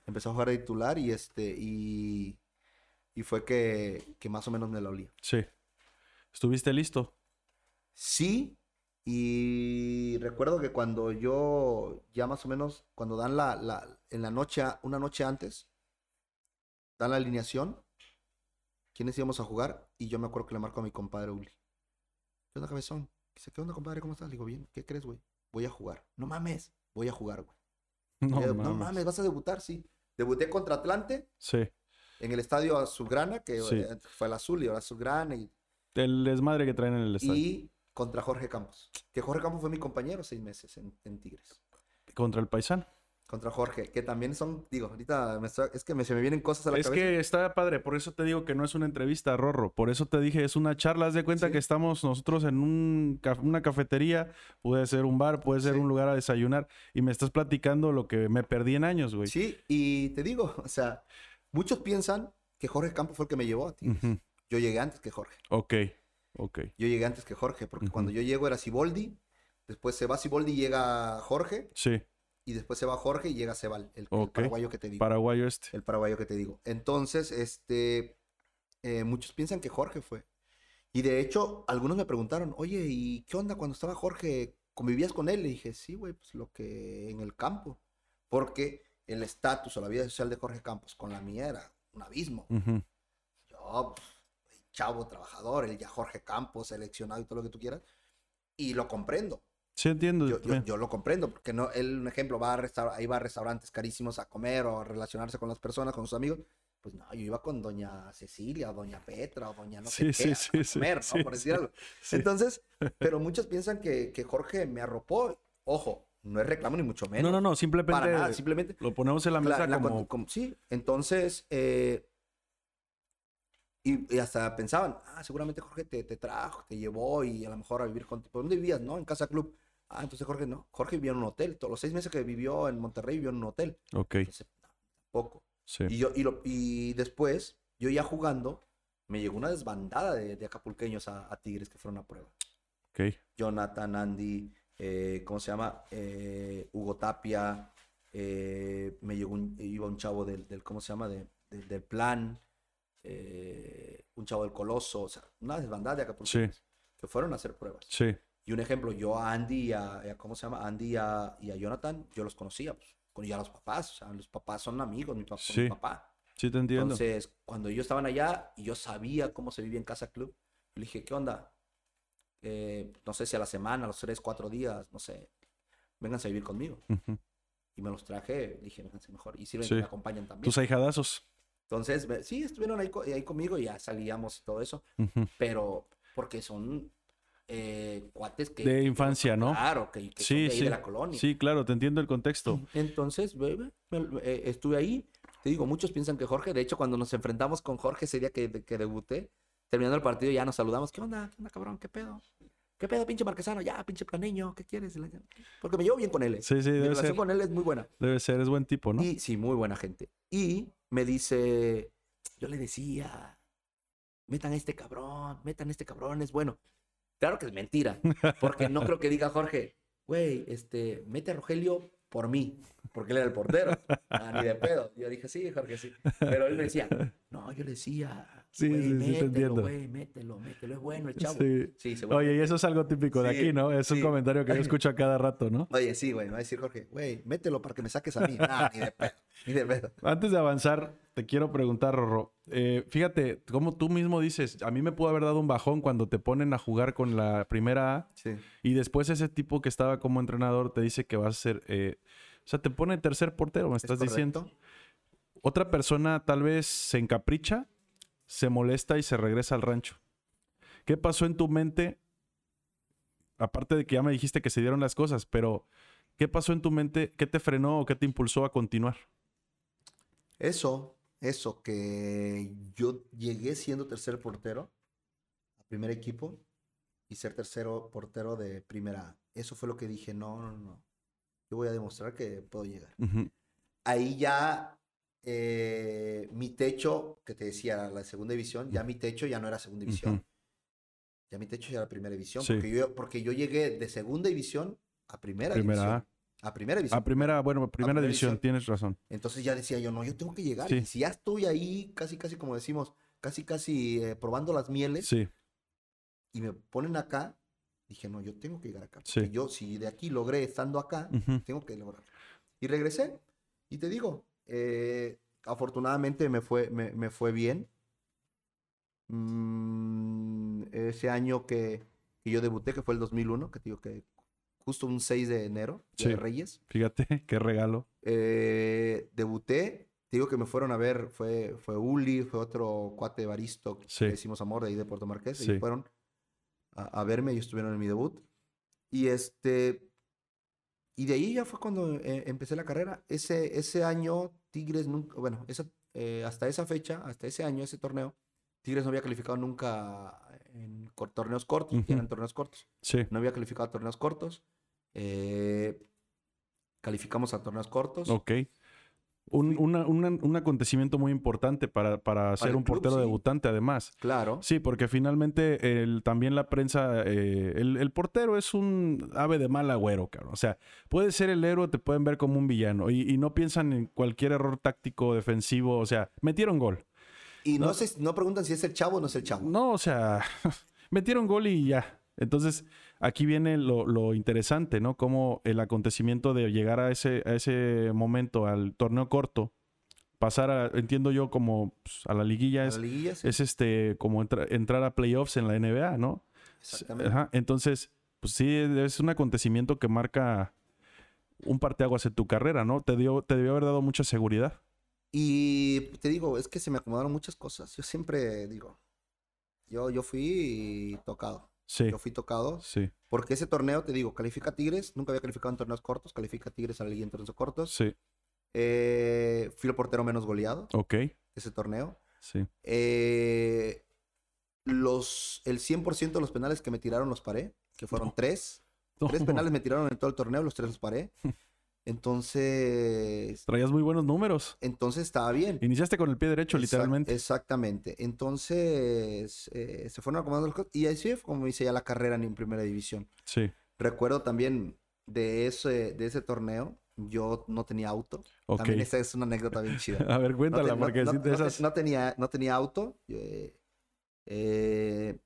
Empecé a jugar de titular y este, y, y fue que, que más o menos me la olía.
Sí. ¿Estuviste listo?
Sí, y recuerdo que cuando yo, ya más o menos, cuando dan la, la, en la noche, una noche antes, dan la alineación, quiénes íbamos a jugar, y yo me acuerdo que le marco a mi compadre Uli. ¿Qué onda, cabezón? Dice, ¿qué onda, compadre? ¿Cómo estás? Le digo, bien, ¿qué crees, güey? Voy a jugar. No mames, voy a jugar, güey.
No,
Eh,
mames.
¿vas a debutar? Sí. Debuté contra Atlante
Sí.
En el estadio Azulgrana, que
Sí.
eh, fue el azul y ahora Azulgrana, y,
El desmadre que traen en el estadio.
y contra Jorge Campos. Que Jorge Campos fue mi compañero seis meses en, en Tigres.
Contra el paisano.
Contra Jorge, que también son, digo, ahorita me está- es que me, se me vienen cosas a la
Es
cabeza.
que está padre, por eso te digo que no es una entrevista, Rorro. Por eso te dije, es una charla. Haz de cuenta
Sí.
que estamos nosotros en un una cafetería, puede ser un bar, puede ser
Sí.
un lugar a desayunar, y me estás platicando lo que me perdí en años, güey.
Sí, y te digo, [LAUGHS] o sea, muchos piensan que Jorge Campos fue el que me llevó a Tigres.
Ujú.
Yo llegué antes que Jorge.
Ok, ok.
Yo llegué antes que Jorge, porque cuando yo llego era Siboldi, después se va Siboldi y llega Jorge,
Sí,
y después se va Jorge y llega Sebal, el, el paraguayo que te digo.
paraguayo este.
El paraguayo que te digo. Entonces, este, eh, muchos piensan que Jorge fue. Y de hecho, algunos me preguntaron, oye, ¿y qué onda cuando estaba Jorge? ¿Convivías con él? Le dije, sí, güey, pues lo que en el campo. Porque el estatus o la vida social de Jorge Campos con la mía era un abismo.
Ujú.
Yo, pues, chavo, trabajador, el ya Jorge Campos, seleccionado y todo lo que tú quieras. Y lo comprendo.
Sí, entiendo.
Yo, yo- yo lo comprendo, porque no, él, un ejemplo, va a ahí va a restaurantes carísimos a comer o a relacionarse con las personas, con sus amigos. Pues no, yo iba con doña Cecilia, o doña Petra, o doña no sé
Sí,
qué,
sí,
a-
sí,
comer, ¿no? Por decir algo. Entonces, [LAUGHS] pero muchos piensan que, que Jorge me arropó. Ojo, no es reclamo ni mucho menos.
no, no, no, simplemente
Para nada, simplemente
lo ponemos en la mesa
la
como...
como- sí, entonces, eh, y, y hasta pensaban, ah, seguramente Jorge te, te trajo, te llevó y a lo mejor a vivir contigo. ¿Por dónde vivías, no? En Casa Club. Ah, entonces Jorge no. Jorge vivía en un hotel. Todos los seis meses que vivió en Monterrey vivió en un hotel.
Ok,
Entonces, tampoco.
sí.
Y, yo, y, lo- y después, yo ya jugando, me llegó una desbandada de, de acapulqueños a, a Tigres que fueron a prueba.
Ok,
Jonathan, Andy, eh, ¿cómo se llama? Eh, Hugo Tapia, eh, me llegó un, iba un chavo del, del- ¿cómo se llama? De- de- del plan, un chavo del Coloso, o sea, una desbandada de Acapulco
Sí.
que fueron a hacer pruebas.
sí.
Y un ejemplo, yo a Andy y a, ¿cómo se llama? Andy y a, y a Jonathan, yo los conocía, pues, con ya los papás, o sea, los papás son amigos, mi papá, con mi
Sí.
papá.
Sí, te entiendo.
Entonces, cuando ellos estaban allá y yo sabía cómo se vivía en Casa Club, yo le dije, ¿qué onda? Eh, no sé si a la semana, a los tres, cuatro días, no sé, vénganse a vivir conmigo. Y me los traje, dije, vénganse mejor. Y sirven
Sí.
que me acompañan también.
Tus ahijadazos.
Entonces, sí, estuvieron ahí, ahí conmigo y ya salíamos y todo eso, pero porque son eh, cuates que...
De infancia, ¿no?
Claro, que, que son
Sí,
de ahí
sí.
de la colonia.
Sí, claro, te entiendo el contexto.
Entonces, eh, estuve ahí. Te digo, muchos piensan que Jorge, de hecho, cuando nos enfrentamos con Jorge ese día que, que debuté, terminando el partido ya nos saludamos. ¿Qué onda? ¿Qué onda, cabrón? ¿Qué pedo? ¿Qué pedo, pinche marquesano? Ya, pinche planeño, ¿qué quieres? Porque me llevo bien con él. eh.
Sí, sí,
Mi
debe
relación
ser.
con él es muy buena.
Debe ser, es buen tipo, ¿no?
Y sí, muy buena gente. Y me dice, yo le decía, metan a este cabrón, metan a este cabrón, es bueno. Claro que es mentira, porque no creo que diga Jorge, güey, este, mete a Rogelio por mí, porque él era el portero. Ah, ni de pedo. Yo dije, sí, Jorge, sí. Pero él me decía, no, yo le decía,
Sí,
güey,
sí, sí, te entiendo.
güey, mételo, mételo, es bueno el chavo.
Sí.
Sí.
Oye, y eso es algo típico de aquí, ¿no? Es un comentario que yo [LAUGHS] escucho a cada rato, ¿no?
Oye, sí, güey, me va a decir Jorge, güey, mételo para que me saques a mí. Ah, ni de pedo, ni de pedo.
Antes de avanzar, te quiero preguntar, Rorro. eh, fíjate, como tú mismo dices, a mí me pudo haber dado un bajón cuando te ponen a jugar con la primera A
Sí.
y después ese tipo que estaba como entrenador te dice que vas a ser... eh, o sea, te pone tercer portero, me
¿Es
estás diciendo. Otra persona tal vez se encapricha, se molesta y se regresa al rancho. ¿Qué pasó en tu mente? Aparte de que ya me dijiste que se dieron las cosas, pero ¿Qué pasó en tu mente? ¿Qué te frenó o qué te impulsó a continuar?
Eso, eso, que yo llegué siendo tercer portero a primer equipo y ser tercero portero de primera. Eso fue lo que dije, no, no, no. Yo voy a demostrar que puedo llegar. Ahí ya eh, mi techo, que te decía, la segunda división, ya mi techo ya no era segunda división. Ya mi techo ya era primera división. Porque, yo, porque yo llegué de segunda división a primera, división. A primera división.
A primera, bueno, primera, división, tienes razón.
Entonces ya decía yo, no, yo tengo que llegar. Y si ya estoy ahí, casi, casi como decimos, casi, casi eh, probando las mieles.
Sí.
Y me ponen acá, dije, no, yo tengo que llegar acá. Porque yo, si de aquí logré estando acá, tengo que lograr. Y regresé. Y te digo, eh, afortunadamente me fue, me, fue bien. Mm, ese año que, que, yo debuté, que fue el 2001, que te digo que justo un 6 de enero de Reyes.
Fíjate, [LAUGHS] qué regalo.
Eh, debuté, te digo que me fueron a ver, fue, fue Uli, fue otro cuate de Baristo, que decimos amor de ahí de Puerto Marqués, y fueron a, verme y estuvieron en mi debut. Y este, y de ahí ya fue cuando eh, empecé la carrera. Ese, ese año, Tigres nunca, bueno, esa, eh, hasta esa fecha, hasta ese año, ese torneo, Tigres no había calificado nunca en torneos cortos, eran torneos cortos.
Sí.
No había calificado a torneos cortos. Eh, calificamos a torneos cortos.
Ok. Un, un, acontecimiento muy importante para, para ser un portero debutante, además.
Claro.
Sí, porque finalmente el, también la prensa, eh, el, portero es un ave de mal agüero, cabrón. O sea, puede ser el héroe, te pueden ver como un villano y, no piensan en cualquier error táctico, defensivo. O sea, metieron gol.
Y no, no preguntan si es el chavo o no es el chavo.
No, o sea, [LAUGHS] metieron gol y ya. Entonces, aquí viene lo, interesante, ¿no? Como el acontecimiento de llegar a ese, a ese momento, al torneo corto, pasar a, entiendo yo, como pues, a la liguilla, es, es este, como entrar a playoffs en la NBA, ¿no?
Exactamente.
Entonces, pues sí, es un acontecimiento que marca un parteaguas en tu carrera, ¿no? Te, dio, te debió haber dado mucha seguridad.
Y te digo, es que se me acomodaron muchas cosas. Yo siempre digo, yo, yo fui tocado.
Sí.
Yo fui tocado.
Sí.
Porque ese torneo, te digo, califica Tigres. Nunca había calificado en torneos cortos. Califica Tigres a la liga en torneos cortos.
Sí.
Eh, fui el portero menos goleado.
Ok.
Ese torneo.
Sí.
Eh, los, el 100% de los penales que me tiraron los paré. Que fueron tres. [LAUGHS] Tres penales me tiraron en todo el torneo. Los tres los paré. [LAUGHS] Entonces.
Traías muy buenos números.
Entonces estaba bien.
Iniciaste con el pie derecho, literalmente.
Exactamente. Entonces eh, se fueron acomodando las cosas. Y así fue como hice ya la carrera en primera división.
Sí.
Recuerdo también de ese, de ese torneo, yo no tenía auto. También esa es una anécdota bien [LAUGHS] chida.
A ver, cuéntala,
no,
porque
no, tenía, no tenía auto. Eh, eh,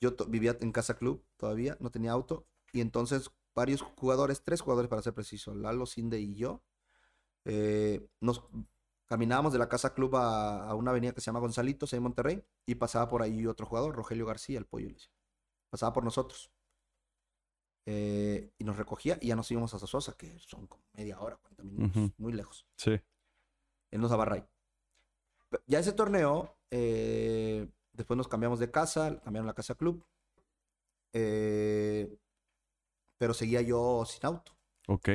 yo vivía en casa club todavía, no tenía auto. Y entonces varios jugadores, tres jugadores para ser preciso, Lalo, Sinde y yo, eh, nos caminábamos de la casa club a, una avenida que se llama Gonzalitos en Monterrey y pasaba por ahí otro jugador, Rogelio García, el pollo. Pasaba por nosotros. Eh, y nos recogía y ya nos íbamos a Sososa, que son como media hora, 40 minutos, muy lejos.
Sí.
Él nos daba Ya ese torneo, eh, después nos cambiamos de casa, cambiaron la casa club. Eh, pero seguía yo sin auto.
Ok.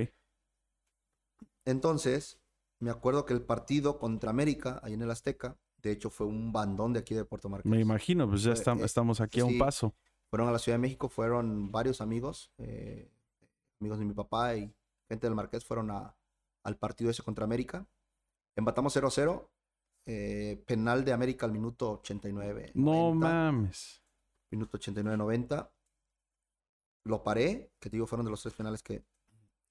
Entonces, me acuerdo que el partido contra América, ahí en el Azteca, de hecho fue un bandón de aquí de Puerto Marqués.
Me imagino, pues ya eh, estamos aquí a un paso.
Fueron a la Ciudad de México, fueron varios amigos, eh, amigos de mi papá y gente del Marqués, fueron a, al partido ese contra América. Empatamos 0 0. Eh, penal de América al minuto 89.
No mames.
Minuto 89-90 lo paré, que te digo, fueron de los tres penales que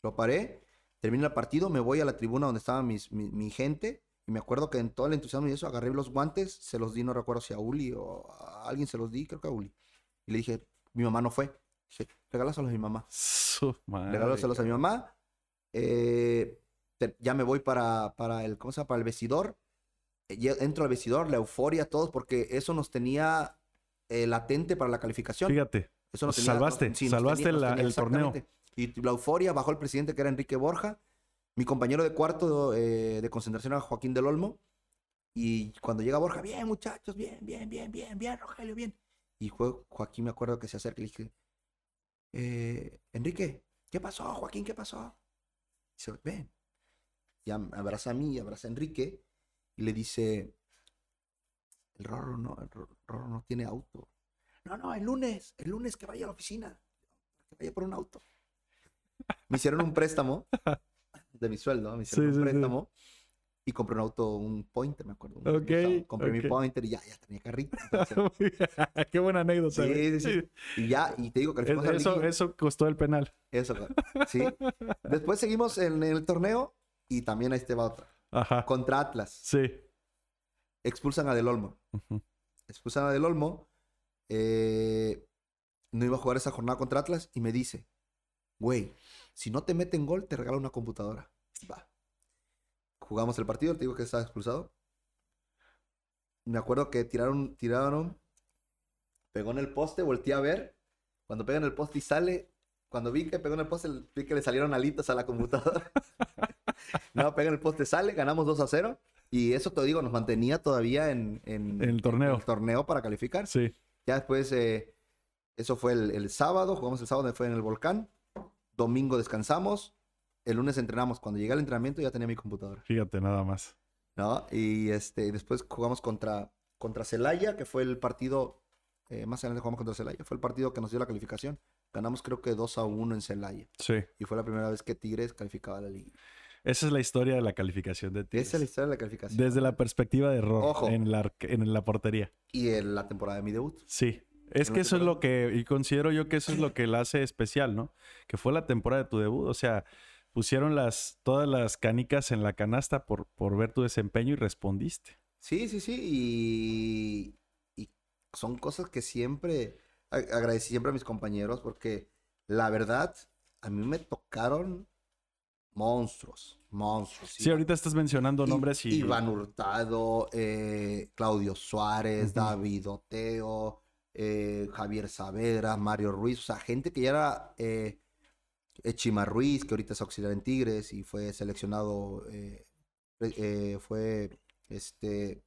lo paré, termina el partido, me voy a la tribuna donde estaba mi, gente, y me acuerdo que en todo el entusiasmo y eso, agarré los guantes, se los di, no recuerdo si a Uli o a alguien se los di, creo que a Uli. Y le dije, mi mamá no fue. Dije, regálaselos a mi mamá. Regálaselos a mi mamá. Eh, ya me voy para, para el, ¿cómo se llama? Para el vestidor. Entro al vestidor, la euforia, todos, porque eso nos tenía eh, latente para la calificación.
Fíjate. Eso no salvaste, salvaste el torneo.
Y la euforia bajó el presidente que era Enrique Borja. Mi compañero de cuarto eh, de concentración era Joaquín del Olmo. Y cuando llega Borja, bien muchachos, bien, bien, bien, bien, bien, Rogelio, bien. Y Joaquín, me acuerdo que se acerca y le dije, eh, Enrique, ¿qué pasó, Joaquín? ¿Qué pasó? Dice, ven. Y abraza a mí, abraza a Enrique y le dice, el Rorro no, el Rorro no tiene auto. No, no, el lunes, el lunes que vaya a la oficina, que vaya por un auto. Me hicieron un préstamo de mi sueldo, me hicieron un préstamo y compré un auto, un Pointer, me acuerdo.
Ok.
compré mi Pointer y ya, ya tenía carrito. [LAUGHS]
Qué buena anécdota.
Sí, sí, sí, Y ya, y te digo que
eso, eso costó el penal.
Eso, sí. Después seguimos en el torneo y también ahí te va otra. Ajá. Contra Atlas.
Sí.
Expulsan a Del Olmo. Expulsan a Del Olmo. Eh, no iba a jugar esa jornada contra Atlas y me dice, güey, si no te meten gol, te regalo una computadora. Va. Jugamos el partido, te digo que estaba expulsado. Me acuerdo que tiraron, tiraron, pegó en el poste, volteé a ver. Cuando pega en el poste y sale, cuando vi que pegó en el poste, vi que le salieron alitas a la computadora. [LAUGHS] no, pega en el poste, sale, ganamos 2 a 0. Y eso te digo, nos mantenía todavía en,
el torneo.
el torneo para calificar.
Sí.
Ya después, eh, eso fue el, el, sábado, jugamos el sábado, fue en el volcán. Domingo descansamos. El lunes entrenamos. Cuando llegué al entrenamiento ya tenía mi computadora.
Fíjate, nada más.
¿No? Y este, después jugamos contra, contra Celaya, que fue el partido, eh, más adelante jugamos contra Celaya, fue el partido que nos dio la calificación. Ganamos creo que 2 a 1 en Celaya.
Sí.
Y fue la primera vez que Tigres calificaba la liga.
Esa es la historia de la calificación de Tigres.
Esa es la historia de la calificación.
Desde la perspectiva de error En, la, en la portería.
Y en la temporada de mi debut.
Sí. Es que eso es lo que, y considero yo que eso es lo que la hace especial, ¿no? Que fue la temporada de tu debut, o sea, pusieron las, todas las canicas en la canasta por, por ver tu desempeño y respondiste.
Sí, sí, sí, y, y son cosas que siempre agradecí siempre a mis compañeros porque la verdad, a mí me tocaron monstruos, monstruos.
Sí, ahorita estás mencionando nombres y...
Iván Hurtado, eh, Claudio Suárez, David Oteo, eh, Javier Saavedra, Mario Ruiz, o sea, gente que ya era eh, Chima Ruiz, que ahorita es auxiliar en Tigres y fue seleccionado, eh, eh, fue este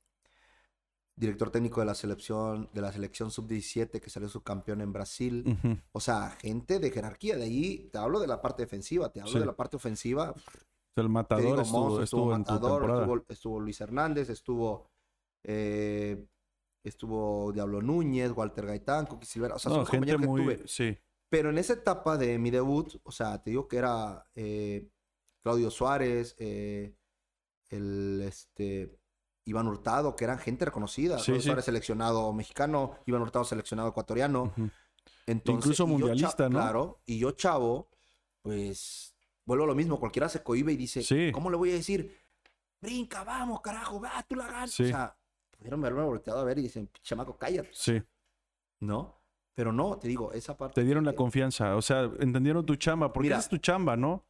director técnico de la selección de la selección sub-17 que salió subcampeón en Brasil. O sea, gente de jerarquía. De ahí te hablo de la parte defensiva, te hablo de la parte ofensiva.
El matador estuvo, estuvo,
estuvo, estuvo, Luis Hernández, estuvo eh, estuvo Diablo Núñez, Walter Gaitán, Coqui Silvera, o sea, son gente muy, que tuve.
Sí.
Pero en esa etapa de mi debut, o sea, te digo que era eh, Claudio Suárez, eh, el este Iván Hurtado, que eran gente reconocida. Claudio Suárez seleccionado mexicano, Iván Hurtado seleccionado ecuatoriano. Entonces,
Incluso mundialista, ¿no?
Claro, y yo chavo, pues vuelvo a lo mismo, cualquiera se cohibe y dice, ¿cómo le voy a decir? Brinca, vamos, carajo, va, tú la ganas. O sea, pudieron haberme volteado a ver y dicen, chamaco, cállate.
Sí.
¿No? Pero no, te digo, esa parte.
Te dieron la confianza, o sea, entendieron tu chamba, porque es tu chamba, ¿no?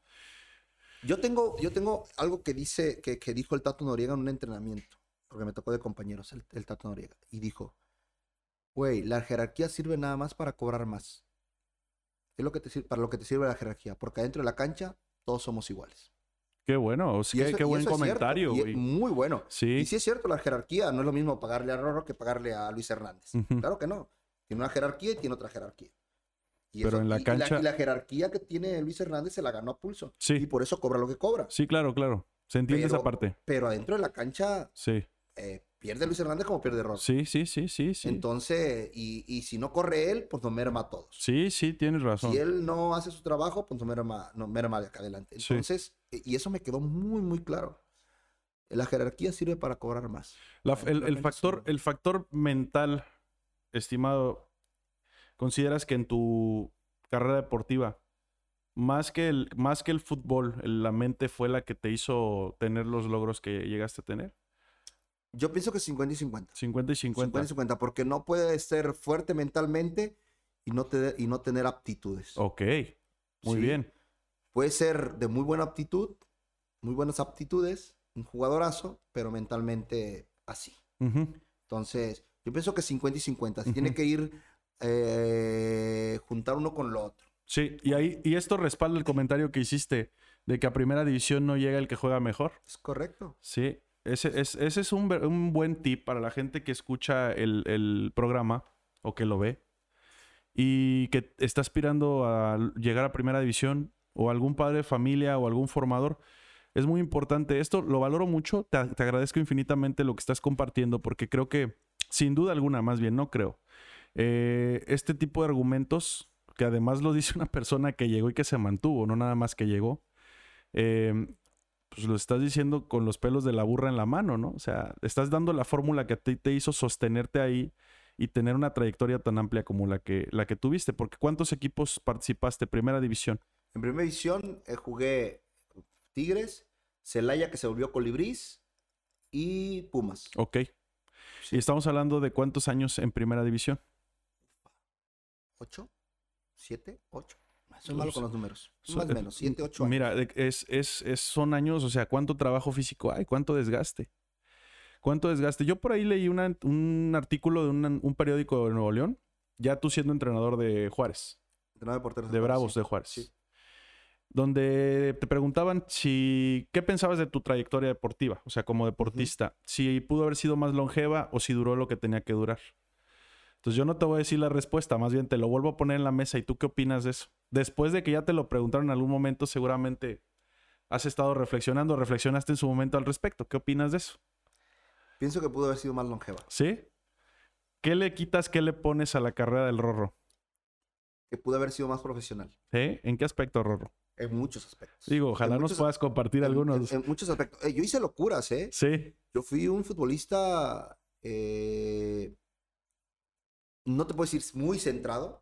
Yo tengo, yo tengo algo que dice, que, que, dijo el Tato Noriega en un entrenamiento, porque me tocó de compañeros el, el Tato Noriega, y dijo, güey, la jerarquía sirve nada más para cobrar más. Es lo que te, para lo que te sirve la jerarquía, porque adentro de la cancha todos somos iguales.
Qué bueno, o sea, qué buen comentario.
muy bueno.
Sí.
Y sí es cierto, la jerarquía no es lo mismo pagarle a Rorro que pagarle a Luis Hernández. Claro que no. Tiene una jerarquía y tiene otra jerarquía. Y
Pero en la cancha.
Y la, jerarquía que tiene Luis Hernández se la ganó a pulso.
Sí.
Y por eso cobra lo que cobra.
Sí, claro, claro. Se entiende esa parte.
Pero adentro de la cancha.
Sí.
Eh, pierde Luis Hernández como pierde Rorro.
Sí, sí, sí, sí, sí.
Entonces, y, y, si no corre él, pues no merma a todos.
Sí, sí, tienes razón.
Si él no hace su trabajo, pues no merma, no merma de acá adelante. Entonces, y eso me quedó muy, muy claro. La jerarquía sirve para cobrar más.
el, factor, el factor mental, estimado, ¿consideras que en tu carrera deportiva, más que el, más que el fútbol, la mente fue la que te hizo tener los logros que llegaste a tener?
Yo pienso que 50 y 50.
50 y 50.
50 y 50, porque no puedes ser fuerte mentalmente y no, te, y no tener aptitudes.
Ok, muy bien.
Puede ser de muy buena aptitud, muy buenas aptitudes, un jugadorazo, pero mentalmente así. Entonces, yo pienso que 50 y 50. tiene que ir eh, juntar uno con lo otro.
Sí, y ahí, y esto respalda el comentario que hiciste de que a primera división no llega el que juega mejor.
Es correcto.
Sí, ese es, un, buen tip para la gente que escucha el, programa o que lo ve y que está aspirando a llegar a primera división o algún padre de familia o algún formador. Es muy importante esto, lo valoro mucho, te, te agradezco infinitamente lo que estás compartiendo porque creo que, sin duda alguna, más bien, no creo, eh, este tipo de argumentos, que además lo dice [LAUGHS] una persona que llegó y que se mantuvo, no nada más que llegó, eh, pues lo estás diciendo con los pelos de la burra en la mano, ¿no? O sea, estás dando la fórmula que te, te hizo sostenerte ahí y tener una trayectoria tan amplia como la que, la que tuviste. Porque ¿cuántos equipos participaste? Primera división.
En primera división eh, jugué Tigres, Celaya que se volvió Colibrís y Pumas.
Ok.
Sí.
Y estamos hablando de cuántos años en primera división.
¿Ocho? ¿Siete? ¿Ocho? Soy malo con los números.
so-
Más o menos, siete, ocho años.
Mira, es, es, es- son años, o sea, cuánto trabajo físico hay, cuánto desgaste. ¿Cuánto desgaste? Yo por ahí leí una- un artículo de una- un periódico de Nuevo León, ya tú siendo entrenador de Juárez,
Entrenador de porteros
de Bravos
sí.
de Juárez,
Sí.
donde te preguntaban si, ¿qué pensabas de tu trayectoria deportiva? O sea, como deportista, si pudo haber sido más longeva o si duró lo que tenía que durar. Entonces yo no te voy a decir la respuesta, más bien te lo vuelvo a poner en la mesa y tú qué opinas de eso. Después de que ya te lo preguntaron en algún momento, seguramente has estado reflexionando, reflexionaste en su momento al respecto. ¿Qué opinas de eso?
Pienso que pudo haber sido más longeva.
¿Sí? ¿Qué le quitas, qué le pones a la carrera del Rorro?
Que pudo haber sido más profesional.
¿Sí? ¿En qué aspecto, Rorro?
En muchos aspectos.
Digo, ojalá nos puedas compartir
en-
algunos.
En, en muchos aspectos. Eh, yo hice locuras, ¿eh?
Sí.
Yo fui un futbolista. eh, no te puedo decir muy centrado.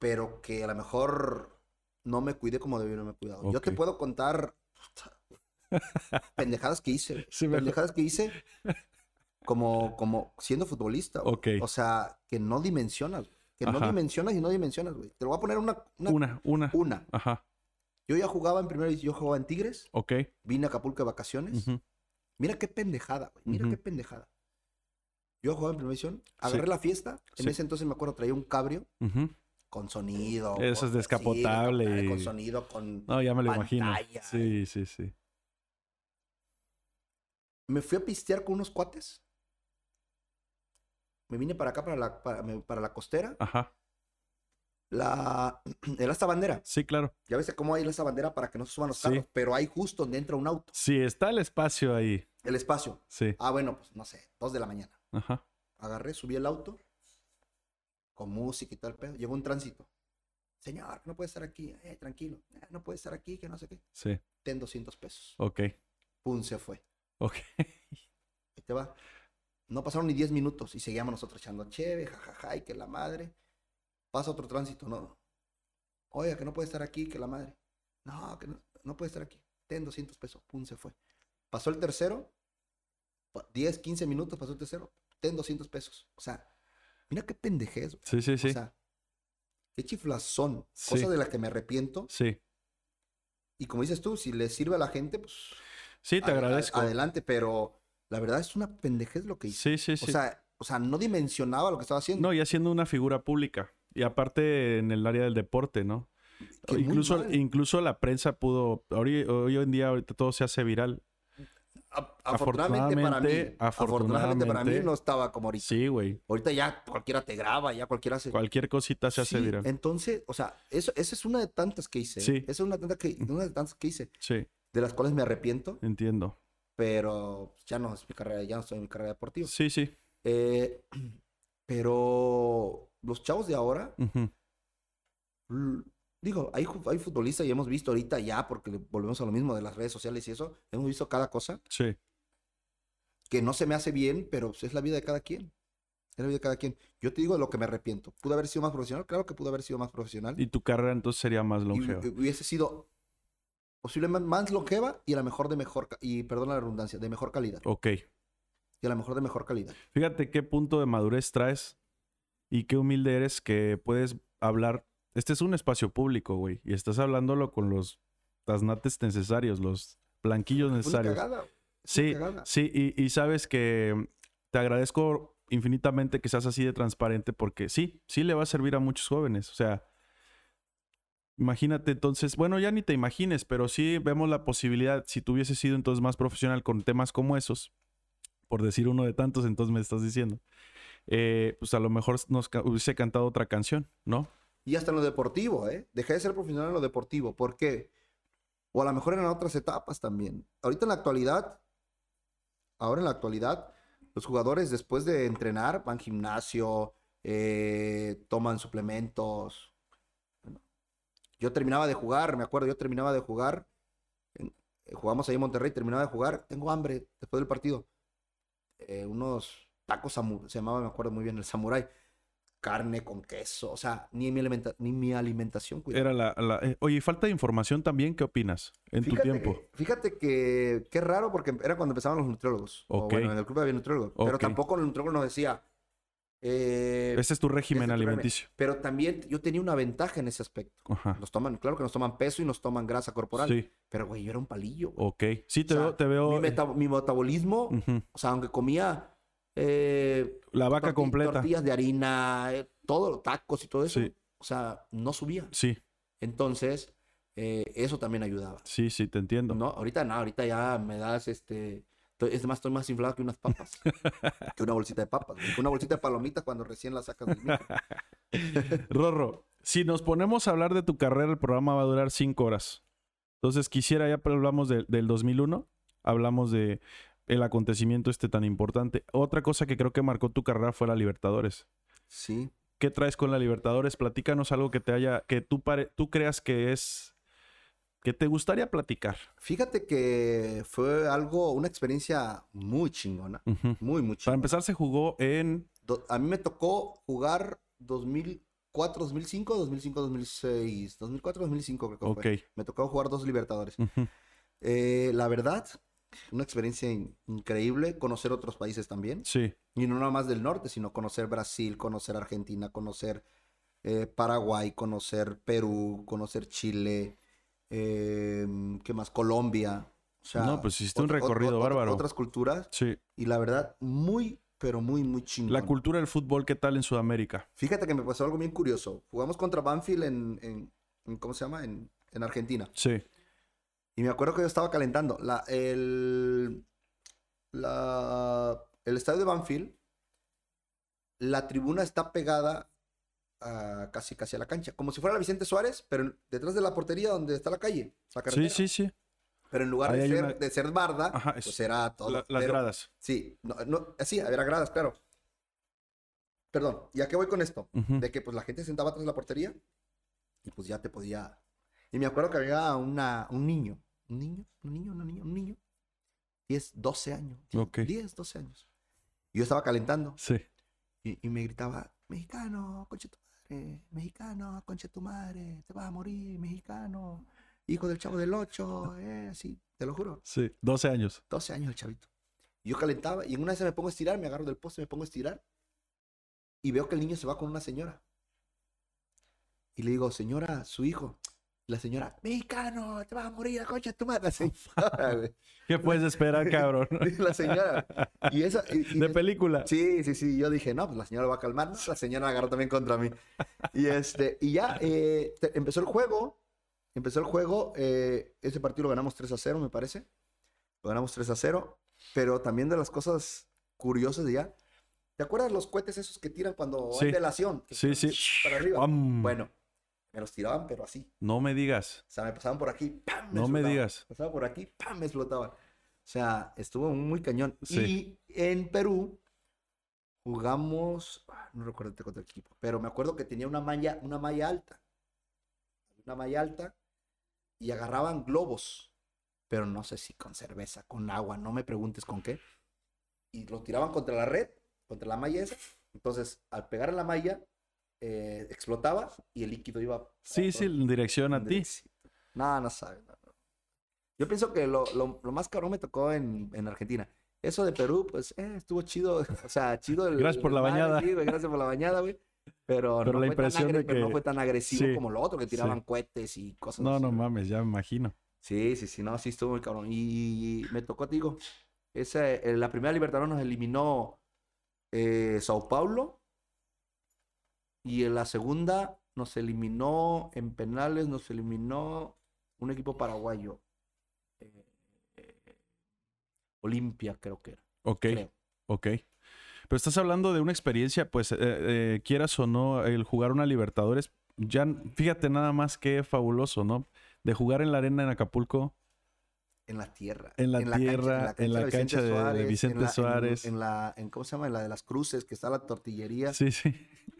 Pero que a lo mejor no me cuidé como debí haberme cuidado. Yo te puedo contar [LAUGHS] pendejadas que hice.
Sí, me-
pendejadas que hice como, como siendo futbolista. güey.
Ok.
O sea, que no dimensionas. Que no dimensionas y no dimensionas, güey. Te lo voy a poner una. Una.
Una, una.
una.
Ajá.
Yo ya jugaba en primera yo jugaba en Tigres.
Ok.
Vine a Acapulco de vacaciones. Mira qué pendejada, güey. Mira qué pendejada. Yo jugaba en primera división, agarré
Sí.
la fiesta. En
Sí.
ese entonces me acuerdo, traía un cabrio. Con sonido.
Eso es descapotable
sí, Con sonido, con.
No, ya me lo imagino. Sí, sí, sí.
Me fui a pistear con unos cuates. Me vine para acá, para la, para, la costera.
Ajá.
La, [CLEARS THROAT] era esta bandera.
Sí, claro.
Ya ves cómo hay esta bandera para que no se suban los
Sí.
carros, pero hay justo donde entra un auto.
Sí, está el espacio ahí.
El espacio.
Sí.
Ah, bueno, pues no sé, dos de la mañana.
Ajá.
Agarré, subí el auto con música y tal pedo. Llegó un tránsito. Señor, no puede estar aquí. Eh, tranquilo. Eh, no puede estar aquí, que no sé qué.
Sí.
Ten 200 pesos.
Ok.
Pum, se fue.
Ok.
Ahí te va. No pasaron ni 10 minutos y seguíamos nosotros echando cheve, jajaja, y que la madre. Pasa otro tránsito, no. Oiga, que no puede estar aquí, que la madre. No, que no, no puede estar aquí. Ten 200 pesos. Pum, se fue. Pasó el tercero. pa- 10, 15 minutos pasó el tercero. Ten 200 pesos. O sea, mira qué pendejez. güey.
Sí, sí, sí.
O sea, qué chiflazón.
Sí.
Cosa de la que me arrepiento.
sí.
Y como dices tú, si le sirve a la gente, pues.
Sí, te
a- a-
agradezco.
Adelante, pero la verdad es una pendejez lo que hice.
Sí, sí, sí.
O sea, o sea, no dimensionaba lo que estaba haciendo.
no, y haciendo una figura pública. Y aparte en el área del deporte, ¿no? Incluso, incluso la prensa pudo. Hoy, hoy en día, ahorita todo se hace viral.
Afortunadamente para mí.
afortunadamente-
Afortunadamente para mí no estaba como ahorita.
Sí, güey.
Ahorita ya cualquiera te graba, ya cualquiera hace.
Cualquier cosita se hace viral.
Entonces, o sea, eso, esa es una de tantas que hice. ¿eh?
Sí.
Esa es una, tanta que, una de tantas que hice,
Sí,
de las cuales me arrepiento,
entiendo.
pero ya no es mi carrera, ya no estoy en mi carrera deportiva.
Sí, sí.
Eh, pero los chavos de ahora, l- digo, hay, hay futbolistas y hemos visto ahorita ya, porque volvemos a lo mismo de las redes sociales y eso, hemos visto cada cosa
Sí.
que no se me hace bien, pero es la vida de cada quien. Es la vida de cada quien. Yo te digo de lo que me arrepiento. ¿Pudo haber sido más profesional? Claro que pudo haber sido más profesional.
Y tu carrera entonces sería más longeva.
hu- hubiese sido posiblemente más longeva y a lo mejor de mejor, y perdón la redundancia, de mejor calidad.
Ok.
Y a lo mejor de mejor calidad.
Fíjate qué punto de madurez traes y qué humilde eres que puedes hablar. Este es un espacio público, güey. Y estás hablándolo con los tasnates necesarios, los blanquillos
una
necesarios.
cagada. fue una
Sí, sí, y, y sabes que te agradezco infinitamente que seas así de transparente porque sí, sí le va a servir a muchos jóvenes. O sea, imagínate entonces, bueno, ya ni te imagines, pero sí vemos la posibilidad, si tú hubieses sido entonces más profesional con temas como esos, por decir uno de tantos, entonces me estás diciendo, eh, pues a lo mejor nos hubiese cantado otra canción, ¿no?
Y hasta en lo deportivo, ¿eh? Dejé de ser profesional en lo deportivo. ¿Por qué? O a lo mejor en otras etapas también. Ahorita en la actualidad, ahora en la actualidad, los jugadores después de entrenar van gimnasio, eh, toman suplementos. yo terminaba de jugar, me acuerdo, yo terminaba de jugar. Eh, jugamos ahí en Monterrey, terminaba de jugar. Tengo hambre después del partido. Eh, unos tacos, se llamaba, me acuerdo muy bien, el samurai carne con queso, o sea, ni mi, ni mi alimentación.
Era la, eh, oye, falta de información también, ¿qué opinas en tu tiempo?
fíjate que qué raro porque era cuando empezaban los nutriólogos. O bueno, en el club había nutriólogos, pero tampoco el nutriólogo nos decía...
Eh, Ese es tu régimen alimenticio.
Pero también yo tenía una ventaja en ese aspecto. Nos toman, claro que nos toman peso y nos toman grasa corporal. Sí. Pero, güey, yo era un palillo.
Ok. Sí, te, veo, te veo.
Mi, metabolismo, o sea, aunque comía eh,
la vaca completa.
Tortillas de harina, eh, todo, tacos y todo eso. O sea, no subía.
Sí.
Entonces, eh, eso también ayudaba.
Sí, sí, te entiendo.
No, ahorita no, ahorita ya me das este. Es más, estoy más inflado que unas papas. [LAUGHS] que una bolsita de papas. Una bolsita de palomitas cuando recién la sacas del micro. [LAUGHS]
Rorro, si nos ponemos a hablar de tu carrera, el programa va a durar cinco horas. Entonces, quisiera, ya hablamos del 2001, hablamos de el acontecimiento este tan importante. Otra cosa que creo que marcó tu carrera fue la Libertadores.
Sí.
¿Qué traes con la Libertadores? Platícanos algo que te haya, que tú, tú creas que es, que te gustaría platicar.
Fíjate que fue algo, una experiencia muy chingona. Muy, muy chingona.
Para empezar, se jugó en...
a mí me tocó jugar 2004, 2005, 2005, 2006. 2004, 2005 creo que fue. Me tocó jugar dos Libertadores. Eh, la verdad, una experiencia increíble, conocer otros países también.
Sí.
Y no nada más del norte, sino conocer Brasil, conocer Argentina, conocer eh, Paraguay, conocer Perú, conocer Chile, em, ¿qué más? Colombia. O sea,
no, pues hiciste un recorrido bárbaro.
Otras culturas.
Sí.
Y la verdad, muy, pero muy, muy chingón.
La cultura del fútbol, ¿qué tal en Sudamérica?
Fíjate que me pasó algo bien curioso. Jugamos contra Banfield en, en, ¿cómo se llama? En, en Argentina.
Sí.
Y me acuerdo que yo estaba calentando. La, el, la, el estadio de Banfield, la tribuna está pegada a, casi, casi a la cancha. Como si fuera la Vicente Suárez, pero detrás de la portería donde está la calle.
sí, sí, sí.
Pero en lugar de ser, de ser, barda, pues era todo.
las gradas.
Sí, no, no, sí, había gradas, claro. Perdón, ¿y a qué voy con esto? De que pues la gente se sentaba atrás de la portería y pues ya te podía... Y me acuerdo que había una, un niño un niño, un niño, un niño, un niño. 10, 12 años. 10, 12 años. yo estaba calentando.
Sí.
Y, me gritaba, mexicano, concha tu madre, mexicano, concha tu madre, te vas a morir, mexicano, hijo del chavo del 8, eh, así, te lo juro.
Sí, 12 años.
12 años el chavito. Y yo calentaba y en una vez me pongo a estirar, me agarro del poste, me pongo a estirar y veo que el niño se va con una señora. Y le digo, señora, su hijo. La señora, mexicano, te vas a morir, coche tu madre. [LAUGHS]
¿Qué puedes esperar, [LAUGHS] cabrón? [LAUGHS]
la señora. Y esa,
de película.
Sí, sí, sí. Yo dije, no, pues la señora va a calmar. La señora agarró también contra mí. Y, este, y ya eh, empezó el juego. Empezó el juego. Eh, ese partido lo ganamos 3 a 0, me parece. Lo ganamos 3 a 0. Pero también de las cosas curiosas de ya. ¿Te acuerdas los cohetes esos que tiran cuando hay delación?
Sí, sí.
Para arriba. Bueno me los tiraban, pero así.
No me digas.
O sea, me pasaban por aquí,
¡pam! no me digas.
Me pasaban por aquí, ¡pam! Me explotaban. O sea, estuvo muy cañón. Y en Perú jugamos, ah, no recuerdo contra el equipo, pero me acuerdo que tenía una malla, una malla alta. Una malla alta y agarraban globos, pero no sé si con cerveza, con agua, no me preguntes con qué. Y lo tiraban contra la red, contra la malla esa. Entonces, al pegar en la malla, eh, explotaba y el líquido iba.
Sí, sí, en dirección a ti.
No, no sabes. Yo pienso que lo, lo, más caro me tocó en, en, Argentina. Eso de Perú, pues, eh, estuvo chido. [LAUGHS] O sea, chido.
El, gracias por la bañada.
gracias por la bañada, güey. Pero, no, la impresión de que... no fue tan agresivo como lo otro, que tiraban cohetes y cosas
No, no mames, ya me imagino.
Sí, sí, sí, no, sí estuvo muy cabrón. Y me tocó, digo, esa, eh, la primera Libertadores nos eliminó eh, Sao Paulo y en la segunda nos eliminó en penales, nos eliminó un equipo paraguayo. Eh, Olimpia, creo que era.
Ok. Ok. Pero estás hablando de una experiencia, pues, eh, eh, quieras o no, el jugar una Libertadores, ya, fíjate nada más que fabuloso, ¿no? De jugar en la arena en Acapulco.
En la tierra.
En la tierra, en la cancha, de, Vicente Suárez.
En, la, en, ¿cómo se llama? En la de las cruces, que está la tortillería.
Sí, sí.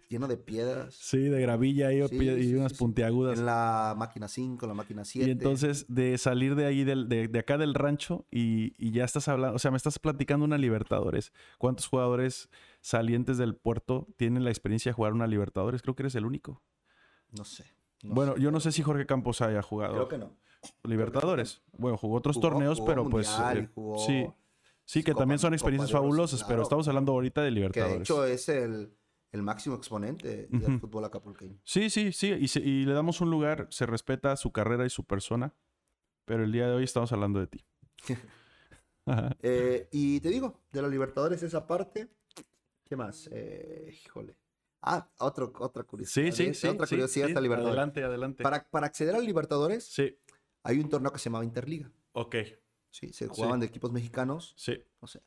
Lleno de piedras.
Sí, de gravilla y, y unas puntiagudas.
En la máquina 5, la máquina 7.
Y entonces, de salir de ahí, de, de, acá del rancho, y, y, ya estás hablando, o sea, me estás platicando una Libertadores. ¿Cuántos jugadores salientes del puerto tienen la experiencia de jugar una Libertadores? Creo que eres el único.
No sé.
bueno, yo no sé si Jorge Campos haya jugado.
Creo que no.
Libertadores. Bueno, jugó otros torneos, pero pues. Eh, sí. Sí, que también son experiencias fabulosas, pero estamos hablando ahorita de Libertadores.
Que de hecho es el, el máximo exponente del fútbol acapulqueño.
Sí, sí, sí. Y, y, le damos un lugar, se respeta su carrera y su persona. Pero el día de hoy estamos hablando de ti. [LAUGHS]
eh, y te digo, de la Libertadores esa parte. ¿Qué más? Eh, híjole. Ah, otro, otra curiosidad.
Sí, sí, sí.
Otra curiosidad
sí,
esta Libertadores.
Adelante, adelante.
Para, para acceder al Libertadores,
sí.
hay un torneo que se llamaba Interliga.
Ok.
Sí, se jugaban de equipos mexicanos.
Sí.
No sé.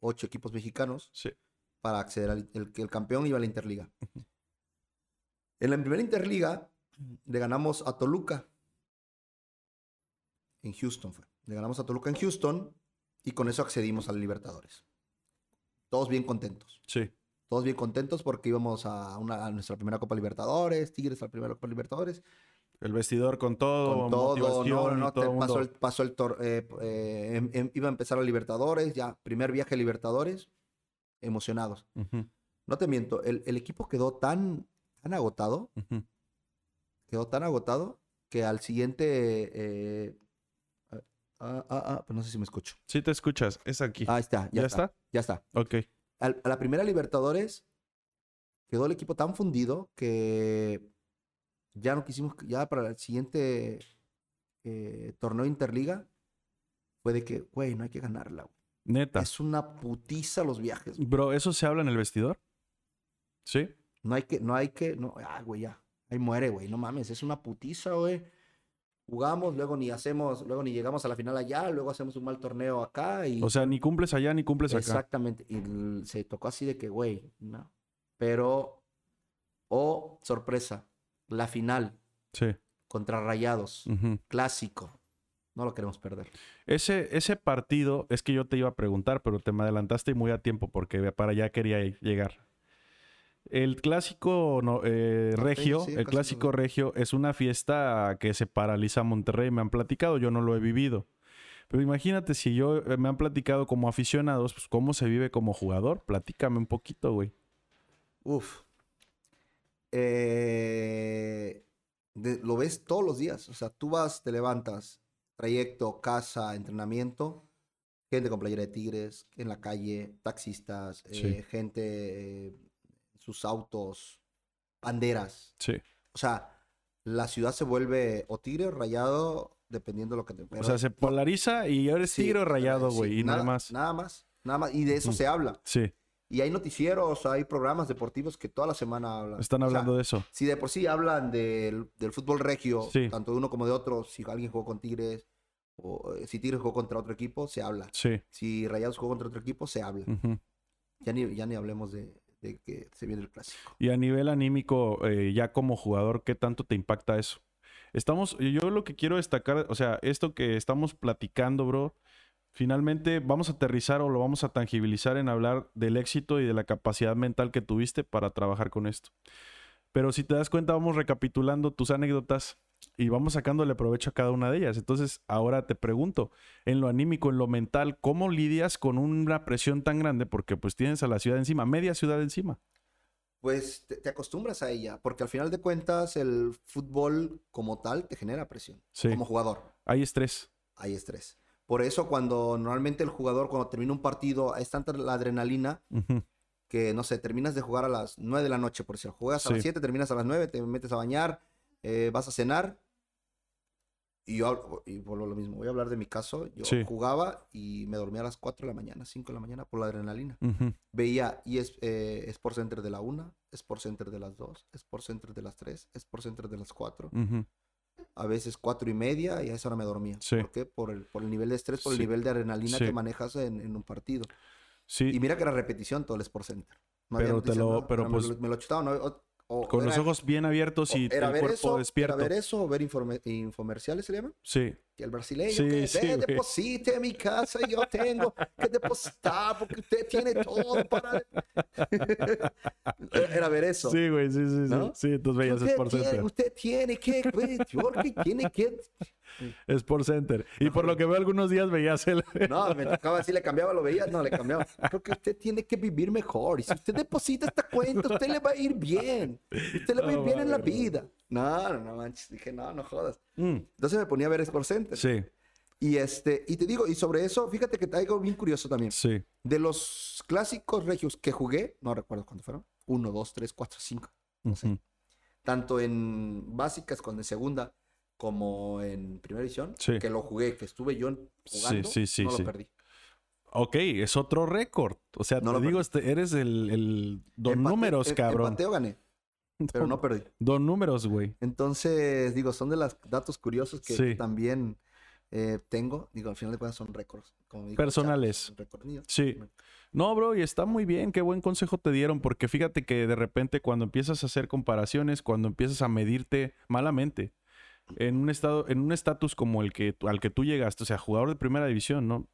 Ocho equipos mexicanos.
Sí.
Para acceder al el, el campeón iba a la Interliga. En la primera Interliga le ganamos a Toluca. En Houston fue. Le ganamos a Toluca en Houston y con eso accedimos a la Libertadores. Todos bien contentos.
Sí
todos bien contentos porque íbamos a, una, a nuestra primera Copa Libertadores, Tigres a la primera Copa Libertadores.
El vestidor con todo,
con todo, no, no, pasó el, pasó el tor eh, eh, em, em, iba a empezar a Libertadores, ya, primer viaje a Libertadores, emocionados.
Uh -huh.
No te miento, el, el, equipo quedó tan, tan agotado,
uh -huh.
quedó tan agotado que al siguiente... Eh, ah, ah, ah, pues no sé si me escucho.
Sí te escuchas, es aquí.
Ah, está, ya,
¿Ya
está,
está?
Ya está.
Ok.
A la primera Libertadores quedó el equipo tan fundido que ya no quisimos, ya para el siguiente eh, torneo Interliga, fue de que, güey, no hay que ganarla. Wey.
Neta.
Es una putiza los viajes. Wey.
Bro, ¿eso se habla en el vestidor? ¿Sí?
No hay que, no hay que, no, ah, güey, ya. Ahí muere, güey, no mames, es una putiza, güey. Jugamos, luego ni hacemos, luego ni llegamos a la final allá, luego hacemos un mal torneo acá y...
O sea, ni cumples allá ni cumples acá.
Exactamente. Y se tocó así de que, güey, no. Pero, oh, sorpresa, la final.
Sí.
Contra Rayados.
Uh -huh.
Clásico. No lo queremos perder.
Ese, ese partido es que yo te iba a preguntar, pero te me adelantaste muy a tiempo porque para allá quería llegar. El clásico no, eh, regio, sí, sí, el clásico regio es una fiesta que se paraliza Monterrey. Me han platicado, yo no lo he vivido. Pero imagínate si yo eh, me han platicado como aficionados, pues cómo se vive como jugador. Platícame un poquito, güey.
Uf. Eh, de, lo ves todos los días. O sea, tú vas, te levantas, trayecto, casa, entrenamiento, gente con playera de tigres, en la calle, taxistas, sí. eh, gente, eh, sus autos, banderas.
Sí.
O sea, la ciudad se vuelve o tigre o rayado, dependiendo de lo que te...
Pero, o sea, se polariza y ahora es sí, tigre o rayado, güey, sí, y nada, nada, más.
Nada más, nada más. Y de eso mm. se habla.
Sí.
Y hay noticieros, hay programas deportivos que toda la semana hablan.
Están hablando
o sea,
de eso.
Si de por sí hablan del, del fútbol regio,
sí.
tanto de uno como de otro, si alguien jugó con Tigres, o eh, si Tigres jugó contra otro equipo, se habla.
Sí.
Si Rayados jugó contra otro equipo, se habla.
Uh -huh.
ya, ni, ya ni hablemos de, de, que se viene el clásico.
Y a nivel anímico, eh, ya como jugador, ¿qué tanto te impacta eso? Estamos, yo lo que quiero destacar, o sea, esto que estamos platicando, bro, finalmente vamos a aterrizar o lo vamos a tangibilizar en hablar del éxito y de la capacidad mental que tuviste para trabajar con esto. Pero si te das cuenta, vamos recapitulando tus anécdotas y vamos sacándole provecho a cada una de ellas. Entonces, ahora te pregunto, en lo anímico, en lo mental, ¿cómo lidias con una presión tan grande? Porque pues tienes a la ciudad encima, media ciudad encima.
Pues te, te acostumbras a ella, porque al final de cuentas el fútbol como tal te genera presión,
sí.
como jugador.
Hay estrés.
Hay estrés. Por eso cuando normalmente el jugador, cuando termina un partido, es tanta la adrenalina
uh -huh.
que, no sé, terminas de jugar a las 9 de la noche, por si juegas sí. a las 7, terminas a las 9, te metes a bañar, eh, vas a cenar. Y yo, y por lo mismo, voy a hablar de mi caso. Yo
sí.
jugaba y me dormía a las 4 de la mañana, 5 de la mañana por la adrenalina.
Uh -huh.
Veía es, eh, Sport Center de la 1, Sport Center de las 2, Sport Center de las 3, Sport Center de las 4.
Uh -huh
a veces cuatro y media y a esa hora me dormía.
Sí.
¿Por qué? Por el, por el nivel de estrés, por sí. el nivel de adrenalina
sí.
que manejas en, en, un partido.
Sí.
Y mira que era repetición todo el Sport Center.
No pero te lo, pero
no,
pues...
Me lo, me lo chutaban. O
Con los
era-
ojos bien abiertos y el
ver
cuerpo
eso,
despierto.
Era ver eso o ver informe- infomerciales, ¿se le llama?
Sí.
Que el brasileño
Sí,
que
sí,
"Ve,
güey.
deposite en mi casa y yo tengo que depositar porque usted tiene todo para... [LAUGHS] era ver eso.
Sí, güey, sí, sí, sí.
¿No?
Sí, entonces veías
usted, tiene,
Center.
usted tiene que, [LAUGHS] que...
Sport Center. Y por lo que veo algunos días veías el... [LAUGHS]
No, me tocaba así, le cambiaba, lo veía, no, le cambiaba. Creo que usted tiene que vivir mejor. Y si usted deposita esta cuenta, usted le va a ir bien. Usted le va a ir
No,
bien en la vida. No, no, no manches. Dije, no, no jodas.
Mm,
Entonces me ponía a ver Sport Center.
Sí,
Y, este, y te digo, y sobre eso, fíjate que te algo bien curioso también.
sí.
De los clásicos regios que jugué, no recuerdo cuántos fueron. Uno, dos, tres, cuatro, cinco.
Ujú.
Tanto en básicas como en segunda, como en primera.
Sí.
Que lo jugué, que estuve yo jugando.
sí, sí,
no
sí.
lo perdí.
Ok, es otro récord. O sea,
No
te
lo
digo, este, eres el, el don
Empate-
números,
em-
cabrón.
Empate o gané, [LAUGHS] pero no perdí.
Don números, güey.
Entonces, digo, son de los datos curiosos que también eh, tengo. Digo, al final de cuentas son récords. como
Personales. Sí. No, bro, y está muy bien, qué buen consejo te dieron, porque fíjate que de repente cuando empiezas a hacer comparaciones, cuando empiezas a medirte malamente, en un estado, en un estatus como el que al que tú llegaste, o sea, jugador de primera división, ¿no?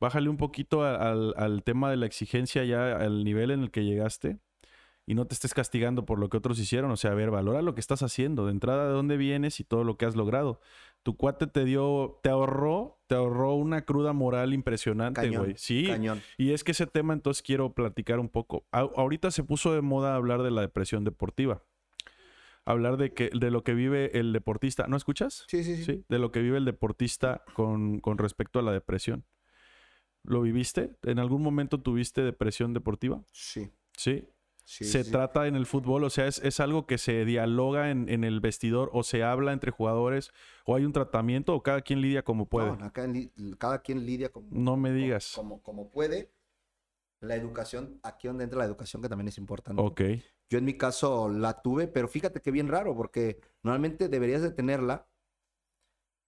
Bájale un poquito a- al, al tema de la exigencia ya al nivel en el que llegaste y no te estés castigando por lo que otros hicieron. O sea, a ver, valora lo que estás haciendo, de entrada de dónde vienes y todo lo que has logrado. Tu cuate te dio, te ahorró, te ahorró una cruda moral impresionante, güey. Sí,
Cañón.
y es que ese tema entonces quiero platicar un poco. A- ahorita se puso de moda hablar de la depresión deportiva. Hablar de que de lo que vive el deportista. ¿No escuchas?
Sí, sí, sí.
Sí, de lo que vive el deportista con, con respecto a la depresión. ¿Lo viviste? ¿En algún momento tuviste depresión deportiva?
Sí.
Sí.
sí,
se
sí.
trata en el fútbol, o sea, es, es algo que se dialoga en, en el vestidor o se habla entre jugadores o hay un tratamiento o cada quien lidia como puede.
No, cada quien lidia como,
No me digas.
como, como puede. La educación, aquí donde entra la educación, que también es importante.
Ok.
Yo en mi caso la tuve, pero fíjate que bien raro, porque normalmente deberías de tenerla,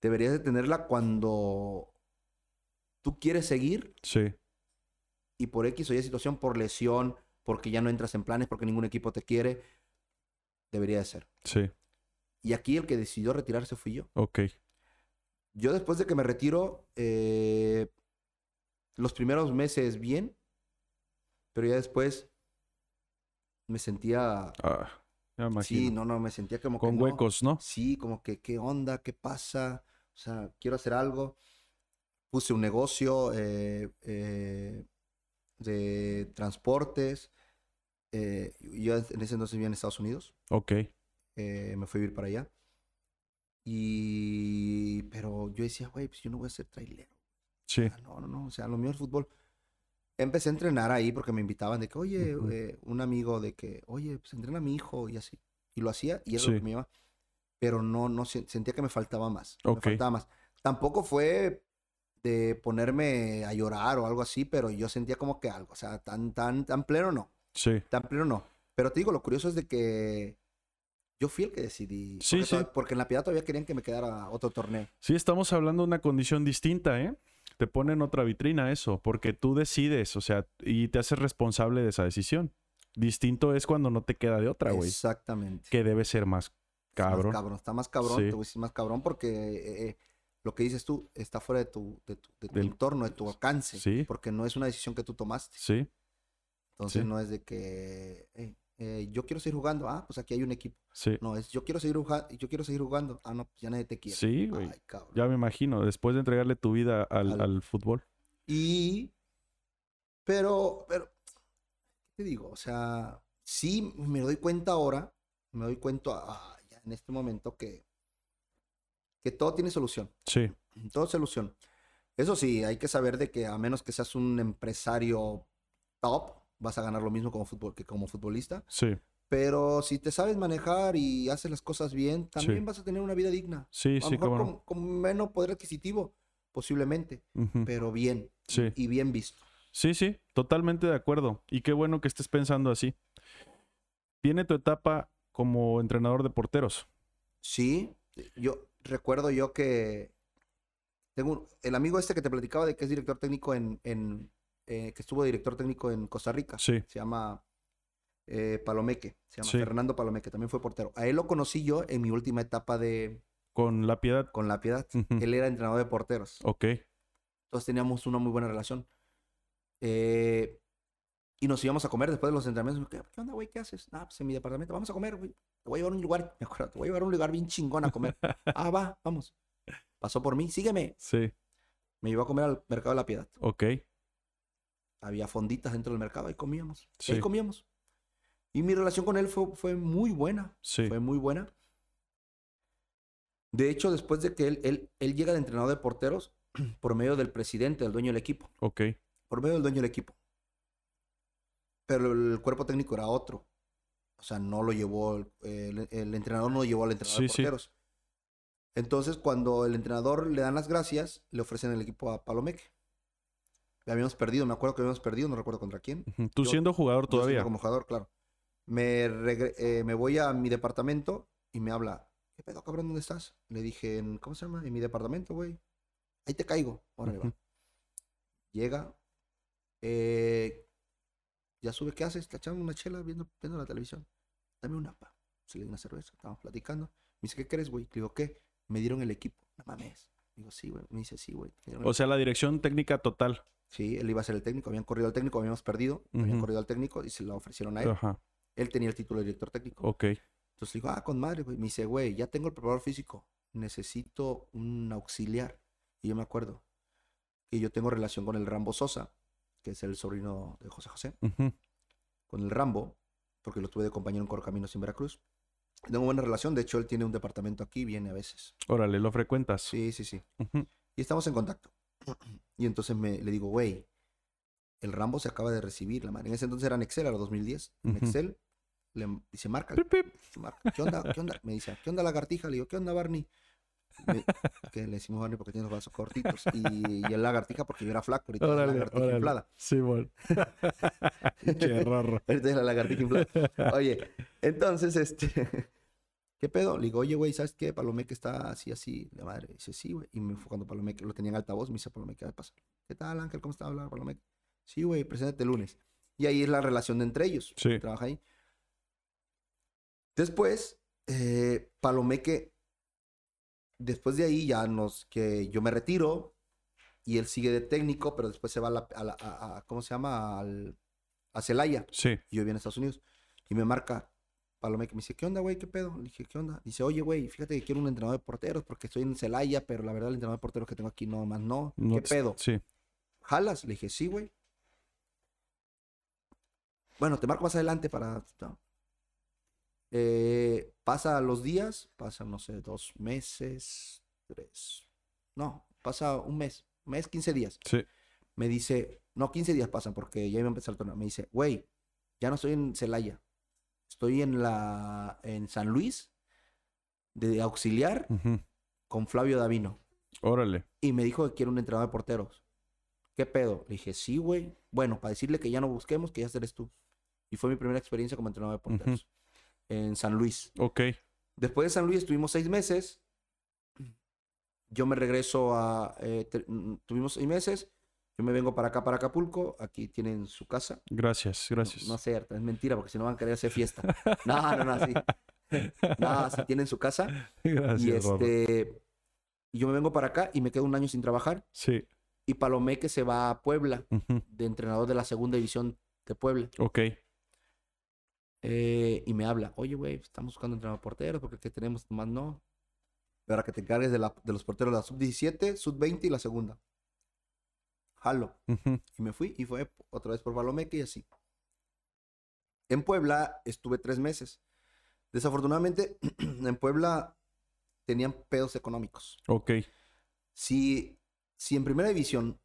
deberías de tenerla cuando tú quieres seguir
Sí.
y por X o Y situación, por lesión, porque ya no entras en planes, porque ningún equipo te quiere, debería de ser.
Sí.
Y aquí el que decidió retirarse fui yo.
Ok.
Yo después de que me retiro, eh, los primeros meses bien, pero ya después me sentía...
Ah, ya me.
Sí, no, no, me sentía como que
Con
no.
huecos, ¿no?
Sí, como que, ¿qué onda? ¿Qué pasa? O sea, quiero hacer algo. Puse un negocio eh, eh, de transportes. Eh, yo en ese entonces vivía en Estados Unidos.
Ok.
eh, me fui a vivir para allá. Y... Pero yo decía, güey, pues yo no voy a ser trailero.
Sí.
Ah, No, no, no. O sea, lo mío es fútbol. Empecé a entrenar ahí porque me invitaban de que, oye,
Ujú.
eh, un amigo de que, oye, pues entrena a mi hijo y así. Y lo hacía y lo
Sí.
que me iba. Pero no, no, sen- sentía que me faltaba más.
Ok.
Me faltaba más. Tampoco fue de ponerme a llorar o algo así, pero yo sentía como que algo. O sea, tan, tan, tan pleno no.
Sí.
Tan pleno no. Pero te digo, lo curioso es de que yo fui el que decidí.
Sí,
porque,
sí.
toda- porque en la piedad todavía querían que me quedara otro torneo.
Sí, estamos hablando de una condición distinta, ¿eh? Te ponen otra vitrina eso, porque tú decides, o sea, y te haces responsable de esa decisión. Distinto es cuando no te queda de otra, güey.
Exactamente.
Que debe ser más cabrón.
cabrón, está más cabrón,
Sí.
te voy a decir más cabrón porque eh, eh, lo que dices tú está fuera de tu, de tu, de tu
Del-
entorno, de tu alcance,
Sí.
porque no es una decisión que tú tomaste.
Sí,
Entonces
Sí.
no es de que "Hey, eh, yo quiero seguir jugando, ah, pues aquí hay un equipo.
sí.
No, es yo quiero seguir jugando, yo quiero seguir jugando, ah, no, pues ya nadie te quiere.
Sí, güey. Ya me imagino, después de entregarle tu vida al,
Al-
al fútbol.
Y, pero, pero, ¿qué te digo? O sea, sí me doy cuenta ahora, me doy cuenta ah, ya en este momento que, que todo tiene solución.
Sí,
Todo es solución. Eso sí, hay que saber de que a menos que seas un empresario top, vas a ganar lo mismo como fútbol, que como futbolista.
sí,
Pero si te sabes manejar y haces las cosas bien, también
Sí.
vas a tener una vida digna.
sí,
a
sí,
mejor con, con menos poder adquisitivo, posiblemente, pero bien.
Sí.
Y bien visto.
Sí, sí, totalmente de acuerdo. Y qué bueno que estés pensando así. Viene tu etapa como entrenador de porteros.
Sí, yo recuerdo yo que tengo un- el amigo este que te platicaba de que es director técnico en, en eh, que estuvo director técnico en Costa Rica.
Sí,
Se llama eh, Palomeque, se llama
Sí.
Fernando Palomeque, también fue portero. A él lo conocí yo en mi última etapa de
Con la piedad.
con La Piedad. Él era entrenador de porteros.
Ok.
Entonces teníamos una muy buena relación. Eh, y nos íbamos a comer después de los entrenamientos. ¿Qué, qué onda, güey? ¿Qué haces? Ah, pues en mi departamento. Vamos a comer, güey. Te voy a llevar a un lugar, me acuerdo, te voy a llevar a un lugar bien chingón a comer. [LAUGHS] ah, va, vamos. Pasó por mí, sígueme.
Sí.
Me llevó a comer al mercado de la Piedad.
Ok.
Había fonditas dentro del mercado, ahí comíamos.
Sí.
Ahí comíamos. Y mi relación con él fue, fue muy buena.
Sí.
Fue muy buena. De hecho, después de que él, él, él llega de entrenador de porteros [CLEARS THROAT] por medio del presidente, del dueño del equipo.
Ok.
Por medio del dueño del equipo. Pero el cuerpo técnico era otro. O sea, no lo llevó, el, entrenador no llevó al entrenador de
sí.
porteros. Entonces, cuando el entrenador le dan las gracias, le ofrecen el equipo a Palomeque. Habíamos perdido, me acuerdo que habíamos perdido, no recuerdo contra quién.
Tú
Yo-
siendo jugador
Yo siendo
todavía.
Como jugador, claro. Me, regre- eh, me voy a mi departamento y me habla. ¿Qué pedo, cabrón? ¿Dónde estás? Le dije, en, ¿cómo se llama? En mi departamento, güey. Ahí te caigo. Órale, va.
Ujú.
Llega. eh, ya sube, ¿qué haces? Está echando una chela viendo, viendo la televisión. Dame una, pa. Sí, le di una cerveza. Estábamos platicando. Me dice, ¿qué crees, güey? Le digo, ¿qué? Me dieron el equipo. No mames. Digo, sí, güey. Me dice, sí, güey.
O sea, la dirección técnica total.
Sí, él iba a ser el técnico. Habían corrido al técnico, habíamos perdido. Habían corrido al técnico y se lo ofrecieron a él.
Ajá.
Él tenía el título de director técnico.
Ok.
Entonces digo, ah, con madre, güey. Me dice, güey, ya tengo el preparador físico. Necesito un auxiliar. Y yo me acuerdo que yo tengo relación con el Rambo Sosa, que es el sobrino de José José. Con el Rambo, porque lo tuve de compañero en Correcaminos en Veracruz. Tengo buena relación. De hecho, él tiene un departamento aquí, viene a veces.
Órale, lo frecuentas.
Sí, sí, sí. Y estamos en contacto. Y entonces me, le digo, güey, el Rambo se acaba de recibir, la madre. En ese entonces era en Excel, era 2010. En
Ujú.
Excel, le dice, marca. ¿Qué onda? ¿Qué onda? Me dice, ¿qué onda lagartija? Le digo, ¿qué onda, Barney? Me- que le decimos Barney porque tiene los brazos cortitos. Y, y el lagartija porque yo era flaco. Ahorita es la
Órale,
lagartija
órale.
inflada.
Sí, bueno. [LAUGHS] Che, rorro.
Ahorita es la lagartija inflada. Oye, entonces, este... ¿Qué pedo? Le digo, oye, güey, ¿sabes qué? Palomeque está así, así. La madre dice, sí, güey. Y me fue cuando Palomeque lo tenía en altavoz, me dice Palomeque, ¿qué pasa? ¿Qué tal, Ángel? ¿Cómo está hablando Palomeque? Sí, güey, preséntate el lunes. Y ahí es la relación de entre ellos.
Sí.
Trabaja ahí. Después, eh, Palomeque, después de ahí ya nos, que yo me retiro y él sigue de técnico, pero después se va a la, a la- a- a- ¿cómo se llama? Al, a Celaya.
Sí.
Y yo vine a Estados Unidos. Y me marca Palomeque. Me dice, ¿qué onda, güey? ¿Qué pedo? Le dije, ¿qué onda? Dice, oye, güey, fíjate que quiero un entrenador de porteros porque estoy en Celaya, pero la verdad el entrenador de porteros que tengo aquí no más no.
No
¿Qué pedo?
Sí.
¿Jalas? Le dije, sí, güey. Bueno, te marco más adelante para... no. Eh, pasa los días, pasan, no sé, dos meses, tres. No, pasa un mes, mes, 15 días.
Sí.
Me dice, no, 15 días pasan porque ya iba a empezar el torneo. Me dice, güey, ya no estoy en Celaya. Estoy en la en San Luis de auxiliar con Flavio Davino.
Órale.
Y me dijo que quiere un entrenador de porteros. ¿Qué pedo? Le dije, sí, güey. Bueno, para decirle que ya no busquemos, que ya eres tú. Y fue mi primera experiencia como entrenador de porteros. En San Luis.
Ok.
Después de San Luis estuvimos seis meses. Yo me regreso a... eh, mm, tuvimos seis meses. Yo me vengo para acá, para Acapulco. Aquí tienen su casa.
Gracias, gracias.
No, no es cierto, es mentira, porque si no van a querer hacer fiesta. [LAUGHS] No, no, no, sí. No, sí tienen su casa.
Gracias,
Y este... y yo me vengo para acá y me quedo un año sin trabajar.
Sí.
Y Palomeque se va a Puebla, de entrenador de la segunda división de Puebla.
Ok.
Eh, y me habla, oye, güey, estamos buscando entrenador portero porque que tenemos más no. Para que te encargues de, la- de los porteros de la sub-17, sub-20 y la segunda. Jalo. Y me fui y fue otra vez por Palomeque y así. En Puebla estuve tres meses. Desafortunadamente, [CLEARS THROAT] en Puebla tenían pedos económicos.
Ok.
Si, si en primera división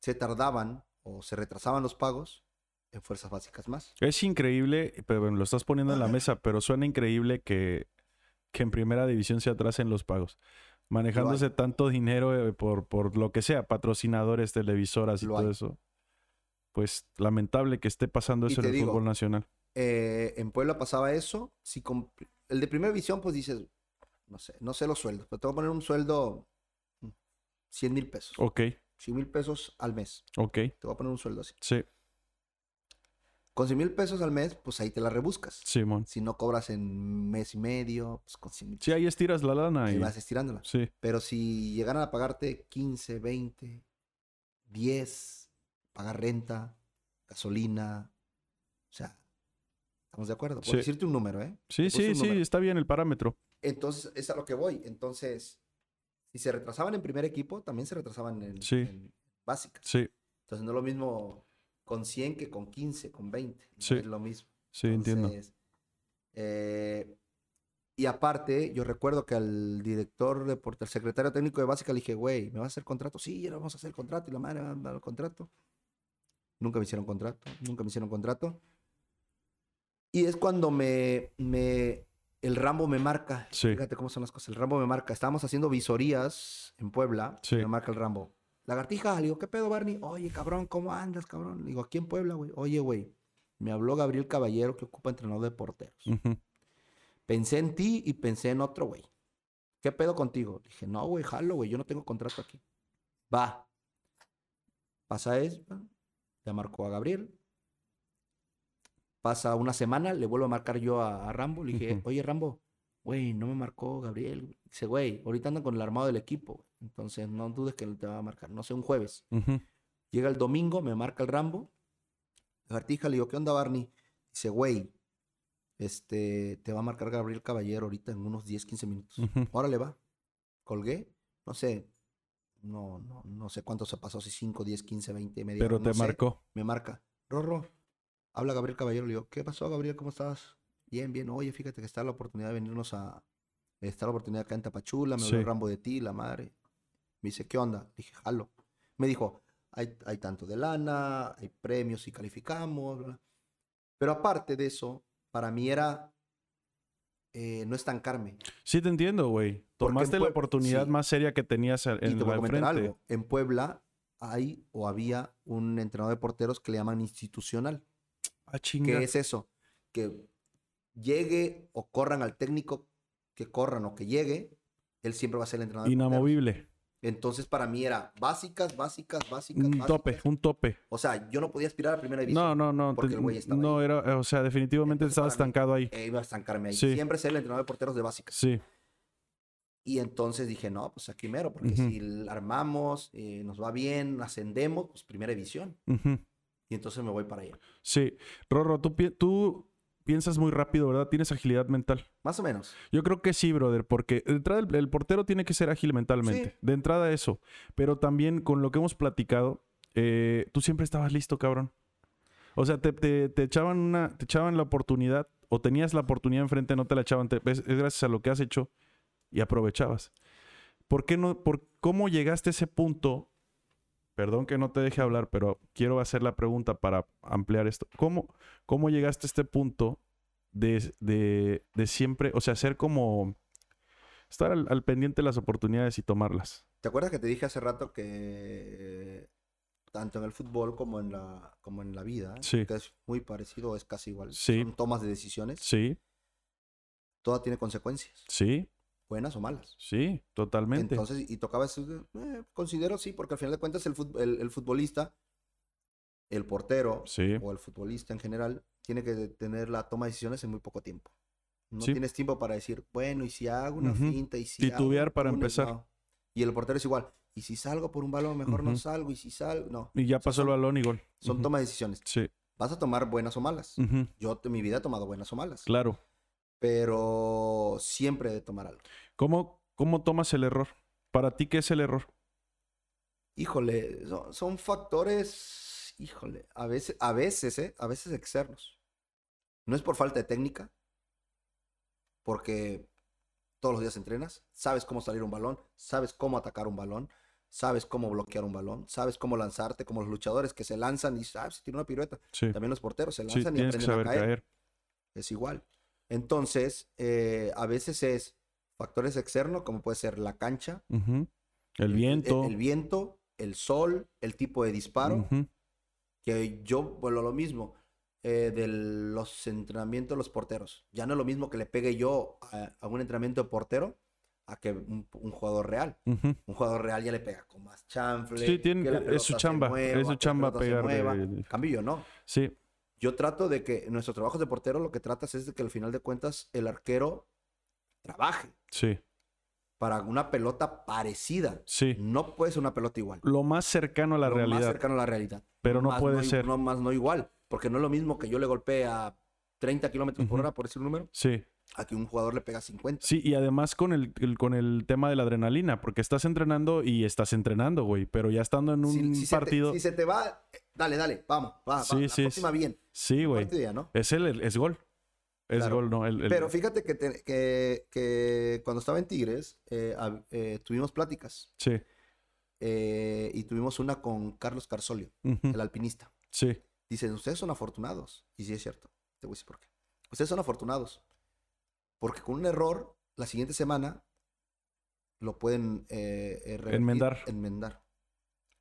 se tardaban o se retrasaban los pagos, en fuerzas básicas más.
Es increíble, pero bueno, lo estás poniendo en la mesa, pero suena increíble que, que en primera división se atrasen los pagos. Manejándose tanto dinero eh, por, por lo que sea, patrocinadores, televisoras y
Lo
todo
hay.
eso. Pues lamentable que esté pasando eso en el
digo,
fútbol nacional.
Eh, en Puebla pasaba eso. Si el de primera división, pues dices, no sé, no sé los sueldos, pero te voy a poner un sueldo mm, 100 mil pesos.
Ok,
100 mil pesos al mes.
ok,
Te voy a poner un sueldo así.
sí,
Con 100 mil pesos al mes, pues ahí te la rebuscas.
Simón.
Si no cobras en mes y medio, pues con 100 mil
Sí, ahí estiras la lana
ahí
y...
vas estirándola.
Sí.
Pero si llegaran a pagarte 15, 20, 10, pagar renta, gasolina, o sea, estamos de acuerdo. Por
Sí.
decirte un número, ¿eh?
Sí, sí, sí, está bien el parámetro.
Entonces, es a lo que voy. Entonces, si se retrasaban en primer equipo, también se retrasaban en,
Sí.
en básicas.
Sí,
Entonces, no es lo mismo con 100 que con 15, con 20. No
Sí.
es lo mismo.
sí, entiendo.
Eh, y aparte, yo recuerdo que al director de Porter, secretario técnico de básica, le dije, güey, ¿me vas a hacer contrato? Sí, ya vamos a hacer el contrato. Y la madre me va a dar el contrato. Nunca me hicieron contrato, nunca me hicieron contrato. Y es cuando me, me el Rambo me marca.
Sí.
Fíjate cómo son las cosas. El Rambo me marca. Estábamos haciendo visorías en Puebla.
Sí.
Me marca el Rambo. Lagartija, le digo, ¿qué pedo, Barney? Oye, cabrón, ¿cómo andas, cabrón? Le digo, aquí en Puebla, güey. Oye, güey, me habló Gabriel Caballero que ocupa entrenador de porteros. Pensé en ti y pensé en otro, güey. ¿Qué pedo contigo? Le dije, no, güey, jalo, güey, yo no tengo contrato aquí. Va. Pasa eso, le marcó a Gabriel. Pasa una semana, le vuelvo a marcar yo a, a Rambo. Le dije, oye, Rambo, güey, no me marcó Gabriel. Dice, güey, ahorita andan con el armado del equipo. güey. Entonces, no dudes que te va a marcar. No sé, un jueves. Llega el domingo, me marca el Rambo. Lagartija, le digo, ¿qué onda, Barney? Dice, güey, este, te va a marcar Gabriel Caballero ahorita en unos 10, 15 minutos.
Ujú.
Órale, va. Colgué. No sé, no, no, no sé cuánto se pasó, si 5, 10, 15, 20, media
Pero te
sé.
marcó.
Me marca. Rorro, habla Gabriel Caballero. Le digo, ¿qué pasó, Gabriel? ¿Cómo estás? Bien, bien. Oye, fíjate que está la oportunidad de venirnos a... Está la oportunidad acá en Tapachula, me
Sí.
Rambo de ti, la madre. Me dice, ¿qué onda? Le dije, jalo. Me dijo, hay, hay tanto de lana, hay premios si calificamos. bla, bla". Pero aparte de eso, para mí era eh, no estancarme.
Sí, te entiendo, güey. Tomaste la oportunidad
sí.
más seria que tenías en
Y te voy a
la
comentar
frente.
algo. En Puebla hay o había un entrenador de porteros que le llaman institucional.
Ah, chinga.
¿Qué es eso? Que llegue o corran al técnico, que corran o que llegue, él siempre va a ser el entrenador. de.
Inamovible.
Entonces para mí era básicas, básicas, básicas.
Un
básicas.
tope, un tope.
O sea, yo no podía aspirar a primera división.
No, no, no.
porque
te-
el güey estaba
no
ahí.
era, o sea, definitivamente
Entonces,
estaba
mí-
estancado ahí.
Eh, iba a estancarme ahí.
Sí.
Siempre ser el entrenador de porteros de básicas.
Sí.
Y entonces dije, no, pues aquí mero, porque
Ujú.
si la armamos, eh, nos va bien, ascendemos, pues primera división. Y entonces me voy para allá.
Sí. Rorro, tú piensas muy rápido, ¿verdad? Tienes agilidad mental.
Más o menos.
Yo creo que sí, brother, porque de entrada el, el portero tiene que ser ágil mentalmente.
Sí.
De entrada eso. Pero también con lo que hemos platicado, eh, tú siempre estabas listo, cabrón. O sea, te, te- te echaban una, te echaban la oportunidad, o tenías la oportunidad enfrente, no te la echaban. te- es, es gracias a lo que has hecho y aprovechabas. ¿Por qué no? Por cómo llegaste a ese punto? Perdón que no te deje hablar, pero quiero hacer la pregunta para ampliar esto. ¿Cómo, cómo llegaste a este punto de, de- de siempre, o sea, ser como, estar al, al pendiente de las oportunidades y tomarlas?
¿Te acuerdas que te dije hace rato que eh, tanto en el fútbol como en la, como en la vida,
Sí.
que es muy parecido, es casi igual,
Sí.
son tomas de decisiones,
Sí,
toda tiene consecuencias,
sí,
buenas o malas.
sí, totalmente.
Entonces, y tocaba eso, eh, considero sí, porque al final de cuentas el, fut- el- el futbolista, el portero
sí,
o el futbolista en general, tiene que tener la toma de decisiones en muy poco tiempo. No
Sí.
tienes tiempo para decir, bueno, y si hago una
Ujú.
finta, y si
Titubear para
túnel?",
empezar.
no. Y el portero es igual. Y si salgo por un balón, mejor no salgo. Y si salgo, no.
y ya
O sea,
pasó el balón y gol.
Son
Ujú.
toma de decisiones.
Sí,
Vas a tomar buenas o malas. Yo en mi vida he tomado buenas o malas.
claro.
Pero siempre de tomar algo.
¿Cómo, ¿Cómo tomas el error? ¿Para ti qué es el error?
Híjole, son, son factores, híjole, a veces, a veces, ¿eh? A veces externos. No es por falta de técnica, porque todos los días entrenas, sabes cómo salir un balón, sabes cómo atacar un balón, sabes cómo bloquear un balón, sabes cómo lanzarte, como los luchadores que se lanzan y sabes, se tira una pirueta.
Sí,
También los porteros se
sí,
lanzan y
tienes que
aprenden a caer.
caer.
Es igual. Entonces, eh, a veces es factores externos, como puede ser la cancha,
Ujú. El viento.
el, viento, el sol, el tipo de disparo,
Ujú.
que yo, bueno, lo mismo, eh, de los entrenamientos de los porteros. Ya no es lo mismo que le pegue yo a, a un entrenamiento de portero a que un, un jugador real.
Ujú.
Un jugador real ya le pega con más chanfle.
Sí, tiene-
que la
es su chamba,
mueva,
es su chamba pegar de-
Cambio yo no.
Sí,
Yo trato de que en nuestro trabajo de portero lo que tratas es de que al final de cuentas el arquero trabaje
Sí.
para una pelota parecida.
Sí.
No puede ser una pelota igual.
Lo más cercano a la
Lo
realidad.
Más cercano a la realidad.
Pero no
Más
puede
i-
ser.
No más no igual. Porque no es lo mismo que yo le golpee a 30 kilómetros por hora, por decir un número,
Sí.
A que un jugador le pega 50.
Sí, y además con el, el- con el tema de la adrenalina, porque estás entrenando y estás entrenando, güey, pero ya estando en un
Si- si se te-
partido.
si se te va, eh, dale, dale, vamos, va, va,
Sí,
la
sí,
próxima
sí.
bien.
sí, güey. Es el, es gol. Es
Claro.
gol, ¿no? El-
Pero fíjate que, te- que, que cuando estaba en Tigres, eh, eh, tuvimos pláticas
Sí.
eh, y tuvimos una con Carlos Carsolio, el alpinista.
Sí.
Dicen, ustedes son afortunados. Y sí es cierto. Te voy a decir por qué. Ustedes son afortunados. Porque con un error, la siguiente semana lo pueden eh, eh, revertir,
Enmendar.
enmendar.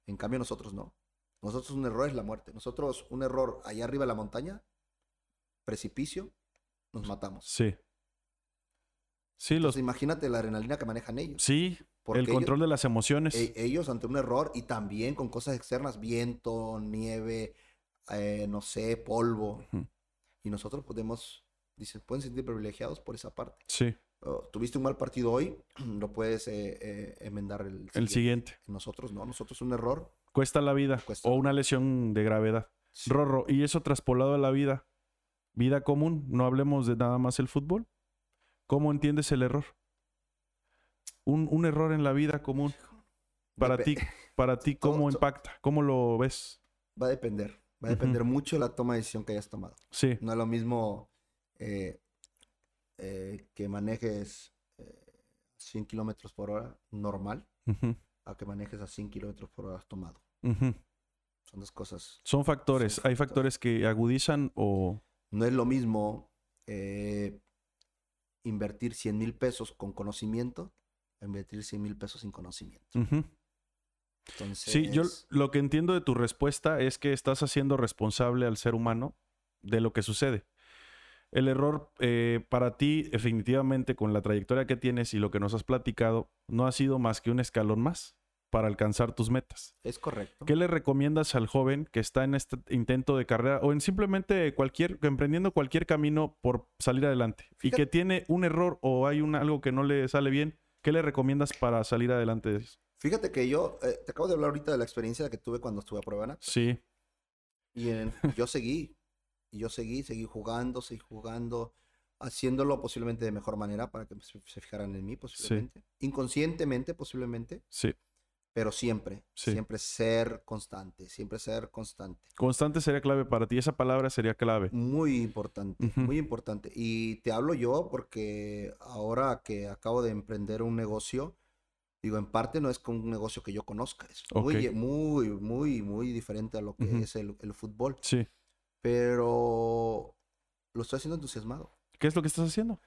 En cambio, nosotros no. Nosotros un error es la muerte. Nosotros un error allá arriba de la montaña, precipicio, nos matamos.
Sí. Sí, los,
Entonces, imagínate la adrenalina que manejan ellos.
sí,
Porque
el control de las emociones.
ellos, e- ellos ante un error y también con cosas externas, viento, nieve, eh, no sé, polvo. Y nosotros podemos, dice, pueden sentir privilegiados por esa parte.
Sí,
Oh, tuviste un mal partido hoy, [CLEARS THROAT] lo puedes eh, eh, enmendar el
el siguiente.
Nosotros no, nosotros un error.
Cuesta la vida
Cuesta.
o una lesión de gravedad.
sí.
Rorro, y eso traspolado a la vida. Vida común, no hablemos de nada más el fútbol. ¿Cómo entiendes el error? Un, un error en la vida común. Para ti, para ti, [LAUGHS] ¿cómo impacta? ¿Cómo lo ves?
Va a depender. Va a depender mucho de la toma de decisión que hayas tomado.
Sí,
No es lo mismo eh, eh, que manejes eh, 100 kilómetros por hora normal a que manejes a 100 kilómetros por hora tomado. Son dos cosas.
Son factores.
Son
Hay factores que agudizan o...
No es lo mismo eh, invertir 100 mil pesos con conocimiento a invertir 100 mil pesos sin conocimiento. Entonces,
Sí, yo lo que entiendo de tu respuesta es que estás haciendo responsable al ser humano de lo que sucede. El error eh, para ti, definitivamente, con la trayectoria que tienes y lo que nos has platicado, no ha sido más que un escalón más para alcanzar tus metas.
es correcto.
¿Qué le recomiendas al joven que está en este intento de carrera o en simplemente cualquier, emprendiendo cualquier camino por salir adelante y que tiene un error o hay un, algo que no le sale bien? ¿Qué le recomiendas para salir adelante de eso?
Fíjate que yo, eh, te acabo de hablar ahorita de la experiencia que tuve cuando estuve a prueba
Sí,
y en- yo seguí, y yo seguí, seguí jugando, seguí jugando, haciéndolo posiblemente de mejor manera para que se, fijaran en mí posiblemente, inconscientemente posiblemente,
sí.
pero siempre,
Sí.
siempre ser constante, siempre ser constante.
Constante sería clave para ti. Esa palabra sería clave.
Muy importante, muy importante. Y te hablo yo porque ahora que acabo de emprender un negocio, digo, en parte no es con un negocio que yo conozca, es muy, muy, muy, muy diferente a lo que es el, el fútbol,
Sí.
Pero lo estoy haciendo entusiasmado.
¿Qué es lo que estás haciendo?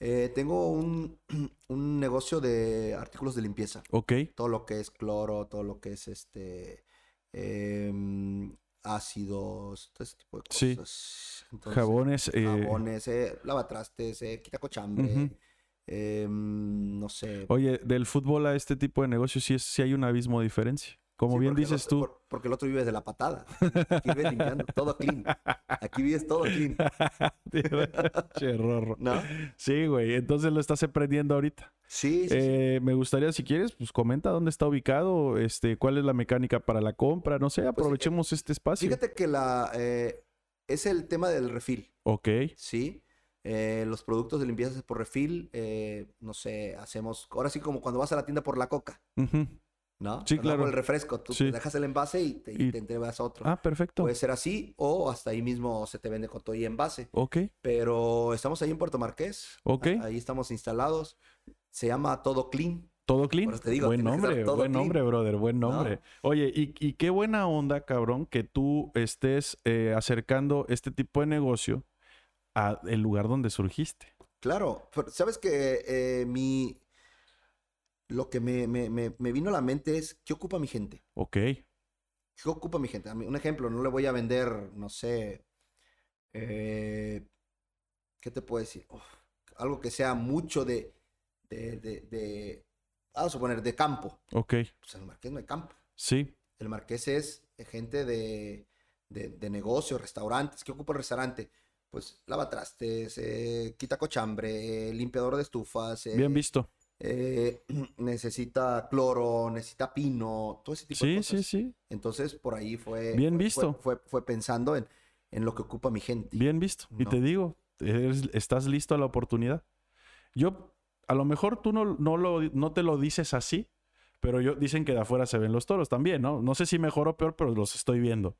Eh, tengo un, [CLEARS THROAT] un negocio de artículos de limpieza,
Ok.
todo lo que es cloro, todo lo que es este em, ácidos, todo ese tipo de
Sí.
cosas. Entonces,
Jabones. eh,
jabones, eh, lavatrastes, quita cochambre,
Ujú.
em, no sé.
Oye, del fútbol a este tipo de negocios sí, es, sí hay un abismo de diferencia. Como
Sí,
bien dices
otro-
tú.
por- porque el otro vive de la patada. Aquí vives limpiando, todo clean. Aquí vives todo clean. [LAUGHS]
Che, rorro.
¿No?
Sí, güey. Entonces lo estás aprendiendo ahorita.
Sí, sí, sí.
Eh, me gustaría, si quieres, pues comenta dónde está ubicado, este, cuál es la mecánica para la compra, no sé, aprovechemos este espacio.
Pues, Fíjate que la eh, es el tema del refil,
Ok,
¿sí? Eh, los productos de limpieza por refil, eh, no sé, hacemos, ahora sí como cuando vas a la tienda por la coca,
ujú.
¿No?
Sí, claro.
El refresco, tú
Sí.
te dejas el envase y te, y
Y-
te entregas otro.
Ah, perfecto.
Puede ser así o hasta ahí mismo se te vende con todo y envase.
Ok,
Pero estamos ahí en Puerto Marqués.
Ok.
Ahí estamos instalados. Se llama Todo Clean.
todo clean.
Por eso te digo,
buen nombre, buen
clean.
nombre, brother, buen
¿No?
nombre. Oye, y, y qué buena onda, cabrón, que tú estés eh, acercando este tipo de negocio a el lugar donde surgiste.
Claro, pero sabes que eh, mi. Lo que me, me- me- me vino a la mente es: ¿qué ocupa mi gente?
Ok,
¿Qué ocupa mi gente? A mí, un ejemplo, no le voy a vender, no sé. eh, ¿Qué te puedo decir? Uf, algo que sea mucho de. de, de, de- vamos a suponer, de campo.
ok,
Pues el Marqués no hay campo.
sí,
El Marqués es gente de, de, negocios, restaurantes. ¿Qué ocupa el restaurante? Pues lavatrastes, eh, quita cochambre, limpiador de estufas.
Bien visto.
Eh, [CLEARS THROAT] necesita cloro, necesita pino, todo ese tipo de cosas.
Sí, sí, sí.
Entonces, por ahí fue.
Bien visto.
Fue, fue, pensando en, en, lo que ocupa mi gente.
Bien visto. Y te digo, estás listo a la oportunidad. Yo, a lo mejor tú no, no, lo, no te lo dices así, pero yo, dicen que de afuera se ven los toros también, ¿no? No sé si mejor o peor, pero los estoy viendo.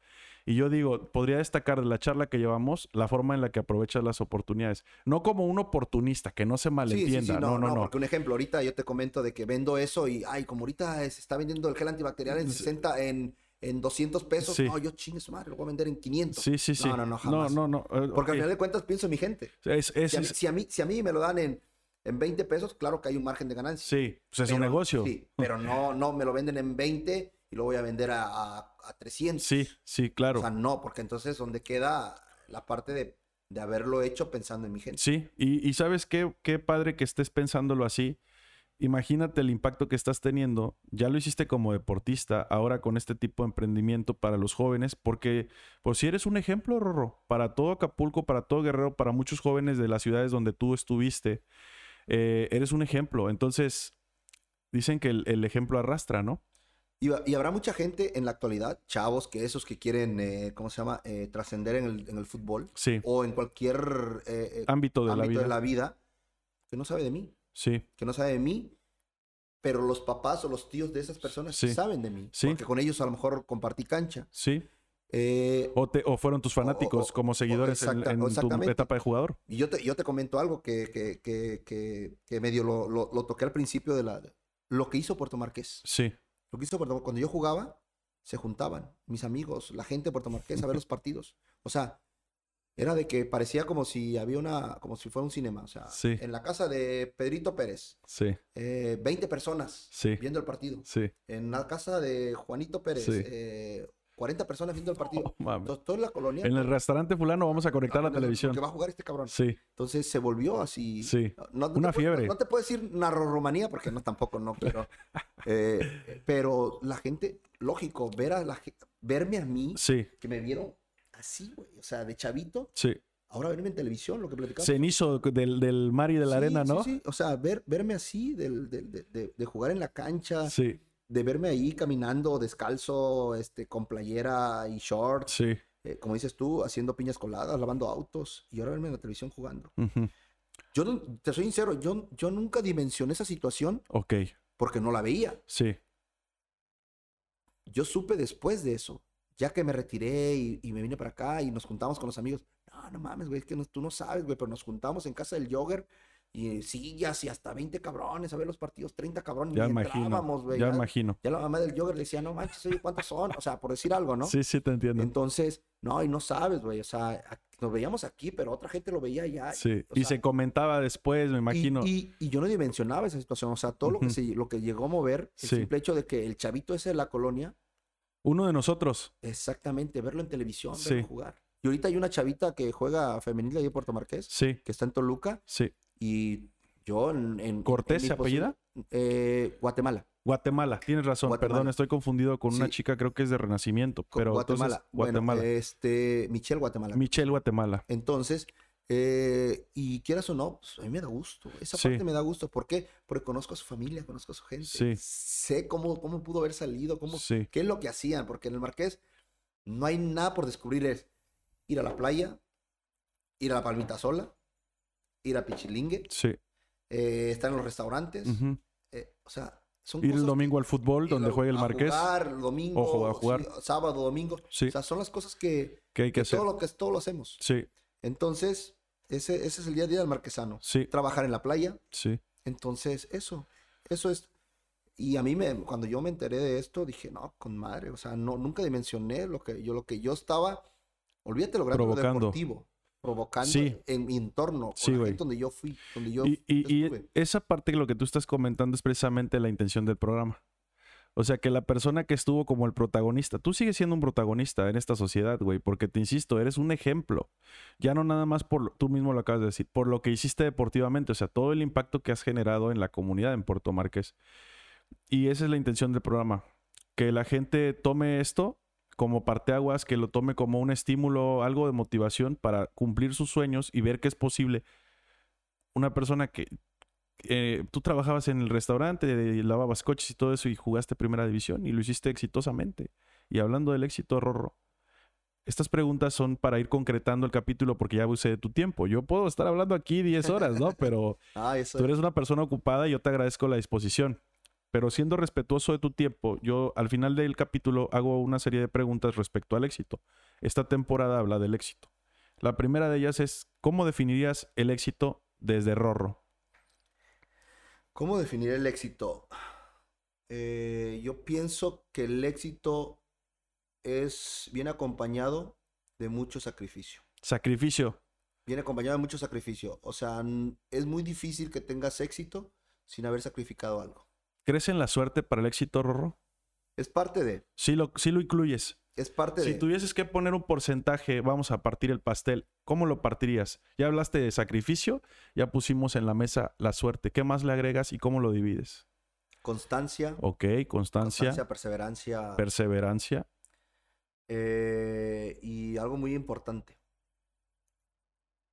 Y yo digo, podría destacar de la charla que llevamos la forma en la que aprovechas las oportunidades. No como un oportunista, que no se malentienda. no, no, no,
Porque un ejemplo, ahorita yo te comento de que vendo eso y, ay, como ahorita se está vendiendo el gel antibacterial en 60, en, en 200 pesos, no, yo chingue su madre, lo voy a vender en 500.
Sí, sí, sí.
No, no, no, jamás.
No, no, no.
Eh, porque al final de cuentas pienso en mi gente. si, a mí, si a mí me lo dan en en 20 pesos, claro que hay un margen de ganancia.
Sí, pues es un negocio.
Sí, pero no, no me lo venden en 20 y lo voy a vender a, a, 300.
Sí, sí, claro.
O sea, no, porque entonces donde queda la parte de, de haberlo hecho pensando en mi gente.
Sí, y, y sabes qué, qué padre que estés pensándolo así. Imagínate el impacto que estás teniendo. Ya lo hiciste como deportista, ahora con este tipo de emprendimiento para los jóvenes, porque pues si eres un ejemplo, Rorro, para todo Acapulco, para todo Guerrero, para muchos jóvenes de las ciudades donde tú estuviste. Eh, eres un ejemplo. Entonces, dicen que el, ejemplo arrastra, ¿no?
Y, habrá mucha gente en la actualidad, chavos, que esos que quieren, eh, ¿cómo se llama?, eh, trascender en el, fútbol.
Sí.
O en cualquier
ámbito, de, la vida.
de la vida, que no sabe de mí.
Sí.
Que no sabe de mí, pero los papás o los tíos de esas personas sí. saben de mí.
Sí.
Porque con ellos a lo mejor compartí cancha.
Sí. Eh, o, fueron tus fanáticos como seguidores en, tu etapa de jugador.
Y yo te, yo te comento algo que, que, que, que medio lo, lo, lo, toqué al principio de la... Lo que hizo Puerto Marqués.
Sí.
Lo que hizo Puerto Cuando yo jugaba, se juntaban mis amigos, la gente de Puerto Marqués a ver los [LAUGHS] partidos. O sea, era de que parecía como si había una, como si fuera un cinema. O sea, en la casa de Pedrito Pérez,
sí.
20 eh, personas viendo el partido.
Sí.
En la casa de Juanito Pérez, eh, 40 personas viendo el partido. Entonces, toda la colonia.
En el restaurante fulano vamos a conectar la televisión.
Que va a jugar este cabrón.
Sí.
Entonces se volvió así.
Sí.
Una
fiebre.
no, te puedo decir narro-romanía porque no, tampoco no quiero. [LAUGHS] Eh, pero la gente, lógico, ver a la, verme a mí,
sí.
que me vieron así, güey. O sea, de chavito.
Sí.
Ahora verme en televisión, lo que platicamos.
Cenizo del, del mar y de la arena, ¿no?
Sí, sí. O sea, ver, verme así, del, de, de, jugar en la cancha.
Sí
de verme ahí caminando descalzo, este, con playera y shorts.
Sí.
Eh, como dices tú, haciendo piñas coladas, lavando autos y ahora verme en la televisión jugando. Yo te soy sincero, yo, yo nunca dimensioné esa situación.
Ok.
Porque no la veía.
Sí.
Yo supe después de eso, ya que me retiré y, me vine para acá y nos juntamos con los amigos. No, no mames, güey, es que tú no sabes, güey, pero nos juntamos en casa del jogger y sillas y hasta 20 cabrones a ver los partidos, 30 cabrones.
Ya imagino. ya, imagino.
Ya la mamá del jogger le decía, no manches, oye, ¿cuántos son? O sea, por decir algo, ¿no?
Sí, sí, te entiendo.
Entonces, no, y no sabes, güey, o sea, nos veíamos aquí, pero otra gente lo veía allá.
Sí, y se comentaba después, me imagino.
Y, y, yo no dimensionaba esa situación, o sea, todo lo, que se, lo que llegó a mover, el simple hecho de que el chavito ese de la colonia.
Uno de nosotros.
Exactamente, verlo en televisión, verlo jugar. Y ahorita hay una chavita que juega femenil ahí en Puerto Marqués.
Sí.
Que está en Toluca.
Sí.
Y yo en...
¿Cortés se apellida?
Eh, Guatemala.
Guatemala, tienes razón, perdón, estoy confundido con una chica, creo que es de Renacimiento, pero
Guatemala.
Guatemala.
este, Michelle Guatemala.
Michelle Guatemala.
Entonces, eh, y quieras o no, pues a mí me da gusto. Esa parte me da gusto. ¿Por qué? Porque conozco a su familia, conozco a su gente.
Sí.
Sé cómo, cómo pudo haber salido, cómo,
sí.
qué es lo que hacían. Porque en el Marqués no hay nada por descubrir. Es ir a la playa, ir a la Palmita Sola, ir a Pichilingue.
Sí
eh, estar en los restaurantes. Eh, o sea,
son Ir el domingo al fútbol donde juegue el Marqués.
Jugar, domingo,
o a jugar.
sábado, domingo. O sea, son las cosas que,
que hay que, hacer.
Todo lo que todo lo hacemos.
Sí.
Entonces, ese, ese es el día a día del marquesano.
Sí.
Trabajar en la playa.
Sí.
Entonces, eso, eso es. Y a mí me, cuando yo me enteré de esto, dije, no, con madre, o sea, no, nunca dimensioné lo que yo, lo que yo estaba, olvídate lo grande deportivo provocando en mi entorno,
sí,
donde yo fui, donde yo
Y, y, esa parte que lo que tú estás comentando es precisamente la intención del programa. O sea, que la persona que estuvo como el protagonista, tú sigues siendo un protagonista en esta sociedad, güey, porque te insisto, eres un ejemplo. Ya no nada más por, tú mismo lo acabas de decir, por lo que hiciste deportivamente, o sea, todo el impacto que has generado en la comunidad en Puerto Márquez. Y esa es la intención del programa, que la gente tome esto como parteaguas, que lo tome como un estímulo, algo de motivación para cumplir sus sueños y ver que es posible. Una persona que eh, tú trabajabas en el restaurante, lavabas coches y todo eso y jugaste primera división y lo hiciste exitosamente. Y hablando del éxito, Rorro, estas preguntas son para ir concretando el capítulo porque ya abusé de tu tiempo. Yo puedo estar hablando aquí 10 horas, ¿no? [LAUGHS] Pero
Ah,
tú eres una persona ocupada y yo te agradezco la disposición. Pero siendo respetuoso de tu tiempo, yo al final del capítulo hago una serie de preguntas respecto al éxito. Esta temporada habla del éxito. La primera de ellas es, ¿cómo definirías el éxito desde Rorro?
¿Cómo definir el éxito? Eh, yo pienso que el éxito es viene acompañado de mucho sacrificio.
Sacrificio.
Viene acompañado de mucho sacrificio. O sea, es muy difícil que tengas éxito sin haber sacrificado algo.
¿Crees en la suerte para el éxito, Rorro?
Es parte de,
Sí lo, sí lo incluyes.
es parte
Si
de.
tuvieses que poner un porcentaje, vamos a partir el pastel, ¿cómo lo partirías? Ya hablaste de sacrificio, ya pusimos en la mesa la suerte. ¿Qué más le agregas y cómo lo divides?
Constancia,
Ok, constancia,
constancia, perseverancia.
perseverancia.
eh, y algo muy importante.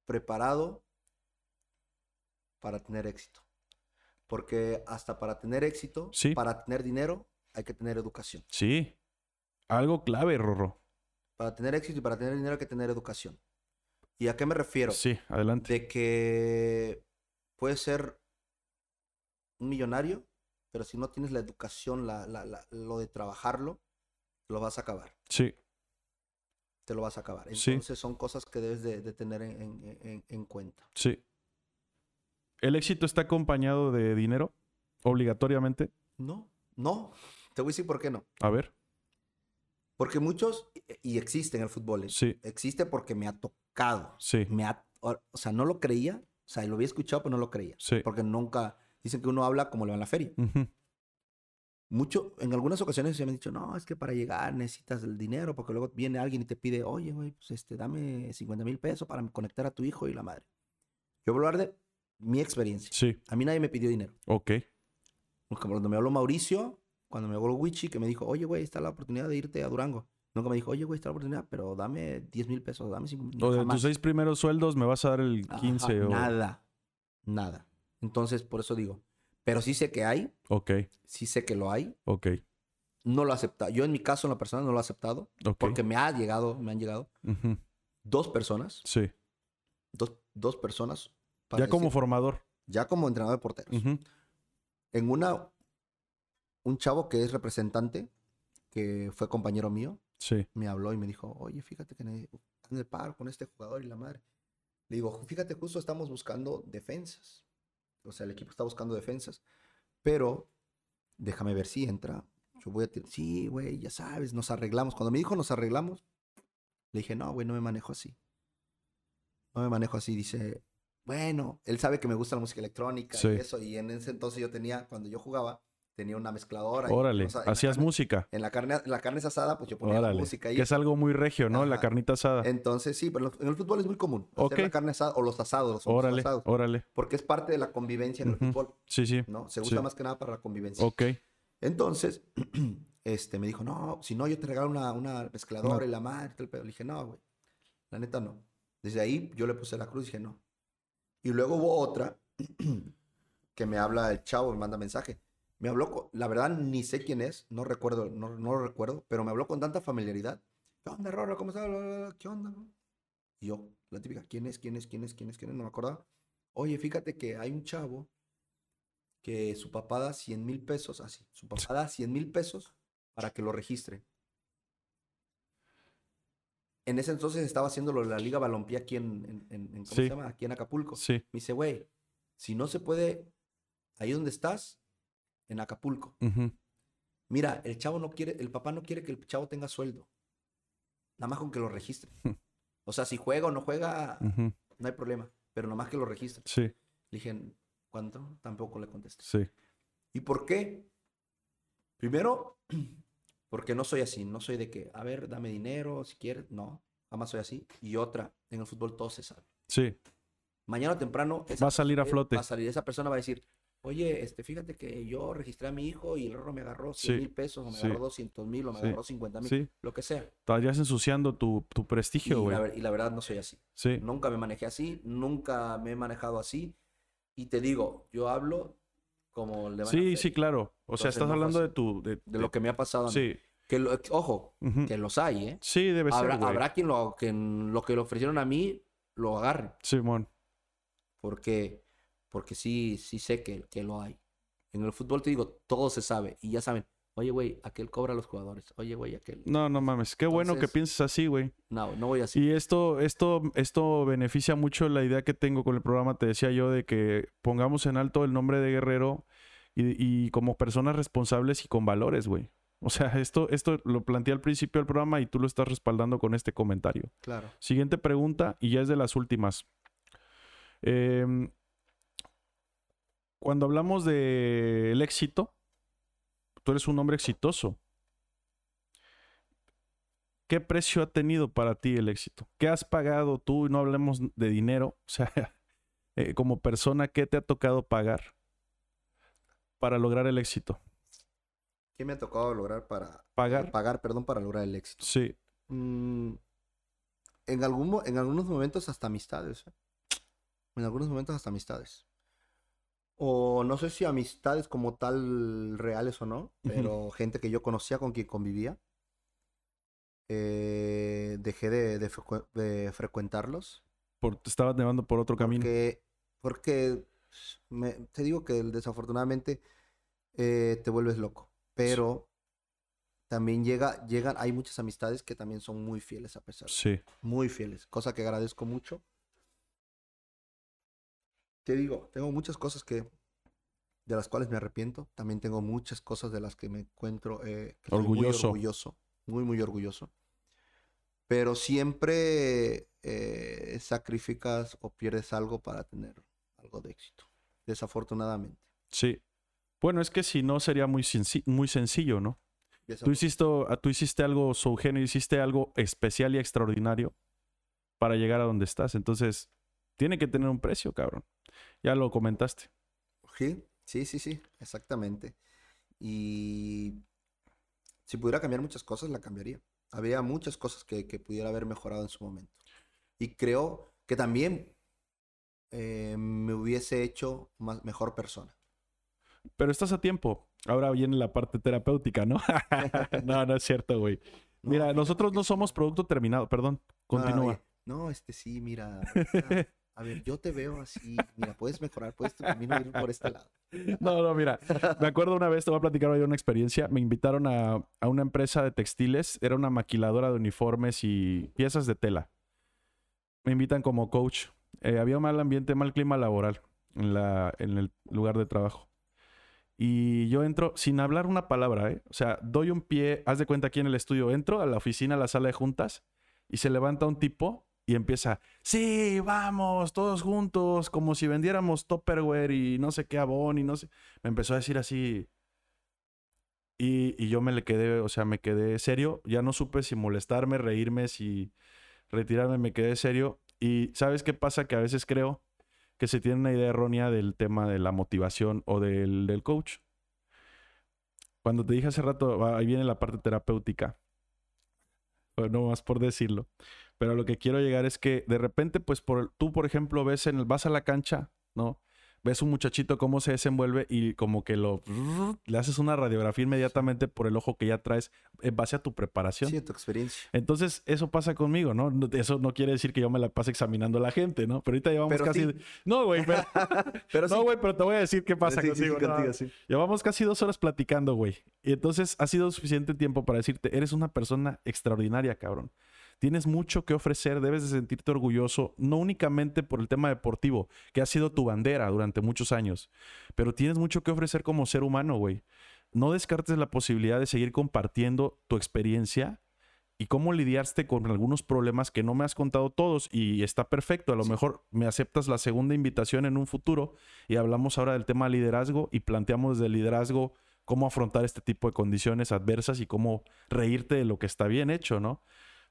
Preparado para tener éxito. Porque hasta para tener éxito,
Sí.
para tener dinero, hay que tener educación.
Sí. Algo clave, Rorro.
Para tener éxito y para tener dinero hay que tener educación. ¿Y a qué me refiero?
Sí, adelante.
De que puedes ser un millonario, pero si no tienes la educación, la, la- la- lo de trabajarlo, lo vas a acabar.
Sí,
Te lo vas a acabar.
Sí.
Entonces son cosas que debes de, de tener en, en- en- en cuenta.
sí. ¿El éxito está acompañado de dinero? Obligatoriamente.
No, no. Te voy a decir por qué no.
A ver.
Porque muchos, y- existe en el fútbol, ¿eh?
Sí,
existe porque me ha tocado.
sí,
Me ha, o sea, no lo creía. O sea, lo había escuchado, pero no lo creía.
sí.
Porque nunca, dicen que uno habla como le va en la feria. Mucho, en algunas ocasiones se me han dicho, no, es que para llegar necesitas el dinero, porque luego viene alguien y te pide, oye, güey, pues este, dame 50 mil pesos para conectar a tu hijo y la madre. Yo voy a hablar de mi experiencia.
Sí,
A mí nadie me pidió dinero.
ok.
Cuando me habló Mauricio, cuando me habló Wichi, que me dijo, oye, güey, está la oportunidad de irte a Durango. Nunca me dijo, oye, güey, está la oportunidad, pero dame 10 mil pesos, dame 5 mil
O de tus seis primeros sueldos me vas a dar el
Ajá,
15 o...
Nada, nada. Entonces, por eso digo, pero sí sé que hay,
Ok,
sí sé que lo hay,
ok,
no lo he aceptado. Yo en mi caso, en la persona, no lo he aceptado,
ok.
porque me ha llegado, me han llegado dos personas,
Sí.
dos, dos personas. Para
Ya como
decir-
formador.
ya como entrenador de porteros. En una, un chavo que es representante, que fue compañero mío,
Sí.
me habló y me dijo, oye, fíjate que en el paro con este jugador y la madre. Le digo, fíjate, justo estamos buscando defensas. O sea, el equipo está buscando defensas. Pero déjame ver si entra. Yo voy a... tir- Sí, güey, ya sabes, nos arreglamos. Cuando me dijo nos arreglamos, le dije, no, güey, no me manejo así. No me manejo así. Dice, bueno, él sabe que me gusta la música electrónica
Sí.
y eso. Y en ese entonces yo tenía, cuando yo jugaba, tenía una mezcladora. y,
Órale,
o sea, en la
hacías
carne-
música.
En la carne, en la carne asada, pues yo ponía la música. Y
Que es algo muy regio, ¿no? La carnita asada.
entonces, sí, pero en el fútbol es muy común. Hacer
Ok.
la carne asada o los asados, los
Órale,
asados.
órale.
Porque es parte de la convivencia en el fútbol,
Sí, sí.
¿no? Se usa
Sí.
más que nada para la convivencia.
Ok.
Entonces, [CLEARS THROAT] este, me dijo, no, si no, yo te regalo una, una mezcladora y la madre. y todo el pedo. Le dije, no, güey. La neta, no. Desde ahí yo le puse la cruz y dije, no. Y luego hubo otra [CLEARS THROAT] que me habla el chavo, me manda mensaje. Me habló, con- la verdad, ni sé quién es, no recuerdo, no, no lo recuerdo, pero me habló con tanta familiaridad. ¿Qué onda, Rorro? ¿Cómo estás? ¿Qué onda? bro?" Y yo, la típica, ¿quién es? ¿Quién es? ¿Quién es? ¿Quién es? ¿Quién es? No me acordaba. Oye, fíjate que hay un chavo que su papá da 100 mil pesos, así, su papá da 100 mil pesos para que lo registre. En ese entonces estaba haciéndolo la Liga Balompié aquí en, en- en- en- ¿cómo
Sí.
se llama? Aquí en Acapulco.
Sí.
Me dice, güey, si no se puede, ahí donde estás, en Acapulco. Mira, el chavo no quiere, el papá no quiere que el chavo tenga sueldo. Nada más con que lo registre. O sea, si juega o no juega, no hay problema. Pero nada más que lo registre.
Sí,
Le dije, ¿cuánto? Tampoco le contesté.
sí.
¿Y por qué? Primero, porque no soy así. No soy de que, a ver, dame dinero si quieres. No, jamás soy así. Y otra, en el fútbol todo se sabe.
Sí.
Mañana o temprano.
Va a salir a flote.
Va a salir. Esa persona va a decir, Oye, este, fíjate que yo registré a mi hijo y el error me agarró 100 mil pesos, o me agarró 200 mil, o me agarró 50 mil, lo que sea.
Estarías ensuciando tu, tu prestigio, güey.
Y, la verdad no soy así. Sí. Nunca me manejé así, nunca me he manejado así. Y te digo, yo hablo como
le Sí, sí, claro. O sea, estás hablando de tu...
De, lo que me ha pasado a mí. Sí. Que ojo, que los hay, ¿eh?
Sí, debe
ser,
güey.
Habrá quien lo, que lo que le ofrecieron a mí lo agarre.
Simón.
Porque, porque sí, sí sé que, que lo hay. En el fútbol te digo, todo se sabe. Y ya saben, oye, güey, aquel cobra a los jugadores. Oye, güey, aquel.
No, no mames. Qué bueno que pienses así, güey.
No, no voy así.
Y esto, esto, esto beneficia mucho la idea que tengo con el programa. Te decía yo de que pongamos en alto el nombre de Guerrero y, y como personas responsables y con valores, güey. O sea, esto, esto lo planteé al principio del programa y tú lo estás respaldando con este comentario.
Claro.
Siguiente pregunta, y ya es de las últimas. Eh, cuando hablamos del éxito, tú eres un hombre exitoso. ¿Qué precio ha tenido para ti el éxito? ¿Qué has pagado tú? No hablemos de dinero. O sea, [LAUGHS] eh, como persona, ¿qué te ha tocado pagar para lograr el éxito?
¿Qué me ha tocado lograr para
pagar?
pagar, perdón, para lograr el éxito.
Sí.
Mm, en, algún, en algunos momentos hasta amistades. ¿eh? En algunos momentos hasta amistades o no sé si amistades como tal reales o no, pero gente que yo conocía con quien convivía. Eh, dejé de, frecuentarlos.
Por, te estabas llevando por otro camino.
Porque, te digo que desafortunadamente eh, te vuelves loco. Pero también llega, llegan, hay muchas amistades que también son muy fieles a pesar.
Sí.
Muy fieles, cosa que agradezco mucho te digo, tengo muchas cosas que de las cuales me arrepiento. También tengo muchas cosas de las que me encuentro eh,
orgulloso.
muy orgulloso. Muy, muy orgulloso. Pero siempre eh, sacrificas o pierdes algo para tener algo de éxito. Desafortunadamente.
Sí. Bueno, es que si no sería muy, muy sencillo, ¿no? Tú hiciste, tú hiciste algo subgénero, hiciste algo especial y extraordinario para llegar a donde estás. Entonces, tiene que tener un precio, cabrón. Ya lo comentaste.
Sí, sí, sí, sí, exactamente. Y si pudiera cambiar muchas cosas, la cambiaría. Habría muchas cosas que, pudiera haber mejorado en su momento. Y creo que también eh, me hubiese hecho más, mejor persona.
Pero estás a tiempo. Ahora viene la parte terapéutica, ¿no? [LAUGHS] no, no es cierto, güey. Mira, nosotros no somos producto terminado. Perdón, continúa.
No, este sí, mira. [LAUGHS] a ver, yo te veo así, mira, puedes mejorar, puedes también ir por este lado. [LAUGHS]
No, no, mira, me acuerdo una vez, te voy a platicar hoy una experiencia, me invitaron a, una empresa de textiles, era una maquiladora de uniformes y piezas de tela. Me invitan como coach. Eh, había mal ambiente, mal clima laboral en, la, en el lugar de trabajo. Y yo entro sin hablar una palabra, ¿eh? O sea, doy un pie, haz de cuenta aquí en el estudio, entro a la oficina, a la sala de juntas, y se levanta un tipo y empieza, sí, vamos, todos juntos, como si vendiéramos Topperware y no sé qué abón y no sé. Me empezó a decir así. Y, y, yo me le quedé, o sea, me quedé serio. Ya no supe si molestarme, reírme, si retirarme, me quedé serio. Y ¿sabes qué pasa? Que a veces creo que se tiene una idea errónea del tema de la motivación o del, del coach. Cuando te dije hace rato, ahí viene la parte terapéutica. No más por decirlo. Pero lo que quiero llegar es que de repente, pues por, tú, por ejemplo, ves en el, vas a la cancha, ¿no? Ves un muchachito cómo se desenvuelve y como que lo [LAUGHS] le haces una radiografía inmediatamente por el ojo que ya traes en base a tu preparación.
Sí, a tu experiencia.
Entonces, eso pasa conmigo, ¿no? Eso no quiere decir que yo me la pase examinando a la gente, ¿no? Pero ahorita llevamos casi. No, güey, pero. [LAUGHS] no, güey, pero te voy a decir qué pasa contigo. Llevamos casi dos horas platicando, güey. Y entonces ha sido suficiente tiempo para decirte, eres una persona extraordinaria, cabrón. Tienes mucho que ofrecer, debes de sentirte orgulloso, no únicamente por el tema deportivo, que ha sido tu bandera durante muchos años, pero tienes mucho que ofrecer como ser humano, güey. No descartes la posibilidad de seguir compartiendo tu experiencia y cómo lidiaste con algunos problemas que no me has contado todos y está perfecto. A lo mejor me aceptas la segunda invitación en un futuro y hablamos ahora del tema liderazgo y planteamos desde el liderazgo cómo afrontar este tipo de condiciones adversas y cómo reírte de lo que está bien hecho, ¿no?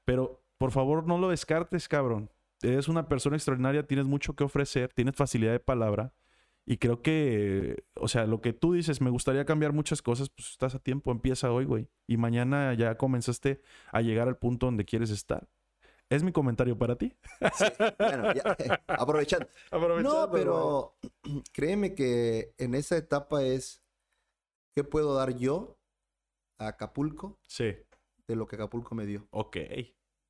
Pero por favor, no lo descartes, cabrón. Eres una persona extraordinaria, tienes mucho que ofrecer, tienes facilidad de palabra Y creo que, o sea, lo que tú dices, me gustaría cambiar muchas cosas, pues estás a tiempo, empieza hoy, güey. Y mañana ya comenzaste a llegar al punto donde quieres estar. Es mi comentario para ti.
Sí, bueno, ya, [LAUGHS] aprovechando. No, pero [CLEARS THROAT] créeme que en esa etapa es, ¿qué puedo dar yo a Acapulco?
Sí.
De lo que Acapulco me dio.
Ok,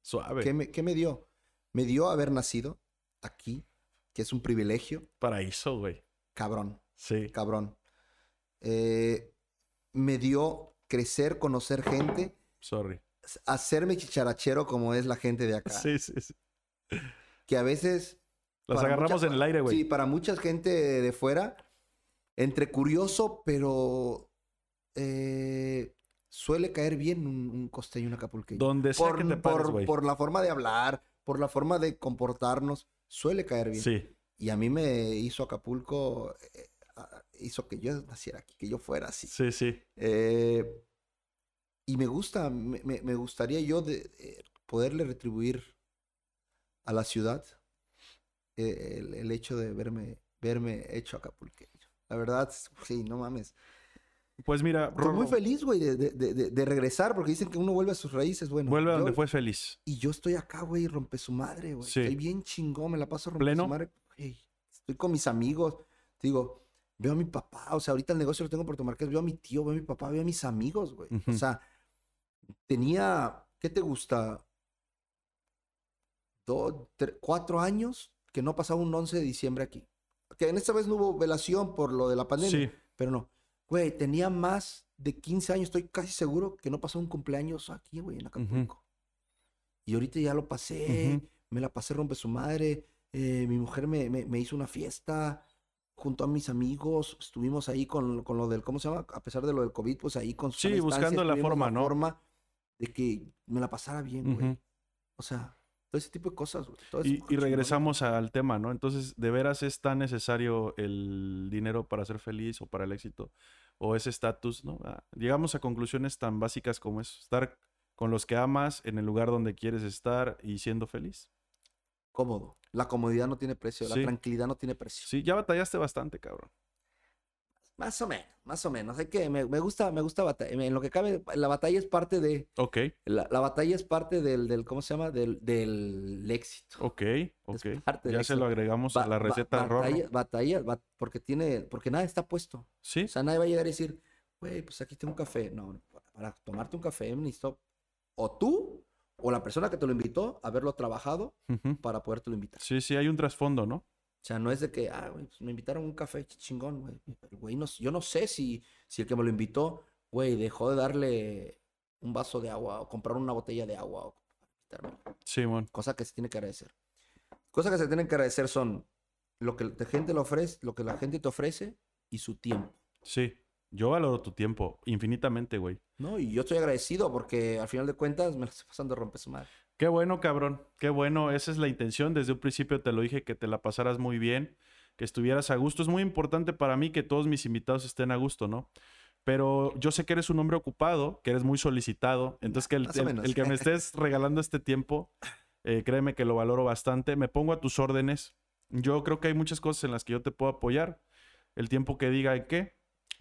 suave.
¿Qué me, qué me dio? Me dio haber nacido aquí, que es un privilegio.
Paraíso, güey.
Cabrón.
Sí.
Cabrón. Eh, me dio crecer, conocer gente.
Sorry.
Hacerme chicharachero como es la gente de acá.
Sí, sí, sí.
Que a veces...
Las agarramos
mucha-
en el aire, güey.
Sí, para mucha gente de fuera, entre curioso, pero eh, suele caer bien un, un costeño, un acapulqueño.
Donde sea
Por,
que te pares,
por- la forma de hablar, por la forma de comportarnos, suele caer bien.
Sí.
Y a mí me hizo Acapulco, eh, hizo que yo naciera aquí, que yo fuera así.
Sí, sí.
Eh, y me gusta, me, gustaría yo de, eh, poderle retribuir a la ciudad eh, el, el hecho de verme, verme hecho acapulqueño. La verdad, sí, no mames.
Pues mira,
Estoy muy feliz, güey, de, de- de- de- de regresar, porque dicen que uno vuelve a sus raíces, bueno.
vuelve a donde fue feliz.
Y yo estoy acá, güey, rompe su madre, güey.
Sí.
Estoy bien chingón, me la paso rompe
¿Pleno?
su madre. Estoy con mis amigos. Digo, veo a mi papá, o sea, ahorita el negocio lo tengo en Puerto Marqués, veo a mi tío, veo a mi papá, veo a mis amigos, güey.
Ujú.
O sea, tenía, ¿qué te gusta? Dos, cuatro años que no pasaba un 11 de diciembre aquí. Que en esta vez no hubo velación por lo de la pandemia,
Sí.
pero no. Güey, tenía más de 15 años, estoy casi seguro que no pasó un cumpleaños aquí, güey, en Acapulco. Y ahorita ya lo pasé, me la pasé rompe su madre, eh, mi mujer me, me- me hizo una fiesta junto a mis amigos, estuvimos ahí con, con lo del, ¿cómo se llama? A pesar de lo del COVID, pues ahí con
Sí,
sana distancia
buscando la forma, ¿no?
forma de que me la pasara bien, güey. O sea, todo ese tipo de cosas,
Y, y regresamos al tema, ¿no? Entonces, ¿de veras es tan necesario el dinero para ser feliz o para el éxito? ¿O ese estatus, no? Ah, llegamos a conclusiones tan básicas como es estar con los que amas en el lugar donde quieres estar y siendo feliz.
Cómodo. La comodidad no tiene precio,
Sí.
la tranquilidad no tiene precio.
Sí, ya batallaste bastante, cabrón.
Más o menos, más o menos. Hay que, me, me gusta, me gusta batalla. En lo que cabe, la batalla es parte de,
Ok,
la, la batalla es parte del, del, ¿cómo se llama? Del, del éxito.
ok, ok.
parte
Ya se
éxito.
lo agregamos a la receta de
batalla, batalla, ba- porque tiene, porque nada está puesto.
Sí,
O sea, nadie va a llegar y decir, güey, pues aquí tengo un café. No, para, tomarte un café necesito o tú o la persona que te lo invitó haberlo trabajado
ujú.
para podértelo invitar.
sí, sí, hay un trasfondo, ¿no?
O sea, no es de que, ah, güey, pues me invitaron a un café ch- chingón, güey. Güey, no, yo no sé si, si el que me lo invitó, güey, dejó de darle un vaso de agua o comprar una botella de agua o.
Simón.
Cosa que se tiene que agradecer. Cosas que se tienen que agradecer son lo que la gente le ofrece, lo que la gente te ofrece y su tiempo.
Sí, yo valoro tu tiempo infinitamente, güey.
¿no? Y yo estoy agradecido porque al final de cuentas me la estoy pasando de romper su madre.
Qué bueno, cabrón. Qué bueno. Esa es la intención. Desde un principio te lo dije que te la pasaras muy bien, que estuvieras a gusto. Es muy importante para mí que todos mis invitados estén a gusto, ¿no? Pero yo sé que eres un hombre ocupado, que eres muy solicitado. Entonces, que el, el que me estés regalando este tiempo, eh, créeme que lo valoro bastante. Me pongo a tus órdenes. Yo creo que hay muchas cosas en las que yo te puedo apoyar. El tiempo que diga en qué.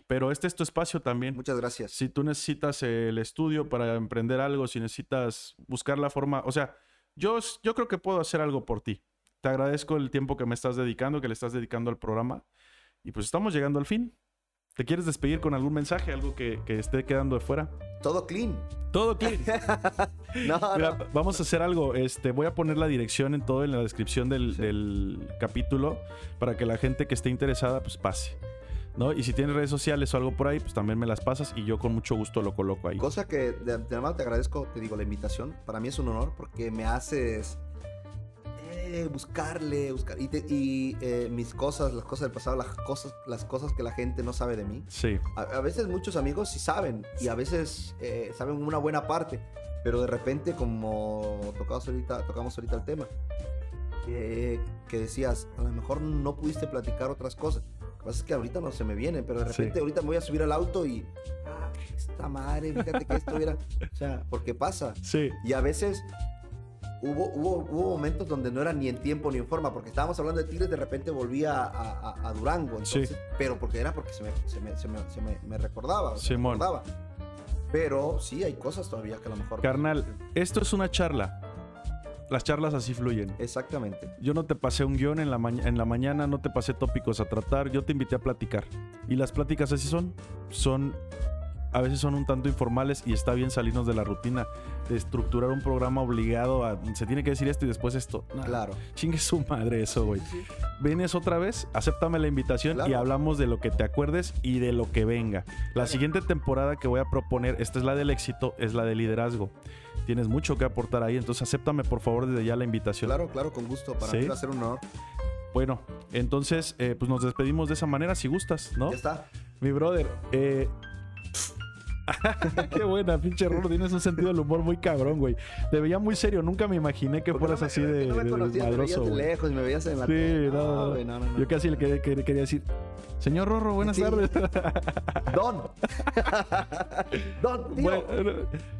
Pero este es tu espacio también.
Muchas gracias.
Si tú necesitas el estudio para emprender algo, si necesitas buscar la forma, o sea, yo, yo creo que puedo hacer algo por ti. Te agradezco el tiempo que me estás dedicando, que le estás dedicando al programa. Y pues estamos llegando al fin. ¿Te quieres despedir con algún mensaje, algo que, que esté quedando de fuera?
Todo clean.
Todo clean. [LAUGHS]
No,
Mira,
no.
vamos a hacer algo. Este, voy a poner la dirección en todo en la descripción del,
Sí.
del capítulo para que la gente que esté interesada pues pase. ¿No? Y si tienes redes sociales o algo por ahí, pues también me las pasas y yo con mucho gusto lo coloco ahí.
Cosa que de antemano te agradezco, te digo, la invitación. Para mí es un honor porque me haces eh, buscarle, buscar. Y, te- y, eh, mis cosas, las cosas del pasado, las cosas, las cosas que la gente no sabe de mí.
Sí.
A, a veces muchos amigos sí saben y a veces eh, saben una buena parte, pero de repente como tocamos ahorita, tocamos ahorita el tema, que, que decías, a lo mejor no pudiste platicar otras cosas. Lo que pasa es que ahorita no se me vienen, pero de
Sí.
repente ahorita me voy a subir al auto y, ah, esta madre, fíjate que esto era, o sea, porque pasa.
Sí.
Y a veces hubo, hubo, hubo momentos donde no era ni en tiempo ni en forma, porque estábamos hablando de Tigres, de repente volvía a, a- a Durango. Entonces,
Sí.
Pero porque era porque se me, se me, se me, se me- me recordaba. se recordaba. Pero sí, hay cosas todavía que a lo mejor.
Carnal, esto es una charla. Las charlas así fluyen.
Exactamente.
Yo no te pasé un guion en la, en la mañana, no te pasé tópicos a tratar, yo te invité a platicar. Y las pláticas así son. Son. A veces son un tanto informales y está bien salirnos de la rutina, de estructurar un programa obligado a. Se tiene que decir esto y después esto.
Claro.
Chingue su madre eso, güey. Vienes otra vez, acéptame la invitación y hablamos de lo que te acuerdes y de lo que venga. La
Claro.
siguiente temporada que voy a proponer, esta es la del éxito, es la de liderazgo. Tienes mucho que aportar ahí, entonces acéptame por favor desde ya la invitación.
Claro, claro, con gusto. Para
Sí.
mí va a ser un honor.
Bueno, entonces eh, pues nos despedimos de esa manera si gustas, ¿no?
Ya está.
Mi brother, eh... [LAUGHS] Qué buena, pinche Rorro. Tienes un sentido del humor muy cabrón, güey. Te veía muy serio. Nunca me imaginé que fueras
no
así de,
no me
de
conocías, me veías
desmadroso,
de
güey.
lejos y me veías en la
Sí,
tele.
no,
güey, no, no, no.
Yo casi le quería, quería- decir, señor Rorro, buenas
Sí.
tardes. [LAUGHS]
Don. [LAUGHS] Don, tío,
Bueno,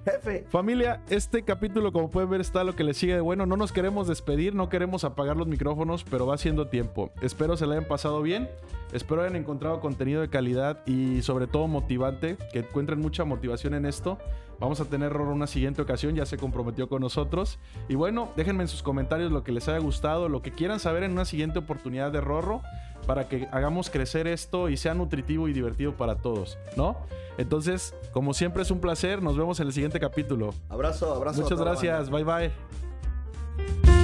jefe.
familia, este capítulo, como pueden ver, está lo que le sigue de bueno. No nos queremos despedir, no queremos apagar los micrófonos, pero va siendo tiempo. Espero se la hayan pasado bien. Espero hayan encontrado contenido de calidad y sobre todo motivante, que encuentren mucha motivación en esto. Vamos a tener Rorro una siguiente ocasión, ya se comprometió con nosotros. Y bueno, déjenme en sus comentarios lo que les haya gustado, lo que quieran saber en una siguiente oportunidad de Rorro, para que hagamos crecer esto y sea nutritivo y divertido para todos, ¿no? Entonces, como siempre es un placer, nos vemos en el siguiente capítulo.
Abrazo, abrazo.
Muchas
banda.
gracias, bye bye.